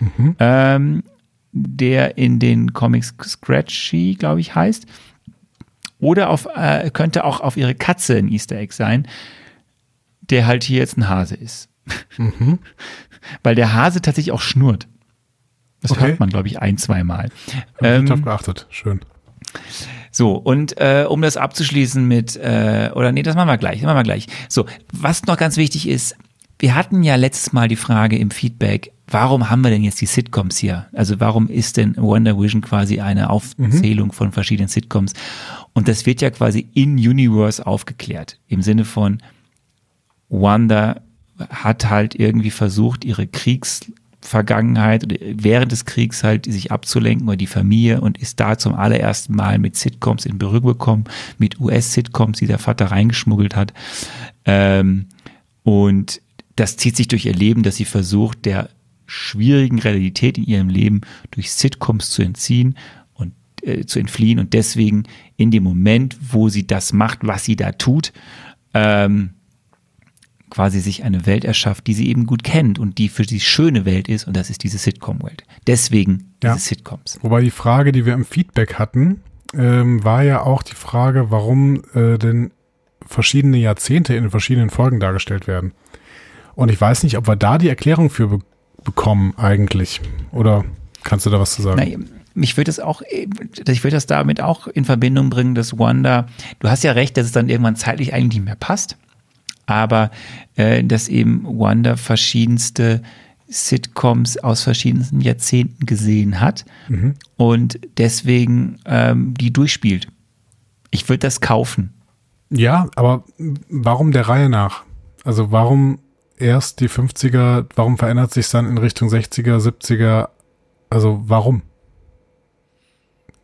mhm. ähm, der in den Comics Scratchy, glaube ich, heißt, oder auf, äh, könnte auch auf ihre Katze ein Easter Egg sein, der halt hier jetzt ein Hase ist. Mhm. Weil der Hase tatsächlich auch schnurrt. Das okay. hört man, glaube ich, ein, zweimal. Ähm, ich drauf geachtet. Schön. So, und äh, um das abzuschließen mit, äh, oder nee, das machen wir gleich, das machen wir gleich. So, was noch ganz wichtig ist, wir hatten ja letztes Mal die Frage im Feedback, warum haben wir denn jetzt die Sitcoms hier? Also warum ist denn Wonder Vision quasi eine Aufzählung mhm. von verschiedenen Sitcoms? Und das wird ja quasi in Universe aufgeklärt. Im Sinne von Wanda hat halt irgendwie versucht, ihre Kriegsvergangenheit oder während des Kriegs halt sich abzulenken oder die Familie und ist da zum allerersten Mal mit Sitcoms in Berührung gekommen, mit US-Sitcoms, die der Vater reingeschmuggelt hat. Ähm, und das zieht sich durch ihr Leben, dass sie versucht, der schwierigen Realität in ihrem Leben durch Sitcoms zu entziehen und äh, zu entfliehen und deswegen in dem Moment, wo sie das macht, was sie da tut, ähm, quasi sich eine Welt erschafft, die sie eben gut kennt und die für sie schöne Welt ist und das ist diese Sitcom-Welt. Deswegen ja. diese Sitcoms. Wobei die Frage, die wir im Feedback hatten, ähm, war ja auch die Frage, warum äh, denn verschiedene Jahrzehnte in verschiedenen Folgen dargestellt werden. Und ich weiß nicht, ob wir da die Erklärung für be bekommen eigentlich. Oder kannst du da was zu sagen? Na, mich würde es auch, ich würde das damit auch in Verbindung bringen, dass Wanda, du hast ja recht, dass es dann irgendwann zeitlich eigentlich nicht mehr passt aber äh, dass eben Wanda verschiedenste Sitcoms aus verschiedensten Jahrzehnten gesehen hat mhm. und deswegen ähm, die durchspielt. Ich würde das kaufen. Ja, aber warum der Reihe nach? Also warum erst die 50er, warum verändert sich dann in Richtung 60er, 70er? Also warum?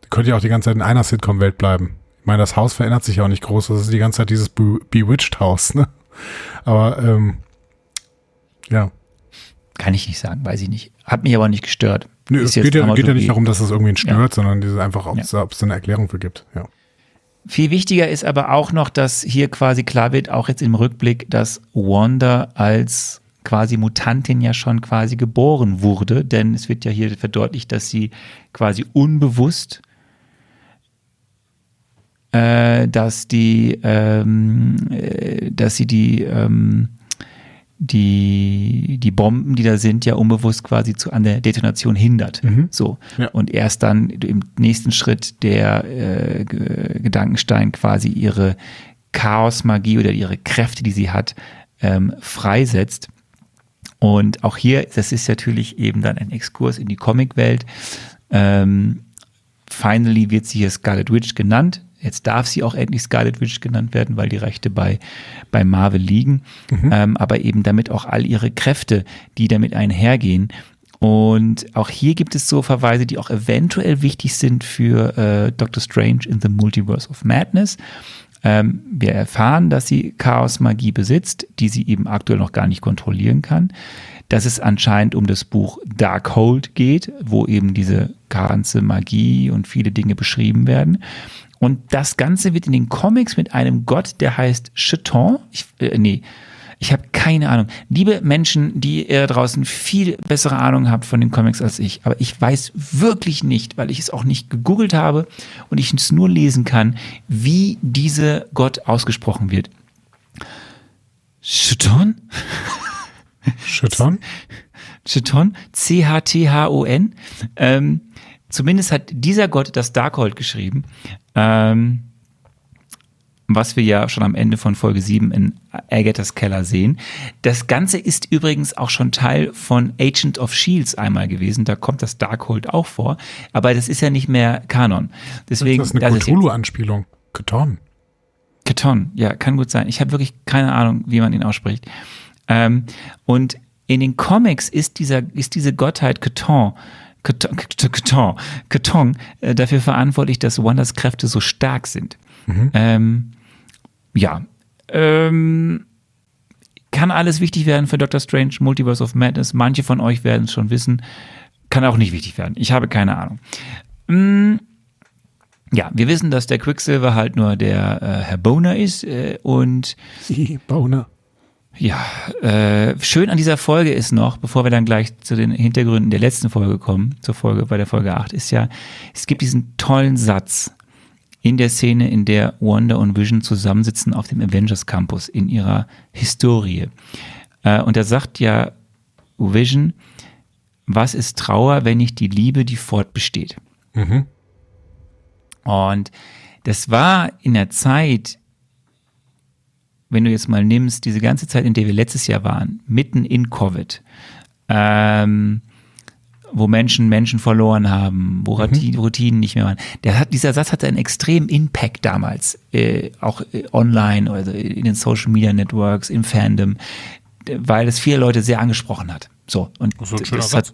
Könnte ja auch die ganze Zeit in einer Sitcom-Welt bleiben. Ich meine, das Haus verändert sich ja auch nicht groß. Das ist die ganze Zeit dieses Be Bewitched-Haus, ne? Aber ähm, ja. Kann ich nicht sagen, weiß ich nicht. Hat mich aber nicht gestört. Nö, es geht, ja, geht ja nicht darum, dass es irgendwie stört, ja. sondern diese einfach, ob es ja. eine Erklärung für gibt. Ja. Viel wichtiger ist aber auch noch, dass hier quasi klar wird, auch jetzt im Rückblick, dass Wanda als quasi Mutantin ja schon quasi geboren wurde, denn es wird ja hier verdeutlicht, dass sie quasi unbewusst äh, dass die, ähm, äh, dass sie die, ähm, die, die Bomben, die da sind, ja unbewusst quasi zu, an der Detonation hindert. Mhm. So. Ja. Und erst dann im nächsten Schritt der äh, Gedankenstein quasi ihre Chaosmagie oder ihre Kräfte, die sie hat, ähm, freisetzt. Und auch hier, das ist natürlich eben dann ein Exkurs in die Comicwelt. Ähm, finally wird sie hier Scarlet Witch genannt. Jetzt darf sie auch endlich Scarlet Witch genannt werden, weil die Rechte bei, bei Marvel liegen. Mhm. Ähm, aber eben damit auch all ihre Kräfte, die damit einhergehen. Und auch hier gibt es so Verweise, die auch eventuell wichtig sind für äh, Doctor Strange in the Multiverse of Madness. Ähm, wir erfahren, dass sie Chaos-Magie besitzt, die sie eben aktuell noch gar nicht kontrollieren kann. Dass es anscheinend um das Buch Darkhold geht, wo eben diese ganze Magie und viele Dinge beschrieben werden. Und das Ganze wird in den Comics mit einem Gott, der heißt Cheton. Ich, äh, nee, ich habe keine Ahnung. Liebe Menschen, die ihr draußen viel bessere Ahnung habt von den Comics als ich, aber ich weiß wirklich nicht, weil ich es auch nicht gegoogelt habe und ich es nur lesen kann, wie dieser Gott ausgesprochen wird. Cheton? Cheton? Cheton? C-H-T-H-O-N. Ähm, zumindest hat dieser Gott das Darkhold geschrieben. Ähm, was wir ja schon am Ende von Folge 7 in Agathas Keller sehen. Das Ganze ist übrigens auch schon Teil von Agent of Shields einmal gewesen. Da kommt das Darkhold auch vor. Aber das ist ja nicht mehr Kanon. Deswegen, das ist eine Cthulhu-Anspielung. Keton. Keton, ja, kann gut sein. Ich habe wirklich keine Ahnung, wie man ihn ausspricht. Ähm, und in den Comics ist dieser, ist diese Gottheit Keton Karton, Karton äh, dafür verantwortlich, dass Wonders Kräfte so stark sind. Mhm. Ähm, ja. Ähm, kann alles wichtig werden für Doctor Strange, Multiverse of Madness. Manche von euch werden es schon wissen. Kann auch nicht wichtig werden. Ich habe keine Ahnung. Mm, ja, wir wissen, dass der Quicksilver halt nur der äh, Herr Boner ist äh, und Boner. Ja, äh, schön an dieser Folge ist noch, bevor wir dann gleich zu den Hintergründen der letzten Folge kommen, zur Folge bei der Folge 8, ist ja, es gibt diesen tollen Satz in der Szene, in der Wanda und Vision zusammensitzen auf dem Avengers Campus in ihrer Historie. Äh, und da sagt ja Vision, was ist Trauer, wenn nicht die Liebe, die fortbesteht? Mhm. Und das war in der Zeit, wenn du jetzt mal nimmst, diese ganze Zeit, in der wir letztes Jahr waren, mitten in Covid, ähm, wo Menschen Menschen verloren haben, wo mhm. Routinen nicht mehr waren. Der hat, dieser Satz hatte einen extremen Impact damals, äh, auch äh, online oder in den Social Media Networks, im Fandom, weil es viele Leute sehr angesprochen hat. So, und das, das hat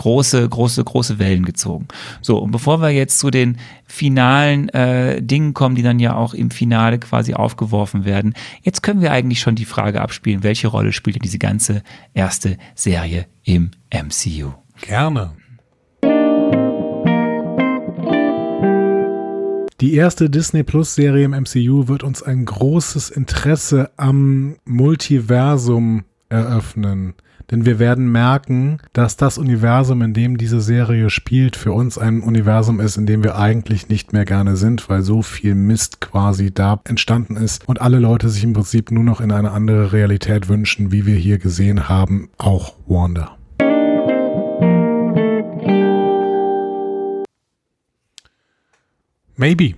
große, große, große Wellen gezogen. So, und bevor wir jetzt zu den finalen äh, Dingen kommen, die dann ja auch im Finale quasi aufgeworfen werden, jetzt können wir eigentlich schon die Frage abspielen, welche Rolle spielt denn diese ganze erste Serie im MCU? Gerne. Die erste Disney Plus Serie im MCU wird uns ein großes Interesse am Multiversum eröffnen. Denn wir werden merken, dass das Universum, in dem diese Serie spielt, für uns ein Universum ist, in dem wir eigentlich nicht mehr gerne sind, weil so viel Mist quasi da entstanden ist und alle Leute sich im Prinzip nur noch in eine andere Realität wünschen, wie wir hier gesehen haben, auch Wanda. Maybe.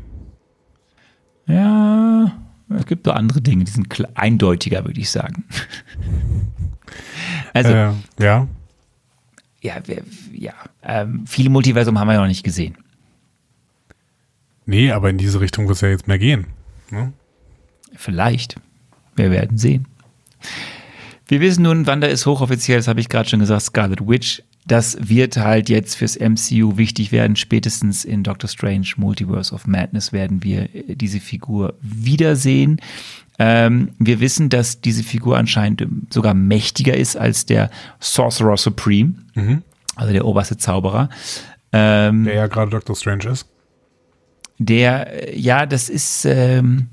Ja, es gibt so andere Dinge, die sind eindeutiger, würde ich sagen. Also, äh, ja. Ja, wir, ja ähm, viele Multiversum haben wir ja noch nicht gesehen. Nee, aber in diese Richtung wird es ja jetzt mehr gehen. Ne? Vielleicht. Wir werden sehen. Wir wissen nun, Wanda ist hochoffiziell, das habe ich gerade schon gesagt, Scarlet Witch. Das wird halt jetzt fürs MCU wichtig werden. Spätestens in Doctor Strange Multiverse of Madness werden wir äh, diese Figur wiedersehen. Ähm, wir wissen, dass diese Figur anscheinend sogar mächtiger ist als der Sorcerer Supreme, mhm. also der oberste Zauberer. Ähm, der ja gerade Doctor Strange ist. Der, äh, ja, das ist, ähm,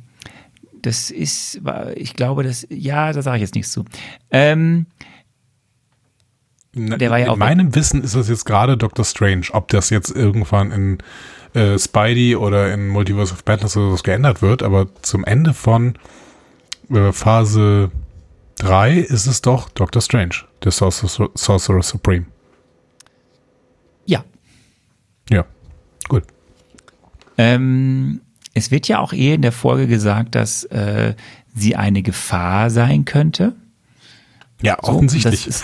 das ist, ich glaube, das, ja, da sage ich jetzt nichts zu. Ähm, der war ja in auch meinem Wissen ist das jetzt gerade Doctor Strange. Ob das jetzt irgendwann in äh, Spidey oder in Multiverse of Madness oder so geändert wird, aber zum Ende von äh, Phase 3 ist es doch Doctor Strange, der Sorcerer, Sorcerer Supreme. Ja. Ja, gut. Ähm, es wird ja auch eher in der Folge gesagt, dass äh, sie eine Gefahr sein könnte. Ja, offensichtlich. So, ist,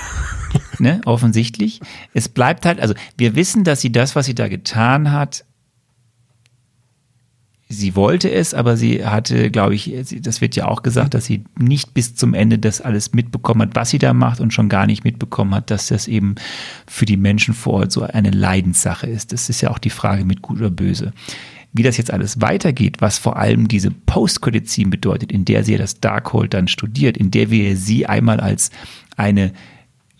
ne, offensichtlich. Es bleibt halt, also wir wissen, dass sie das, was sie da getan hat, sie wollte es, aber sie hatte, glaube ich, das wird ja auch gesagt, dass sie nicht bis zum Ende das alles mitbekommen hat, was sie da macht und schon gar nicht mitbekommen hat, dass das eben für die Menschen vor Ort so eine Leidenssache ist. Das ist ja auch die Frage mit gut oder böse. Wie das jetzt alles weitergeht, was vor allem diese Post-Credit-Scene bedeutet, in der sie das Darkhold dann studiert, in der wir sie einmal als eine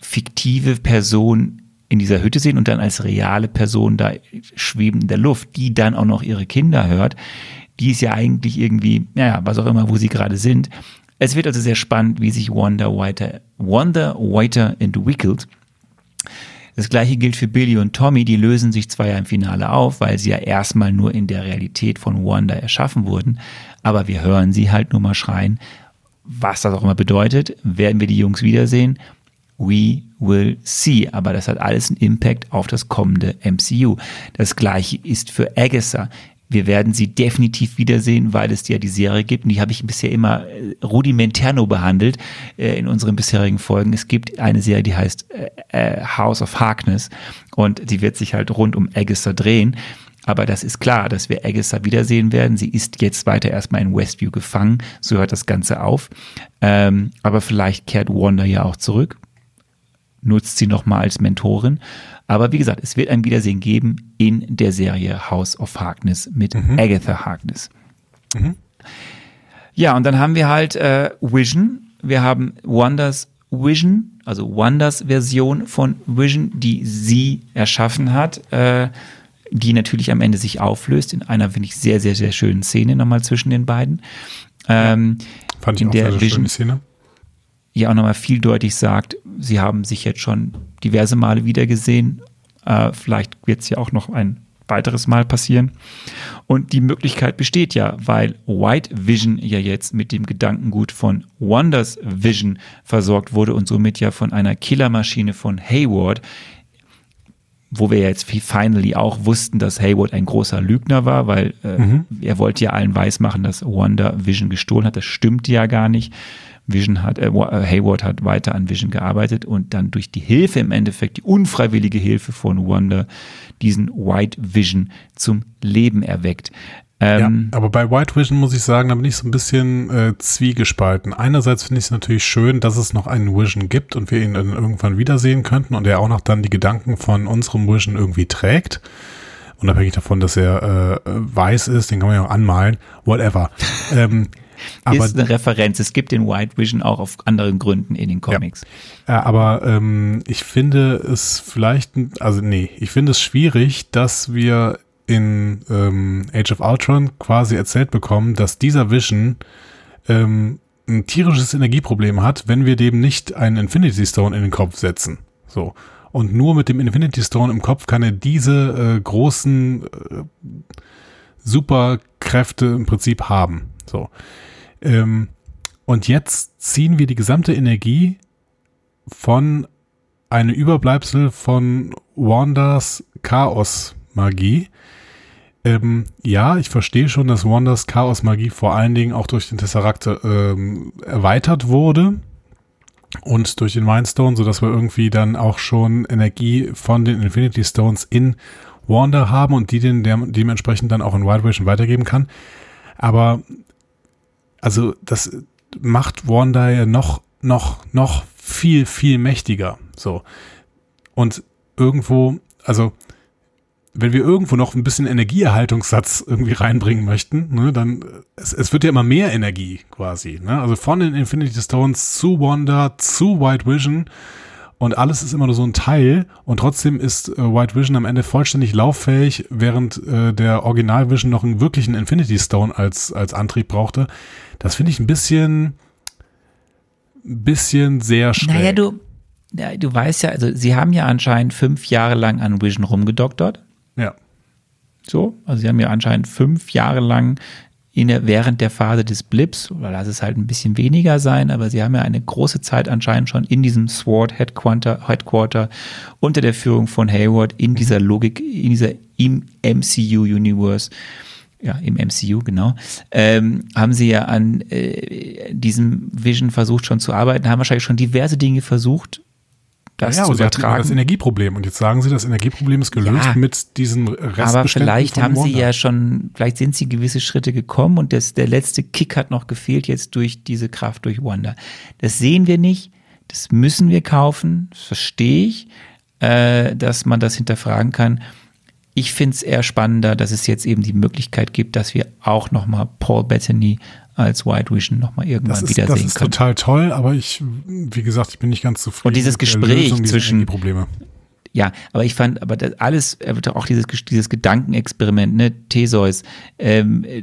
fiktive Person in dieser Hütte sehen und dann als reale Person da schweben in der Luft, die dann auch noch ihre Kinder hört, die ist ja eigentlich irgendwie, naja, was auch immer, wo sie gerade sind. Es wird also sehr spannend, wie sich Wanda weiter, Wanda weiter entwickelt. Das gleiche gilt für Billy und Tommy, die lösen sich zwar ja im Finale auf, weil sie ja erstmal nur in der Realität von Wanda erschaffen wurden, aber wir hören sie halt nur mal schreien. Was das auch immer bedeutet, werden wir die Jungs wiedersehen We will see. Aber das hat alles einen Impact auf das kommende MCU. Das gleiche ist für Agatha. Wir werden sie definitiv wiedersehen, weil es ja die Serie gibt. Und die habe ich bisher immer äh, rudimentär nur behandelt äh, in unseren bisherigen Folgen. Es gibt eine Serie, die heißt äh, äh House of Harkness. Und die wird sich halt rund um Agatha drehen. Aber das ist klar, dass wir Agatha wiedersehen werden. Sie ist jetzt weiter erstmal in Westview gefangen. So hört das Ganze auf. Ähm, aber vielleicht kehrt Wanda ja auch zurück nutzt sie nochmal als Mentorin. Aber wie gesagt, es wird ein Wiedersehen geben in der Serie House of Harkness mit mhm. Agatha Harkness. Mhm. Ja, und dann haben wir halt äh, Vision, wir haben Wonders Vision, also Wonders Version von Vision, die sie erschaffen hat, äh, die natürlich am Ende sich auflöst in einer, finde ich, sehr, sehr, sehr schönen Szene nochmal zwischen den beiden. Ähm, Fand ich in auch der sehr, Vision schöne Szene. ja auch nochmal viel deutlich sagt, sie haben sich jetzt schon diverse Male wiedergesehen. Äh, vielleicht wird es ja auch noch ein weiteres Mal passieren. Und die Möglichkeit besteht ja, weil White Vision ja jetzt mit dem Gedankengut von Wonders Vision versorgt wurde und somit ja von einer Killermaschine von Hayward, wo wir jetzt finally auch wussten, dass Hayward ein großer Lügner war, weil äh, er wollte ja allen weismachen, dass Wonder Vision gestohlen hat. Das stimmte ja gar nicht. Vision hat, äh, Hayward hat weiter an Vision gearbeitet und dann durch die Hilfe im Endeffekt, die unfreiwillige Hilfe von Wonder, diesen White Vision zum Leben erweckt. Ähm, ja, aber bei White Vision muss ich sagen, da bin ich so ein bisschen äh, zwiegespalten. Einerseits finde ich es natürlich schön, dass es noch einen Vision gibt und wir ihn dann irgendwann wiedersehen könnten und er auch noch dann die Gedanken von unserem Vision irgendwie trägt. Unabhängig davon, dass er äh, weiß ist, den kann man ja auch anmalen, whatever. ähm, aber, ist eine Referenz. Es gibt den White Vision auch auf anderen Gründen in den Comics. Ja, aber ähm, ich finde es vielleicht, also nee, ich finde es schwierig, dass wir in ähm, Age of Ultron quasi erzählt bekommen, dass dieser Vision ähm, ein tierisches Energieproblem hat, wenn wir dem nicht einen Infinity Stone in den Kopf setzen. So. Und nur mit dem Infinity Stone im Kopf kann er diese äh, großen äh, Superkräfte im Prinzip haben. So. Ähm, und jetzt ziehen wir die gesamte Energie von einem Überbleibsel von Wandas Chaos-Magie. Ähm, ja, ich verstehe schon, dass Wandas Chaos-Magie vor allen Dingen auch durch den Tesseract ähm, erweitert wurde und durch den Mindstone, sodass wir irgendwie dann auch schon Energie von den Infinity Stones in Wanda haben und die den dementsprechend dann auch in Wild Vision weitergeben kann. Aber also das macht Wanda ja noch, noch, noch viel, viel mächtiger. So. Und irgendwo, also wenn wir irgendwo noch ein bisschen Energieerhaltungssatz irgendwie reinbringen möchten, ne, dann es, es wird ja immer mehr Energie quasi. Ne? Also von den Infinity Stones zu Wanda zu White Vision und alles ist immer nur so ein Teil und trotzdem ist äh, White Vision am Ende vollständig lauffähig, während äh, der Original Vision noch einen wirklichen Infinity Stone als, als Antrieb brauchte. Das finde ich ein bisschen, bisschen sehr schräg. Naja, du, ja, du weißt ja, also sie haben ja anscheinend fünf Jahre lang an Vision rumgedoktert. Ja. So, also sie haben ja anscheinend fünf Jahre lang in der, während der Phase des Blips, oder lass es halt ein bisschen weniger sein, aber sie haben ja eine große Zeit anscheinend schon in diesem SWORD Headquarter, Headquarter unter der Führung von Hayward in dieser Logik, in dieser im MCU Universe, ja, im MCU, genau, ähm, haben sie ja an äh, diesem Vision versucht schon zu arbeiten, haben wahrscheinlich schon diverse Dinge versucht, das ja, zu hatten immer übertragen. das Energieproblem und jetzt sagen sie, das Energieproblem ist gelöst Ja. mit diesen Restbeständen Aber vielleicht haben sie ja schon, vielleicht sind sie gewisse Schritte gekommen und das, der letzte Kick hat noch gefehlt jetzt durch diese Kraft durch Wanda. Das sehen wir nicht, das müssen wir kaufen, das verstehe ich, äh, dass man das hinterfragen kann. Ich finde es eher spannender, dass es jetzt eben die Möglichkeit gibt, dass wir auch nochmal Paul Bettany als White Vision nochmal irgendwann das ist, das wiedersehen ist können. total toll, aber ich, wie gesagt, ich bin nicht ganz zufrieden. Und dieses Gespräch Lösung zwischen- Probleme. Ja, aber ich fand, aber das alles, auch dieses, dieses Gedankenexperiment, ne, Theseus, ähm, äh,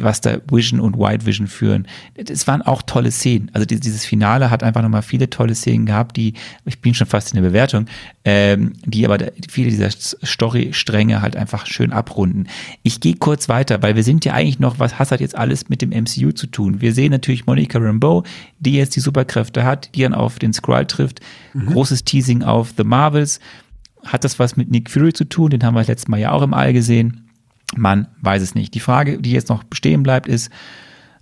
was da Vision und White Vision führen, das waren auch tolle Szenen. Also die- dieses Finale hat einfach nochmal viele tolle Szenen gehabt, die, ich bin schon fast in der Bewertung, ähm, die aber viele dieser Story-Stränge halt einfach schön abrunden. Ich gehe kurz weiter, weil wir sind ja eigentlich noch, was hat jetzt alles mit dem MCU zu tun? Wir sehen natürlich Monica Rambeau, die jetzt die Superkräfte hat, die dann auf den Skrull trifft. Großes Teasing auf The Marvels. Hat das was mit Nick Fury zu tun? Den haben wir letztes Mal ja auch im All gesehen. Man weiß es nicht. Die Frage, die jetzt noch bestehen bleibt, ist,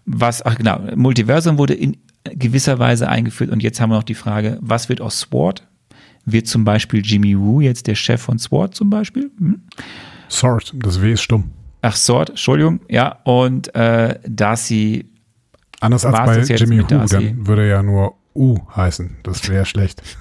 was, ach genau, Multiversum wurde in gewisser Weise eingeführt und jetzt haben wir noch die Frage, was wird aus SWORD? Wird zum Beispiel Jimmy Woo jetzt der Chef von SWORD zum Beispiel? Hm? Sword, das W ist stumm. Ach, SWORD, Entschuldigung, ja, und äh, Darcy, Anders als bei Jimmy Darcy? dann würde er ja nur U heißen. Das wäre schlecht.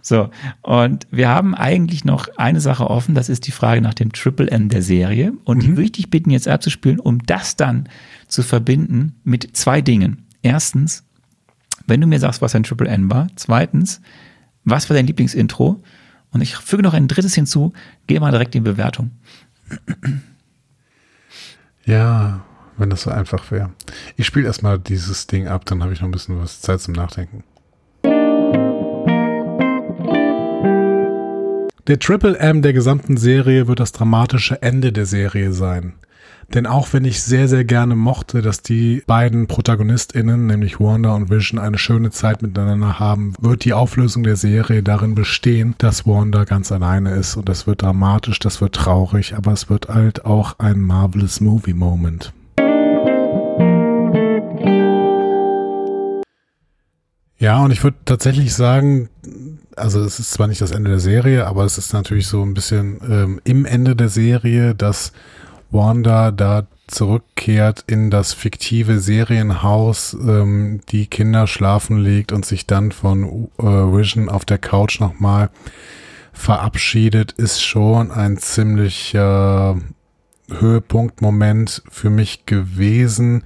so, und wir haben eigentlich noch eine Sache offen, das ist die Frage nach dem Triple M der Serie und die würde ich dich bitten, jetzt abzuspielen, um das dann zu verbinden mit zwei Dingen. Erstens, wenn du mir sagst, was ein Triple N war. Zweitens, was war dein Lieblingsintro? Und ich füge noch ein drittes hinzu, geh mal direkt in Bewertung. Ja, wenn das so einfach wäre. Ich spiele erstmal dieses Ding ab, dann habe ich noch ein bisschen was Zeit zum Nachdenken. Der Triple M der gesamten Serie wird das dramatische Ende der Serie sein. Denn auch wenn ich sehr, sehr gerne mochte, dass die beiden ProtagonistInnen, nämlich Wanda und Vision, eine schöne Zeit miteinander haben, wird die Auflösung der Serie darin bestehen, dass Wanda ganz alleine ist. Und das wird dramatisch, das wird traurig, aber es wird halt auch ein marvelous Movie Moment. Ja, und ich würde tatsächlich sagen, also es ist zwar nicht das Ende der Serie, aber es ist natürlich so ein bisschen ähm, im Ende der Serie, dass Wanda da zurückkehrt in das fiktive Serienhaus, ähm, die Kinder schlafen legt und sich dann von äh, Vision auf der Couch nochmal verabschiedet, ist schon ein ziemlicher Höhepunktmoment für mich gewesen,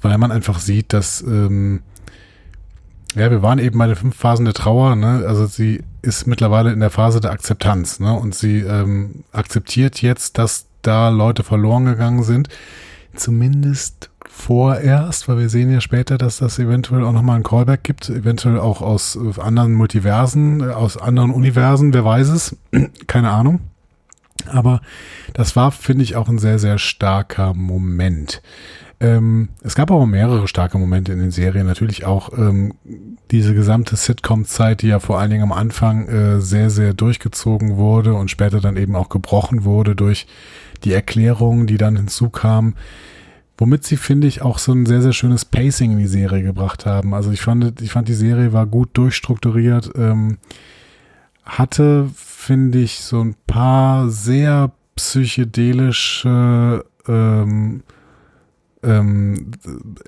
weil man einfach sieht, dass ähm, ja, wir waren eben bei den fünf Phasen der Trauer, ne? Also sie ist mittlerweile in der Phase der Akzeptanz, ne? Und sie ähm, akzeptiert jetzt, dass da Leute verloren gegangen sind. Zumindest vorerst, weil wir sehen ja später, dass das eventuell auch nochmal ein Callback gibt, eventuell auch aus äh, anderen Multiversen, äh, aus anderen Universen, wer weiß es, keine Ahnung. Aber das war, finde ich, auch ein sehr, sehr starker Moment. Ähm, es gab aber mehrere starke Momente in den Serien. Natürlich auch ähm, diese gesamte Sitcom-Zeit, die ja vor allen Dingen am Anfang äh, sehr, sehr durchgezogen wurde und später dann eben auch gebrochen wurde durch die Erklärungen, die dann hinzukamen. Womit sie, finde ich, auch so ein sehr, sehr schönes Pacing in die Serie gebracht haben. Also ich fand, ich fand die Serie war gut durchstrukturiert, ähm, hatte, finde ich, so ein paar sehr psychedelische ähm, ähm,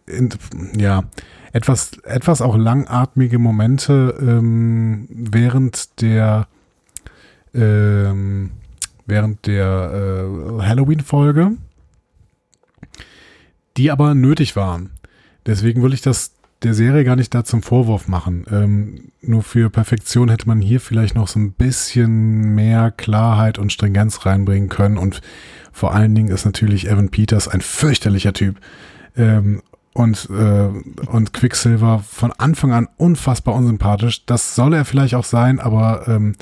in, ja, etwas, etwas auch langatmige Momente ähm, während der ähm, während der äh, Halloween-Folge, die aber nötig waren. Deswegen will ich das der Serie gar nicht da zum Vorwurf machen. Ähm, nur für Perfektion hätte man hier vielleicht noch so ein bisschen mehr Klarheit und Stringenz reinbringen können und vor allen Dingen ist natürlich Evan Peters ein fürchterlicher Typ. Ähm, und, äh, und Quicksilver von Anfang an unfassbar unsympathisch. Das soll er vielleicht auch sein, aber ähm,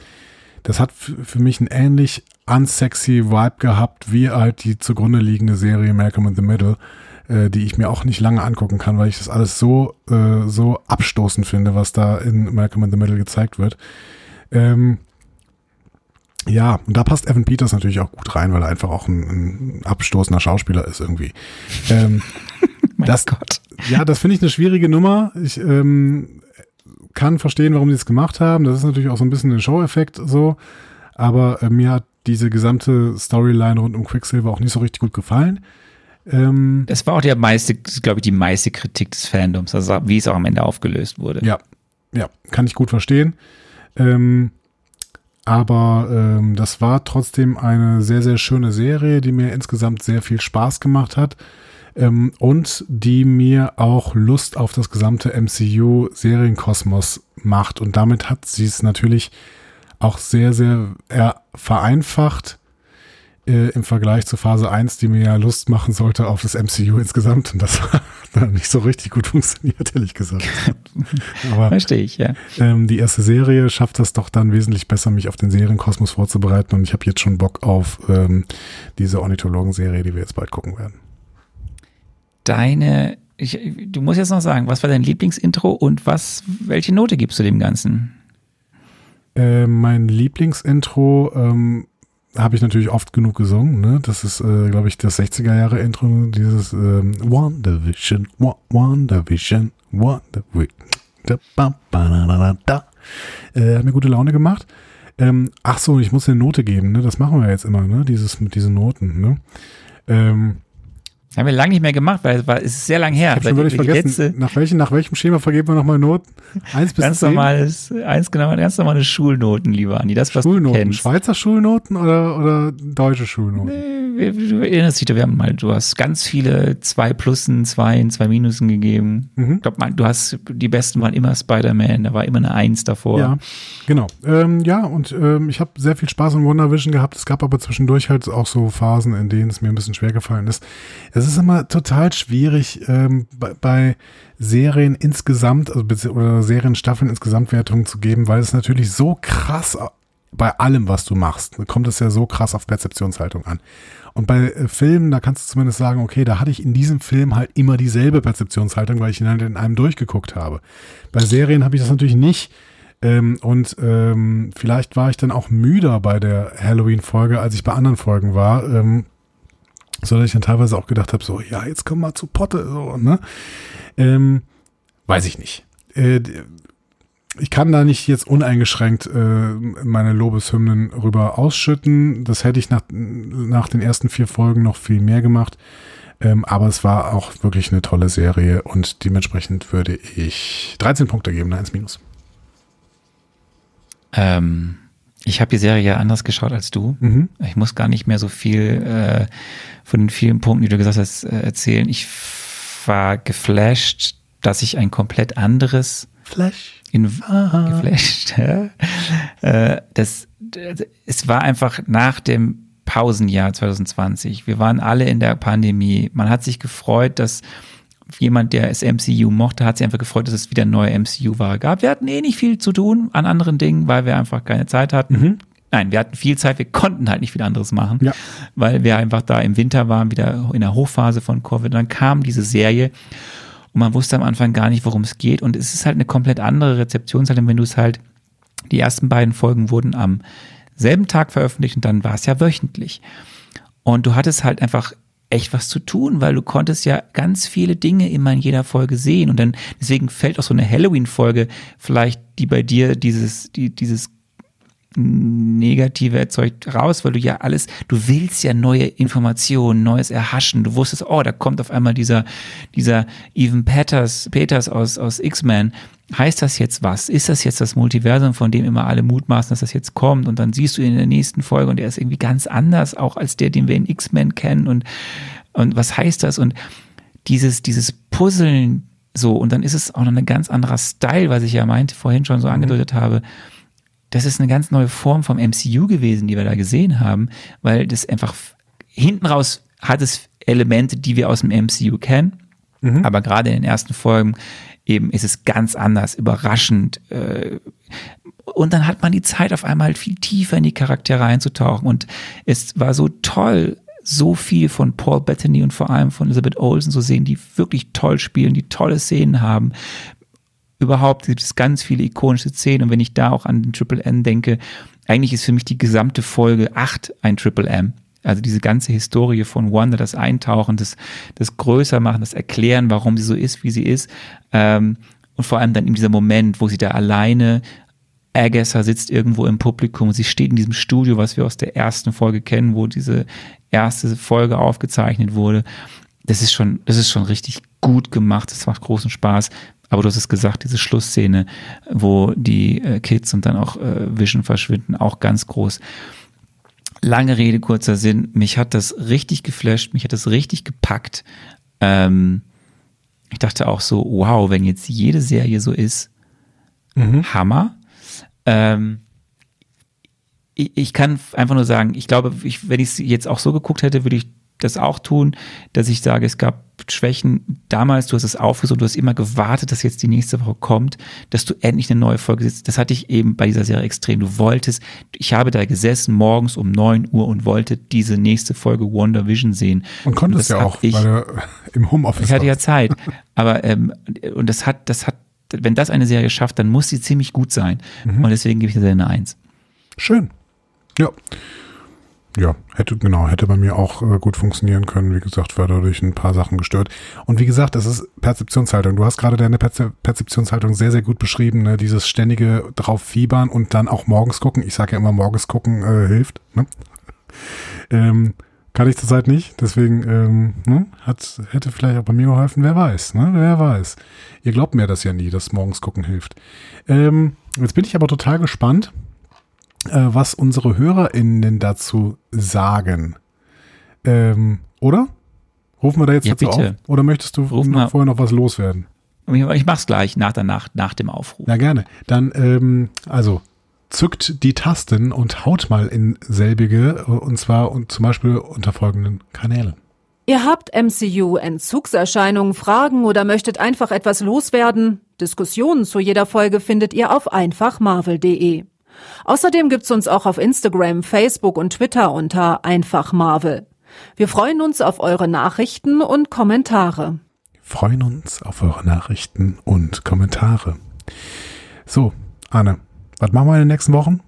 das hat für mich einen ähnlich unsexy Vibe gehabt, wie halt die zugrunde liegende Serie Malcolm in the Middle, äh, die ich mir auch nicht lange angucken kann, weil ich das alles so, äh, so abstoßend finde, was da in Malcolm in the Middle gezeigt wird. Ähm, ja, und da passt Evan Peters natürlich auch gut rein, weil er einfach auch ein, ein abstoßender Schauspieler ist irgendwie. Ähm, das, Gott. Ja, das finde ich eine schwierige Nummer. Ich ähm, kann verstehen, warum sie es gemacht haben. Das ist natürlich auch so ein bisschen ein Show-Effekt so. Aber äh, mir hat diese gesamte Storyline rund um Quicksilver auch nicht so richtig gut gefallen. Ähm, das war auch der meiste, glaube ich, die meiste Kritik des Fandoms, also wie es auch am Ende aufgelöst wurde. Ja, ja, kann ich gut verstehen. Ähm, aber ähm, das war trotzdem eine sehr, sehr schöne Serie, die mir insgesamt sehr viel Spaß gemacht hat ähm, und die mir auch Lust auf das gesamte MCU-Serienkosmos macht. Und damit hat sie es natürlich auch sehr, sehr vereinfacht äh, im Vergleich zu Phase 1, die mir ja Lust machen sollte auf das MCU insgesamt. Und das hat nicht so richtig gut funktioniert, ehrlich gesagt. Aber Verstehe ich, ja. Ähm, die erste Serie schafft das doch dann wesentlich besser, mich auf den Serienkosmos vorzubereiten. Und ich habe jetzt schon Bock auf ähm, diese Ornithologen-Serie, die wir jetzt bald gucken werden. Deine, ich, du musst jetzt noch sagen, was war dein Lieblingsintro und was, welche Note gibst du dem Ganzen? Äh, mein Lieblingsintro ähm, habe ich natürlich oft genug gesungen. Ne? Das ist, äh, glaube ich, das 60er Jahre Intro, dieses ähm, WandaVision, WandaVision. Da, da, da, da, äh, hat mir gute Laune gemacht. Ähm, ach so, ich muss eine Note geben, ne? Das machen wir jetzt immer, ne? Dieses mit diesen Noten, ne? Ähm, haben wir lange nicht mehr gemacht, weil es ist sehr lang her. Ich habe schon wirklich vergessen, nach, welchen, nach welchem Schema vergeben wir nochmal Noten? Eins bis ganz zehn? normales, eins genau, ganz normale Schulnoten, lieber Andi. Das was Schulnoten, Schweizer Schulnoten oder, oder deutsche Schulnoten? Nee, du erinnerst dich, wir haben mal, du hast ganz viele zwei Plussen, zwei, zwei Minusen gegeben. Mhm. Ich glaube, du hast, die besten waren immer Spider-Man, da war immer eine Eins davor. Ja, genau. Ähm, ja, und ähm, ich habe sehr viel Spaß in WandaVision gehabt. Es gab aber zwischendurch halt auch so Phasen, in denen es mir ein bisschen schwer gefallen ist. Es ist immer total schwierig ähm, bei, bei Serien insgesamt, also oder Serienstaffeln insgesamt Wertungen zu geben, weil es natürlich so krass bei allem, was du machst, kommt es ja so krass auf Perzeptionshaltung an. Und bei äh, Filmen, da kannst du zumindest sagen, okay, da hatte ich in diesem Film halt immer dieselbe Perzeptionshaltung, weil ich ihn halt in einem durchgeguckt habe. Bei Serien habe ich das natürlich nicht. Ähm, und ähm, vielleicht war ich dann auch müder bei der Halloween-Folge, als ich bei anderen Folgen war. Ähm, so dass ich dann teilweise auch gedacht habe, so, ja, jetzt komm mal zu Potte, so, ne? Ähm, weiß ich nicht. Äh, ich kann da nicht jetzt uneingeschränkt äh, meine Lobeshymnen rüber ausschütten. Das hätte ich nach, nach den ersten vier Folgen noch viel mehr gemacht. Ähm, aber es war auch wirklich eine tolle Serie und dementsprechend würde ich 13 Punkte geben, 1 minus. Ähm, ich habe die Serie ja anders geschaut als du. Mhm. Ich muss gar nicht mehr so viel äh, von den vielen Punkten, die du gesagt hast, äh, erzählen. Ich war geflasht, dass ich ein komplett anderes Flash. in geflasht. ja. äh, das, das, es war einfach nach dem Pausenjahr 2020. Wir waren alle in der Pandemie. Man hat sich gefreut, dass jemand, der das MCU mochte, hat sich einfach gefreut, dass es wieder neue MCU-Ware gab. Wir hatten eh nicht viel zu tun an anderen Dingen, weil wir einfach keine Zeit hatten. Nein, wir hatten viel Zeit, wir konnten halt nicht viel anderes machen, Ja. weil wir einfach da im Winter waren, wieder in der Hochphase von Covid. Und dann kam diese Serie und man wusste am Anfang gar nicht, worum es geht. Und es ist halt eine komplett andere Rezeptionshaltung, wenn du es halt, die ersten beiden Folgen wurden am selben Tag veröffentlicht und dann war es ja wöchentlich. Und du hattest halt einfach echt was zu tun, weil du konntest ja ganz viele Dinge immer in jeder Folge sehen. Und dann, deswegen fällt auch so eine Halloween-Folge vielleicht, die bei dir dieses, die, dieses Negative erzeugt raus, weil du ja alles, du willst ja neue Informationen, neues erhaschen. Du wusstest, oh, da kommt auf einmal dieser, dieser Even Peters, Peters aus, aus X-Men. Heißt das jetzt was? Ist das jetzt das Multiversum, von dem immer alle mutmaßen, dass das jetzt kommt? Und dann siehst du ihn in der nächsten Folge und der ist irgendwie ganz anders, auch als der, den wir in X-Men kennen. Und, und was heißt das? Und dieses, dieses Puzzeln so, und dann ist es auch noch ein ganz anderer Style, was ich ja meinte, vorhin schon so angedeutet habe das ist eine ganz neue Form vom MCU gewesen, die wir da gesehen haben, weil das einfach hinten raus hat es Elemente, die wir aus dem MCU kennen, aber gerade in den ersten Folgen eben ist es ganz anders, überraschend. Äh, und dann hat man die Zeit auf einmal halt viel tiefer in die Charaktere einzutauchen und es war so toll, so viel von Paul Bettany und vor allem von Elizabeth Olsen zu sehen, die wirklich toll spielen, die tolle Szenen haben, überhaupt gibt es ganz viele ikonische Szenen und wenn ich da auch an den Triple M denke, eigentlich ist für mich die gesamte Folge 8 ein Triple M. Also diese ganze Historie von Wanda, das Eintauchen, das, das Größermachen, das Erklären, warum sie so ist, wie sie ist. Ähm, und vor allem dann in dieser Moment, wo sie da alleine, Agatha sitzt irgendwo im Publikum, sie steht in diesem Studio, was wir aus der ersten Folge kennen, wo diese erste Folge aufgezeichnet wurde. Das ist schon, das ist schon richtig gut gemacht, das macht großen Spaß. Aber du hast es gesagt, diese Schlussszene, wo die äh, Kids und dann auch äh, Vision verschwinden, auch ganz groß. Lange Rede, kurzer Sinn. Mich hat das richtig geflasht, mich hat das richtig gepackt. Ähm, ich dachte auch so, wow, wenn jetzt jede Serie so ist, Hammer. Ähm, ich, ich kann einfach nur sagen, ich glaube, ich, wenn ich es jetzt auch so geguckt hätte, würde ich das auch tun, dass ich sage, es gab Schwächen damals, du hast es aufgesucht, du hast immer gewartet, dass jetzt die nächste Woche kommt, dass du endlich eine neue Folge sitzt. Das hatte ich eben bei dieser Serie extrem. Du wolltest, ich habe da gesessen morgens um 9 Uhr und wollte diese nächste Folge Wonder Vision sehen. Und konntest das ja auch, ich, weil du im Homeoffice ich hatte ja. Zeit. Aber ähm, und das hat, das hat, wenn das eine Serie schafft, dann muss sie ziemlich gut sein. Und deswegen gebe ich der Serie eine Eins. Schön. Ja. Ja, hätte, genau, hätte bei mir auch äh, gut funktionieren können. Wie gesagt, war dadurch ein paar Sachen gestört. Und wie gesagt, es ist Perzeptionshaltung. Du hast gerade deine Perze Perzeptionshaltung sehr, sehr gut beschrieben. Ne? Dieses ständige drauf fiebern und dann auch morgens gucken. Ich sage ja immer, morgens gucken äh, hilft. Ne? ähm, kann ich zurzeit nicht. Deswegen ähm, ne? Hat, hätte vielleicht auch bei mir geholfen. Wer weiß, ne? Wer weiß. Ihr glaubt mir das ja nie, dass morgens gucken hilft. Ähm, jetzt bin ich aber total gespannt, was unsere HörerInnen dazu sagen. Ähm, oder? Rufen wir da jetzt Ja, dazu bitte. auf? Oder möchtest du noch mal. vorher noch was loswerden? Ich mach's gleich nach, danach, nach dem Aufruf. Na gerne. Dann, ähm, also, zückt die Tasten und haut mal in selbige, äh, und zwar und zum Beispiel unter folgenden Kanälen. Ihr habt MCU-Entzugserscheinungen, Fragen oder möchtet einfach etwas loswerden? Diskussionen zu jeder Folge findet ihr auf einfachmarvel.de. Außerdem gibt's uns auch auf Instagram, Facebook und Twitter unter einfachmarvel. Wir freuen uns auf eure Nachrichten und Kommentare. freuen uns auf eure Nachrichten und Kommentare. So, Anne, was machen wir in den nächsten Wochen?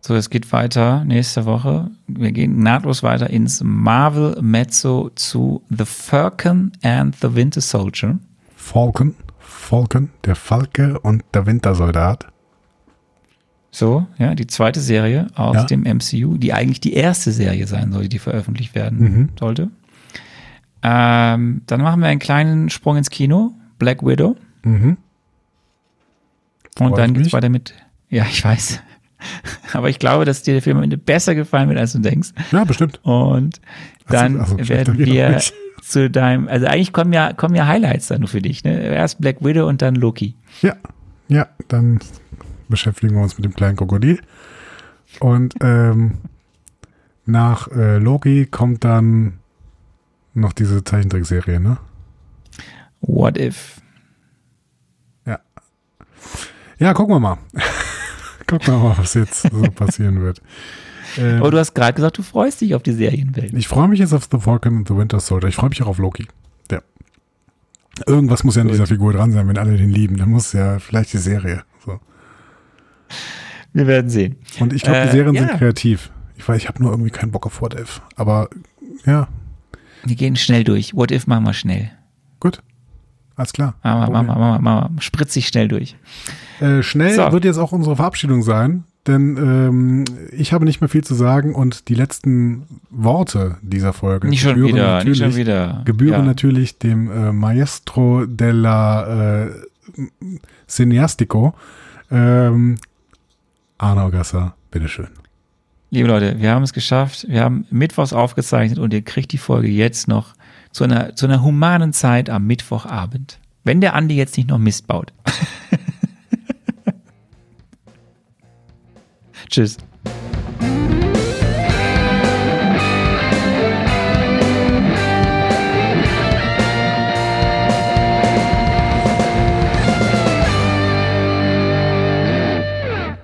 So, es geht weiter nächste Woche. Wir gehen nahtlos weiter ins Marvel Mezzo zu The Falcon and the Winter Soldier. Falcon, Falcon, der Falke und der Wintersoldat. So, ja, die zweite Serie aus Ja. dem MCU, die eigentlich die erste Serie sein sollte, die veröffentlicht werden Mhm. sollte. Ähm, dann machen wir einen kleinen Sprung ins Kino, Black Widow. Mhm. Und Freut dann geht's mich. weiter mit, ja, ich weiß. Aber ich glaube, dass dir der Film am Ende besser gefallen wird, als du denkst. Ja, bestimmt. Und dann Also, schlechter werden wir zu deinem, also eigentlich kommen ja, kommen ja Highlights dann nur für dich, ne? Erst Black Widow und dann Loki. Ja, ja, dann beschäftigen wir uns mit dem kleinen Krokodil. Und ähm, nach äh, Loki kommt dann noch diese Zeichentrickserie, ne? What if? Ja, gucken wir mal. gucken wir mal, was jetzt so passieren wird. Ähm, Aber du hast gerade gesagt, du freust dich auf die Serienwelt. ich freue mich jetzt auf The Falcon and the Winter Soldier. Ich freue mich auch auf Loki. Ja. Irgendwas muss ja an dieser Figur dran sein, wenn alle den lieben. Dann muss ja vielleicht die Serie. So. Wir werden sehen. Und ich glaube, die Äh, Serien ja. sind kreativ. Ich weiß, ich habe nur irgendwie keinen Bock auf What If. Aber ja, Wir gehen schnell durch. What if machen wir schnell. gut. Alles klar. Machen wir, Problem. machen wir, machen wir, machen wir. Spritzig schnell durch. Äh, schnell So. wird jetzt auch unsere Verabschiedung sein, denn ähm, ich habe nicht mehr viel zu sagen und die letzten Worte dieser Folge Nicht schon gebühren wieder, natürlich, nicht schon wieder. gebühren Ja. natürlich dem äh, Maestro della äh, Cineastico, ähm, Arno Gasser, bitteschön. Liebe Leute, wir haben es geschafft. Wir haben Mittwochs aufgezeichnet und ihr kriegt die Folge jetzt noch zu einer, zu einer humanen Zeit am Mittwochabend. Wenn der Andi jetzt nicht noch Mist baut. Tschüss.